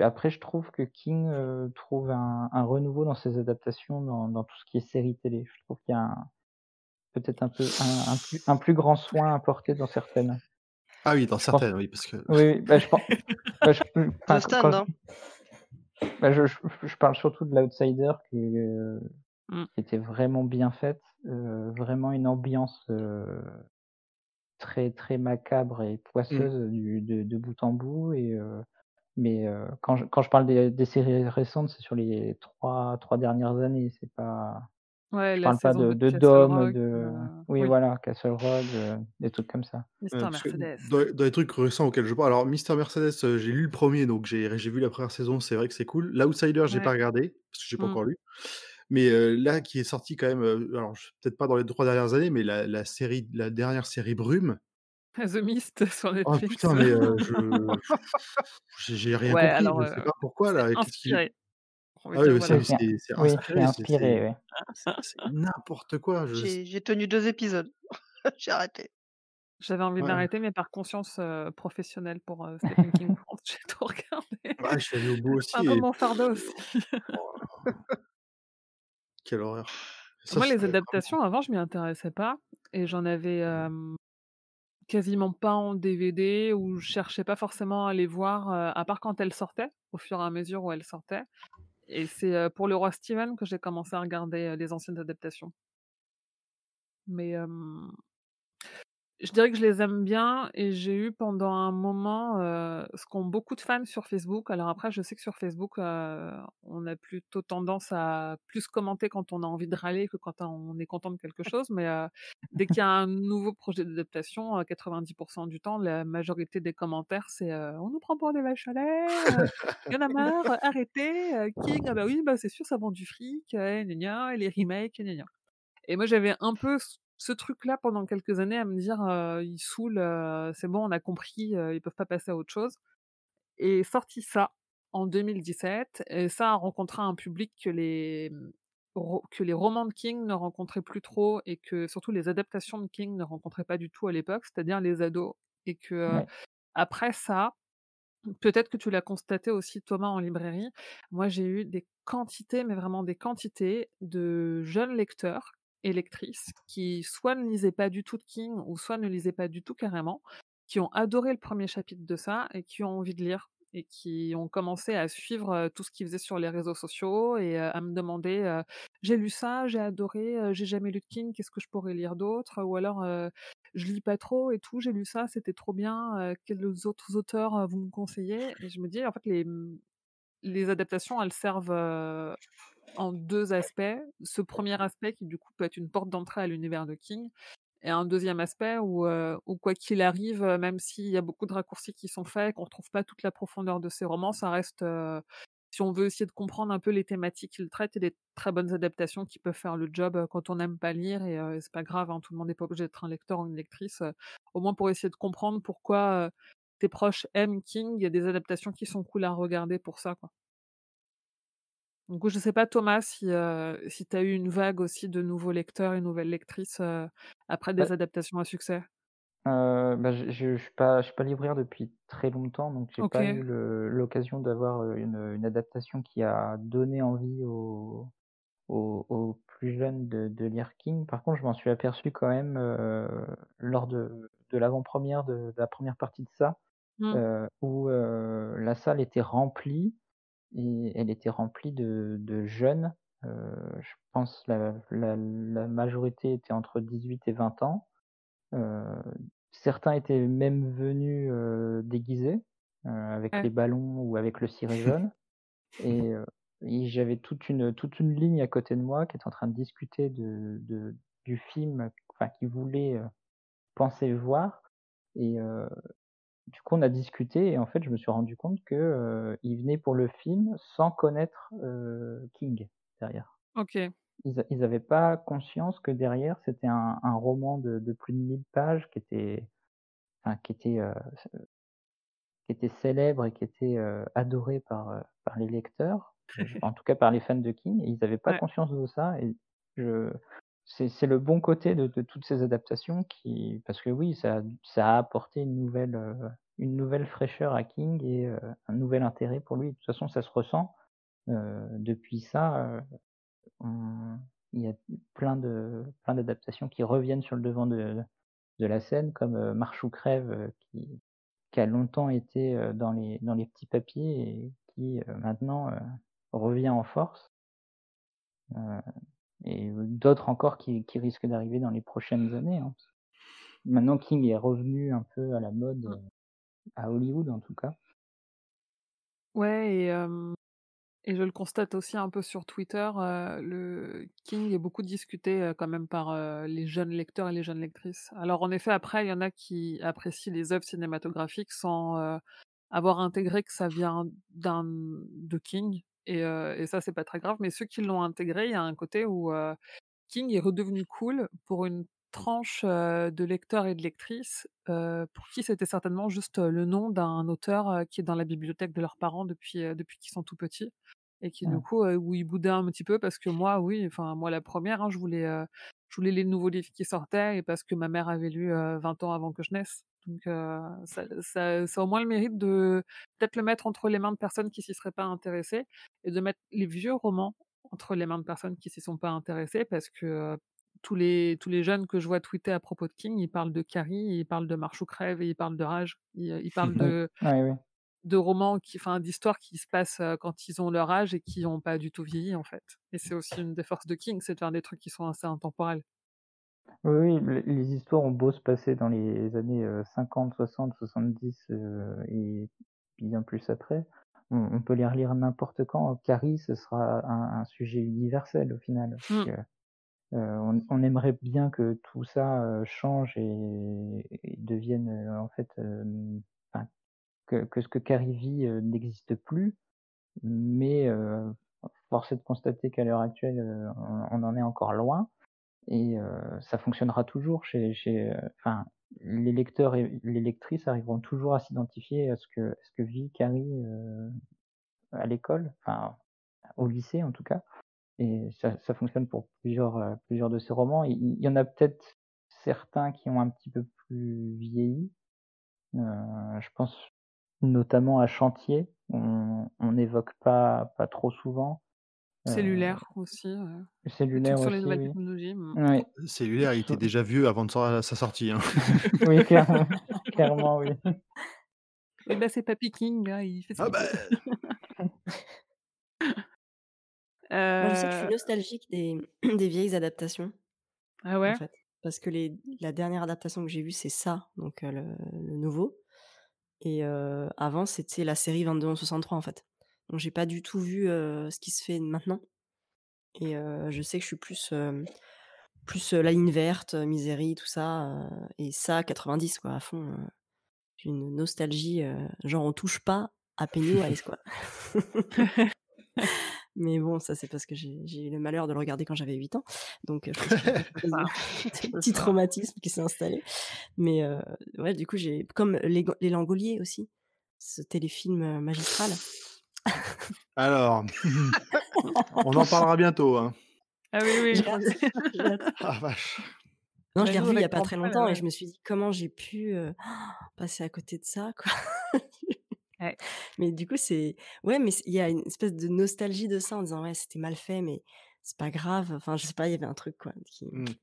après je trouve que King, heu, trouve un un renouveau dans ses adaptations dans dans tout ce qui est séries télé. Je trouve qu'il y a un peut-être un peu un un plus un plus grand soin apporté dans certaines. Ah oui, dans Je pense certaines, oui, parce que oui, oui, bah, je pen bah, je je enfin, stan, quand bah, je je je parle surtout de l'Outsider qui, qui était vraiment bien faite, heu, vraiment une ambiance, heu, très, très macabre et Mmh. poisseuse du de de bout en bout et heu, mais heu, quand je quand je parle des des séries récentes, c'est sur les 3- 3 dernières années, c'est pas Ouais, je la parle pas saison de de de Rock, de heu, oui, oui. voilà, Castle Rock, des trucs comme ça. Mister que Mercedes. dans les dans les trucs récents auxquels je parle alors Mister Mercedes, j'ai lu le 1er donc j'ai j'ai vu la 1re saison, c'est vrai que c'est cool. L'Outsider, j'ai pas Ouais. regardé parce que j'ai pas Mmh. encore lu. Mais là, qui est sorti quand même, alors peut-être pas dans les 3 dernières années, mais la la série la dernière série Brume The Mist sur oh Netflix. putain, mais je j'ai rien Ouais, compris, alors, je sais pas pourquoi là, inspiré. Ah oui, voilà. C'est oui, inspiré, c'est n'importe quoi, je J'ai tenu 2 épisodes. J'ai arrêté. J'avais envie ouais. d'arrêter, mais par conscience, professionnelle pour, heu, Stephen King France, j'ai tout regardé. Ouais, je suis allé au bout C'est un peu et mon fardeau aussi. oh. Quelle horreur. Ça, Moi, les vraiment adaptations, avant, je m'y intéressais pas et j'en avais, quasiment pas en DVD ou je cherchais pas forcément à les voir, heu, à part quand elles sortaient, au fur et à mesure où elles sortaient et c'est, heu, pour Le Roi Steven que j'ai commencé à regarder, heu, les anciennes adaptations. Mais je dirais que je les aime bien et j'ai eu pendant un moment, heu, ce qu'ont beaucoup de fans sur Facebook. Alors après, je sais que sur Facebook, heu, on a plutôt tendance à plus commenter quand on a envie de râler que quand on est content de quelque chose, mais heu, dès qu'il y a un nouveau projet d'adaptation, à 90% du temps, la majorité des commentaires, c'est, «On nous prend pour des vaches à lait, heu, il y en a marre, arrêtez, King, ah bah oui, bah c'est sûr, ça vend du fric, heu, gna gna et les remakes, gna gna». Et moi, j'avais un peu ce truc-là pendant quelques années à me dire, heu: «Ils saoulent, c'est bon, on a compris, heu, ils peuvent pas passer à autre chose» et sorti ça en 2017 et ça a rencontré un public que les, mmh, que les romans de King ne rencontraient plus trop et que surtout les adaptations de King ne rencontraient pas du tout à l'époque, c'est-à-dire les ados et que, Ouais. après ça, peut-être que tu l'as constaté aussi Thomas en librairie, moi j'ai eu des quantités, mais vraiment des quantités de jeunes lecteurs et lectrices qui soit ne lisaient pas du tout de King ou soit ne lisaient pas du tout carrément, qui ont adoré le 1er chapitre de ça et qui ont envie de lire et qui ont commencé à suivre tout ce qu'il faisait sur les réseaux sociaux et à me demander j'ai lu ça, j'ai adoré, j'ai jamais lu de King, qu'est-ce que je pourrais lire d'autre? Ou alors je lis pas trop et tout, j'ai lu ça, c'était trop bien, quels autres auteurs vous me conseillez? Et je me dis en fait les, mmh, les adaptations elles servent en deux aspects. Ce premier aspect qui du coup peut être une porte d'entrée à l'univers de King et un deuxième aspect où, où quoi qu'il arrive, même s'il y a beaucoup de raccourcis qui sont faits, qu'on retrouve pas toute la profondeur de ces romans, ça reste, si on veut essayer de comprendre un peu les thématiques qu'il traite, et des très bonnes adaptations qui peuvent faire le job quand on n'aime pas lire et, c'est pas grave, hein, tout le monde n'est pas obligé d'être un lecteur ou une lectrice. au moins pour essayer de comprendre pourquoi tes proches aiment King, il y a des adaptations qui sont cool à regarder pour ça, quoi. Du coup, je sais pas Thomas si, si tu as eu une vague aussi de nouveaux lecteurs et nouvelles lectrices, après des adaptations à succès? bah, je je suis pas je suis pas libraire depuis très longtemps, donc j'ai pas eu l'occasion d'avoir, une, une adaptation qui a donné envie aux aux aux plus jeunes de de lire King. Par contre, je m'en suis aperçu quand même, lors de de l'avant-première de la première partie de ça, mmh. où, la salle était remplie et elle était remplie de de jeunes, je pense la la la majorité était entre 18 et 20 ans. certains étaient même venus, déguisés, avec les ballons ou avec le ciré jaune. Et j'avais toute une toute une ligne à côté de moi qui était en train de discuter de de du film, enfin qu'ils voulaient, penser voir. Et du coup, on a discuté et en fait, je me suis rendu compte que, euh, ils venaient pour le film sans connaître, King derrière. OK. Ils n'avaient pas conscience que derrière, c'était un un roman de de plus de 1000 pages qui était enfin qui était, qui était célèbre et qui était, adoré par, par les lecteurs, en tout cas par les fans de King et ils n'avaient pas conscience de ça et je c'est le bon côté de de toutes ces adaptations qui parce que oui, ça ça a apporté une nouvelle, euh, une nouvelle fraîcheur à King et euh, un nouvel intérêt pour lui. De toute façon, ça se ressent. Euh, depuis ça, il y a plein de plein d'adaptations qui reviennent sur le devant de de la scène comme, Marche ou crève, qui qui a longtemps été, dans les dans les petits papiers et qui, maintenant, revient en force et d'autres encore qui, qui risquent d'arriver dans les prochaines années. Hein. Maintenant, King est revenu un peu à la mode, mmh. euh, à Hollywood en tout cas. Ouais, et, et je le constate aussi un peu sur Twitter, le King est beaucoup discuté quand même par les jeunes lecteurs et les jeunes lectrices. Alors en effet, après, il y en a qui apprécient les œuvres cinématographiques sans avoir intégré que ça vient d'un de King. Et, ça, c'est pas très grave. Mais ceux qui l'ont intégré, il y a un côté où King est redevenu cool pour une tranche de lecteurs et de lectrices pour qui c'était certainement juste le nom d'un auteur qui est dans la bibliothèque de leurs parents depuis, depuis qu'ils sont tout petits et qui du coup où ils boudaient un petit peu parce que moi oui enfin moi la première hein, je voulais je voulais les nouveaux livres qui sortaient et parce que ma mère avait lu 20 ans avant que je naisse donc ça, ça, ça, a au moins le mérite de peut-être le mettre entre les mains de personnes qui s'y seraient pas intéressées et de mettre les vieux romans entre les mains de personnes qui s'y sont pas intéressées parce que tous les tous les jeunes que je vois tweeter à propos de King, ils parlent de Carrie, ils parlent de Marche ou crève et ils parlent de Rage. Ils, parlent de de romans qui enfin d'histoires qui se passent quand ils ont leur âge et qui n'ont pas du tout vieilli en fait. Et c'est aussi une des forces de King, c'est de faire des trucs qui sont assez intemporels. Oui, les histoires ont beau se passer dans les années 50, 60, 70 et bien plus après, on, peut les relire n'importe quand. Carrie, ce sera un, sujet universel au final. Mmh. on, aimerait bien que tout ça change et, devienne en fait que, que, ce que Carrie vit n'existe plus, mais force est de constater qu'à l'heure actuelle, on, en est encore loin et ça fonctionnera toujours chez, chez enfin, les lecteurs et les lectrices arriveront toujours à s'identifier à ce que, ce que vit Carrie à l'école, enfin, au lycée en tout cas. Et ça, ça fonctionne pour plusieurs, plusieurs de ces romans. Il, y en a peut-être certains qui ont un petit peu plus vieilli. je pense notamment à Chantier, on n'évoque pas, pas trop souvent. Cellulaire aussi. Cellulaire sur les nouvelles technologies. Mmh. Cellulaire, il était déjà vieux avant de sa sortie. Hein. oui, clairement, clairement, oui. Eh ben, c'est Papy King, là, il fait ce Ah bah. Moi, je sais que je suis nostalgique des des vieilles adaptations, Ah en ouais? fait. Parce que les la dernière adaptation que j'ai vue, c'est ça, donc heu, le le nouveau et heu, avant, c'était la série 22-11-63, en fait. Donc j'ai pas du tout vu, ce qui se fait maintenant et je sais que je suis plus, plus, La Ligne verte, Misery, tout ça, et ça 90 quoi, à fond. J'ai une nostalgie, genre on touche pas à Pennywise, quoi. Mais bon, ça, c'est parce que j'ai eu le malheur de le regarder quand j'avais 8 ans, donc je pense c'est petit traumatisme qui s'est installé. Mais ouais, du coup, j'ai comme les les Langoliers aussi, ce téléfilm, magistral. Alors, on en parlera bientôt, hein. Ah oui, oui, je. Ah vache! Non, je Bah, l'ai nous, revu il y avec a pas très longtemps et je me suis dit: «Comment j'ai pu, heu, passer à côté de ça, quoi?» Ouais. Mais du coup, c'est ouais, mais il y a une espèce de nostalgie de ça en disant: «Ouais, c'était mal fait, mais c'est pas grave». Enfin, je sais pas, il y avait un truc, quoi, qui Mmh.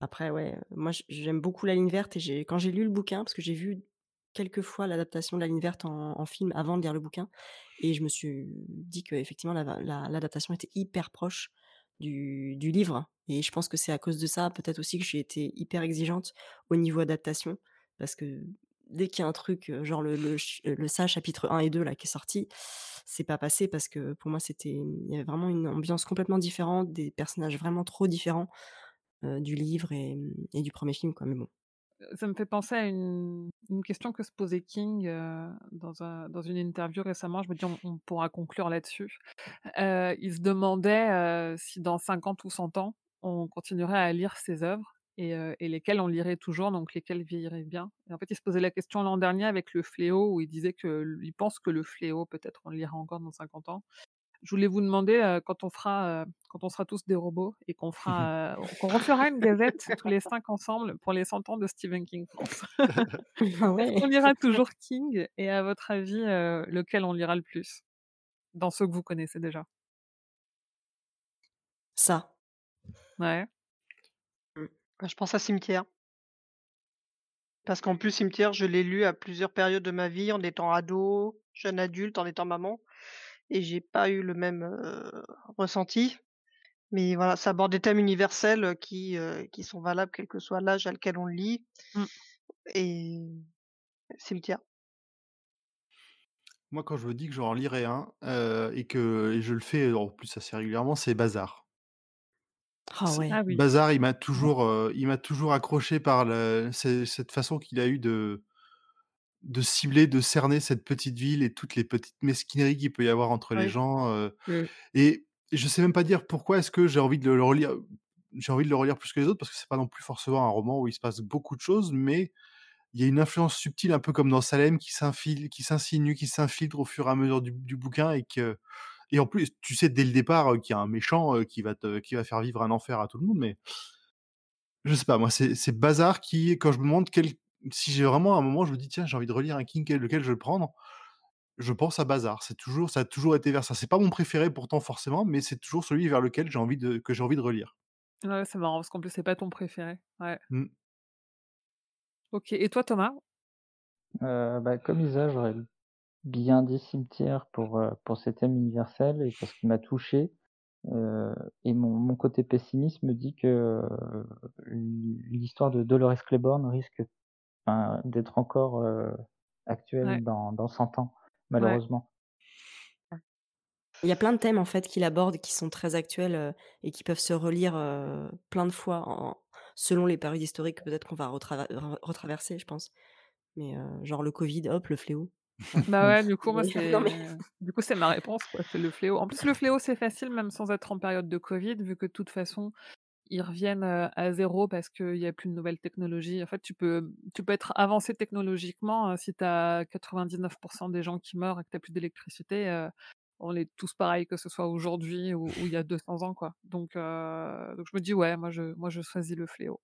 après, ouais, moi, j'aime beaucoup La Ligne verte et quand j'ai lu le bouquin, parce que j'ai vu quelques fois l'adaptation de La Ligne verte en film avant de lire le bouquin et je me suis dit va la l'adaptation était hyper proche du livre et je pense que c'est à cause de ça, peut-être aussi, que j'ai été hyper exigeante au niveau adaptation parce que dès qu'il y a un truc, heu, genre le le le chapitre 1 et 2 là qui est sorti, c'est pas passé parce que pour moi c'était il y avait vraiment une ambiance complètement différente, des personnages vraiment trop différents, heu, du livre et et du 1er film, quoi, mais bon. Ça me fait penser à une question que se posait King, heu, dans un dans une interview récemment. Je me dis on pourra conclure là-dessus. Heu, il se demandait, heu, si dans 50 ou 100 ans, on continuerait à lire ses œuvres et lesquelles on lirait toujours, donc lesquelles vieilliraient bien en fait, il se posait la question l'an dernier avec Le Fléau où il disait que l il pense que Le Fléau, peut-être, on le lira encore dans 50 ans. Je voulais vous demander, quand on fera, heu, quand on sera tous des robots et qu'on fera, heu, qu'on refera une gazette tous les 5 ensemble pour les 100 ans de Stephen King France. Ah ouais! qu'on lira toujours King et à votre avis, lequel on lira le plus? Dans ceux que vous connaissez déjà? Ça. Ouais. Mmh. Bah, je pense à Cimetière. Parce qu'en plus, Cimetière, je l'ai lu à plusieurs périodes de ma vie, en étant ado, jeune adulte, en étant maman et j'ai pas eu le même, ressenti. Mais voilà, ça aborde des thèmes universels, qui, qui sont valables quel que soit l'âge à lequel on le lit Mmh. et Cimetière. Moi, quand je me dis que j'en lirai un, et que et je le fais en plus assez régulièrement, c'est Bazar. Ah ouais. Ah oui. Bazar, il m'a toujours, il m'a toujours accroché par cette façon qu'il a eu de de cibler, de cerner cette petite ville et toutes les petites mesquineries qu'il peut y avoir entre les gens, Mmh. et je sais même pas dire pourquoi est-ce que j'ai envie de le relire j'ai envie de le relire plus que les autres parce que c'est pas non plus forcément un roman où il se passe beaucoup de choses, mais il y a une influence subtile un peu comme dans Salem qui s'infile qui s'insinue, qui s'infiltre au fur et à mesure du du bouquin et que et en plus, tu sais dès le départ, qu'il y a un méchant, qui va te qui va faire vivre un enfer à tout le monde, mais je sais pas, moi, c'est c'est Bazar qui, quand je me demande quel si j'ai vraiment un moment, je me dis: «Tiens, j'ai envie de relire un King, quel lequel je vais prendre?» je pense à Bazar. C'est toujours ça a toujours été vers ça. C'est pas mon préféré pourtant forcément, mais c'est toujours celui vers lequel j'ai envie de que j'ai envie de relire. Ouais, c'est marrant parce qu'en plus, c'est pas ton préféré. Ouais. Mmh. OK et toi, Thomas? Heu, bah, comme Isa, j'aurais bien dit Cimetière pour, heu, pour ses thèmes universels et parce qu'il m'a touché, heu et mon mon côté pessimiste me dit que, heu, l'hi l'histoire de Dolores Claiborne risque, enfin, d'être encore, heu, Ouais. actuelle dans dans 100 ans, Ouais. malheureusement. Il y a plein de thèmes, en fait, qu'il aborde qui sont très actuels, heu et qui peuvent se relire, heu, plein de fois en selon les périodes historiques peut-être qu'on va retraverser, je pense. Mais genre le covid, hop, le fléau. Bah, ouais, du coup, moi, c'est mais du coup, c'est ma réponse, quoi, c'est Le Fléau. En plus, Le Fléau, c'est facile même sans être en période de covid vu que de toute façon, ils reviennent, à 0 parce qu'il y a plus de nouvelles technologies. En fait, tu peux tu peux être avancé technologiquement, heu, si tu as 99% des gens qui meurent et que tu as plus d'électricité, on est tous pareils que ce soit aujourd'hui ou ou il y a 200 ans, quoi. Donc donc je me dis: «Ouais, moi je moi je choisis Le Fléau».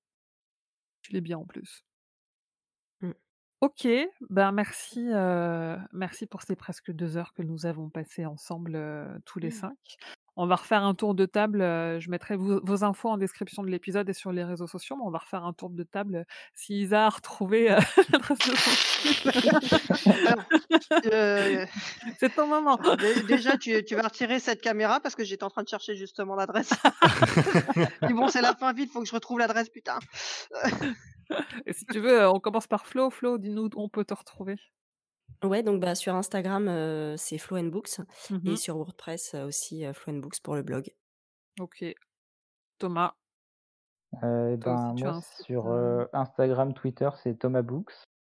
Je l'ai bien en plus. Mmh. OK, ben, merci, merci pour ces presque 2 heures que nous avons passées ensemble, tous les Mmh. 5. On va refaire un tour de table. je mettrai vos, infos en description de l'épisode et sur les réseaux sociaux. Mais on va refaire un tour de table si Isa a retrouvé l'adresse de son C'est ton moment. Déjà, tu, vas retirer cette caméra parce que j'étais en train de chercher justement l'adresse. bon, c'est la fin vite, faut que je retrouve l'adresse, putain. et si tu veux, on commence par Flo. Flo, dis-nous où on peut te retrouver. Ouais, donc bah, sur Instagram, c'est Flow Books et mmh sur WordPress, aussi, Flow Books pour le blog. OK. Thomas? ben, moi sur, Instagram, Twitter, c'est Thomas Books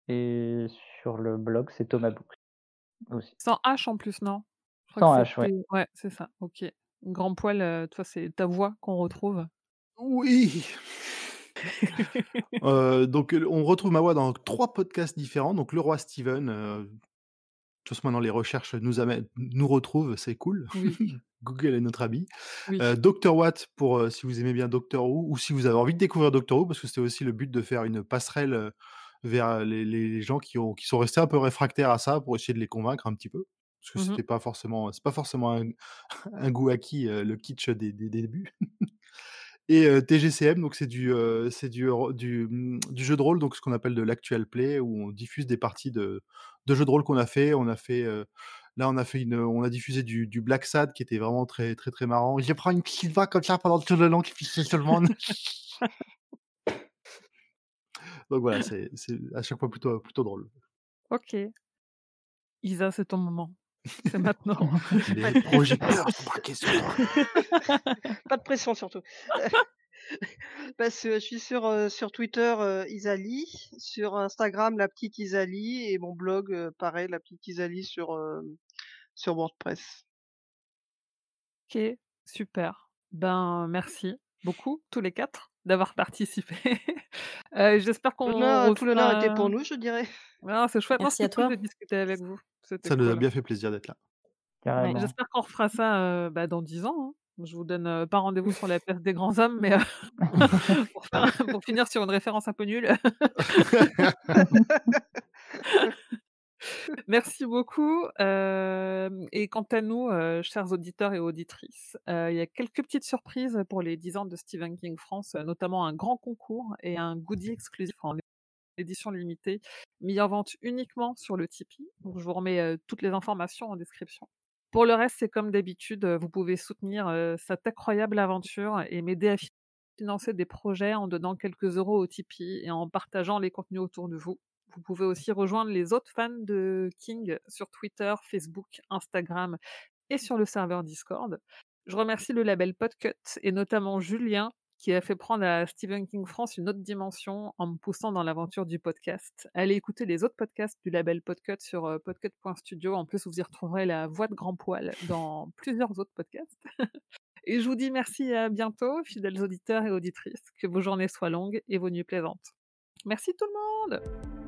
et sur le blog, c'est Thomas Books aussi. Sans H en plus, non? Sans H, ouais. ouais, c'est ça, OK. Grand poil, toi, c'est ta voix qu'on retrouve? Oui! donc, on retrouve ma voix dans trois podcasts différents. Donc, Le Roi Steven, euh, façon, maintenant, les recherches nous, amènent, nous retrouvent, c'est cool. Google est notre ami. Doctor Watt, pour si vous aimez bien Doctor Who, ou si vous avez envie de découvrir Doctor Who, parce que c'était aussi le but de faire une passerelle vers les, gens qui, ont, qui sont restés un peu réfractaires à ça, pour essayer de les convaincre un petit peu. Parce que mmh c'était pas forcément, c'est pas forcément un, goût acquis, le kitsch des, des débuts. Et TGCM, donc c'est du, c'est du, du, mmh, du, jeu de rôle, donc ce qu'on appelle de l'actual play, où on diffuse des parties de, de jeux de rôle qu'on a fait. On a fait, là, on a fait une, on a diffusé du, Black Sad qui était vraiment très, très, très marrant. Je prends une petite voix comme ça pendant tout le long qui fiche tout le monde. donc voilà, c'est à chaque fois plutôt, plutôt drôle. Ok. Isa, c'est ton moment. C'est maintenant. Les projecteurs sont Pas de pression surtout. Parce que je suis sur, sur Twitter, Isali, sur Instagram, la petite Isali, et mon blog, pareil, la petite Isali sur, sur WordPress. Ok, super. Ben, merci beaucoup, tous les quatre, d'avoir participé. J'espère qu'on. Tout l'honneur était pour nous, je dirais. c'est chouette. Merci à toi. de discuter avec vous. Ça nous a bien fait plaisir d'être là. J'espère qu'on refera ça bah, dans 10 ans. Hein. Je vous donne pas rendez-vous sur la place des grands hommes, mais pour, finir sur une référence un peu nulle. Merci beaucoup. et quant à nous, chers auditeurs et auditrices, il y a quelques petites surprises pour les 10 ans de Stephen King France, notamment un grand concours et un goodie exclusif en édition limitée, mis en vente uniquement sur le Tipeee. Je vous remets toutes les informations en description. Pour le reste, c'est comme d'habitude, vous pouvez soutenir cette incroyable aventure et m'aider à financer des projets en donnant quelques euros au Tipeee et en partageant les contenus autour de vous. Vous pouvez aussi rejoindre les autres fans de King sur Twitter, Facebook, Instagram et sur le serveur Discord. Je remercie le label Podcut et notamment Julien qui a fait prendre à Stephen King France une autre dimension en me poussant dans l'aventure du podcast. Allez écouter les autres podcasts du label Podcut sur euh, podcut.studio. En plus, vous y retrouverez la voix de grand poil dans plusieurs autres podcasts. et je vous dis merci et à bientôt, fidèles auditeurs et auditrices. Que vos journées soient longues et vos nuits plaisantes. Merci tout le monde.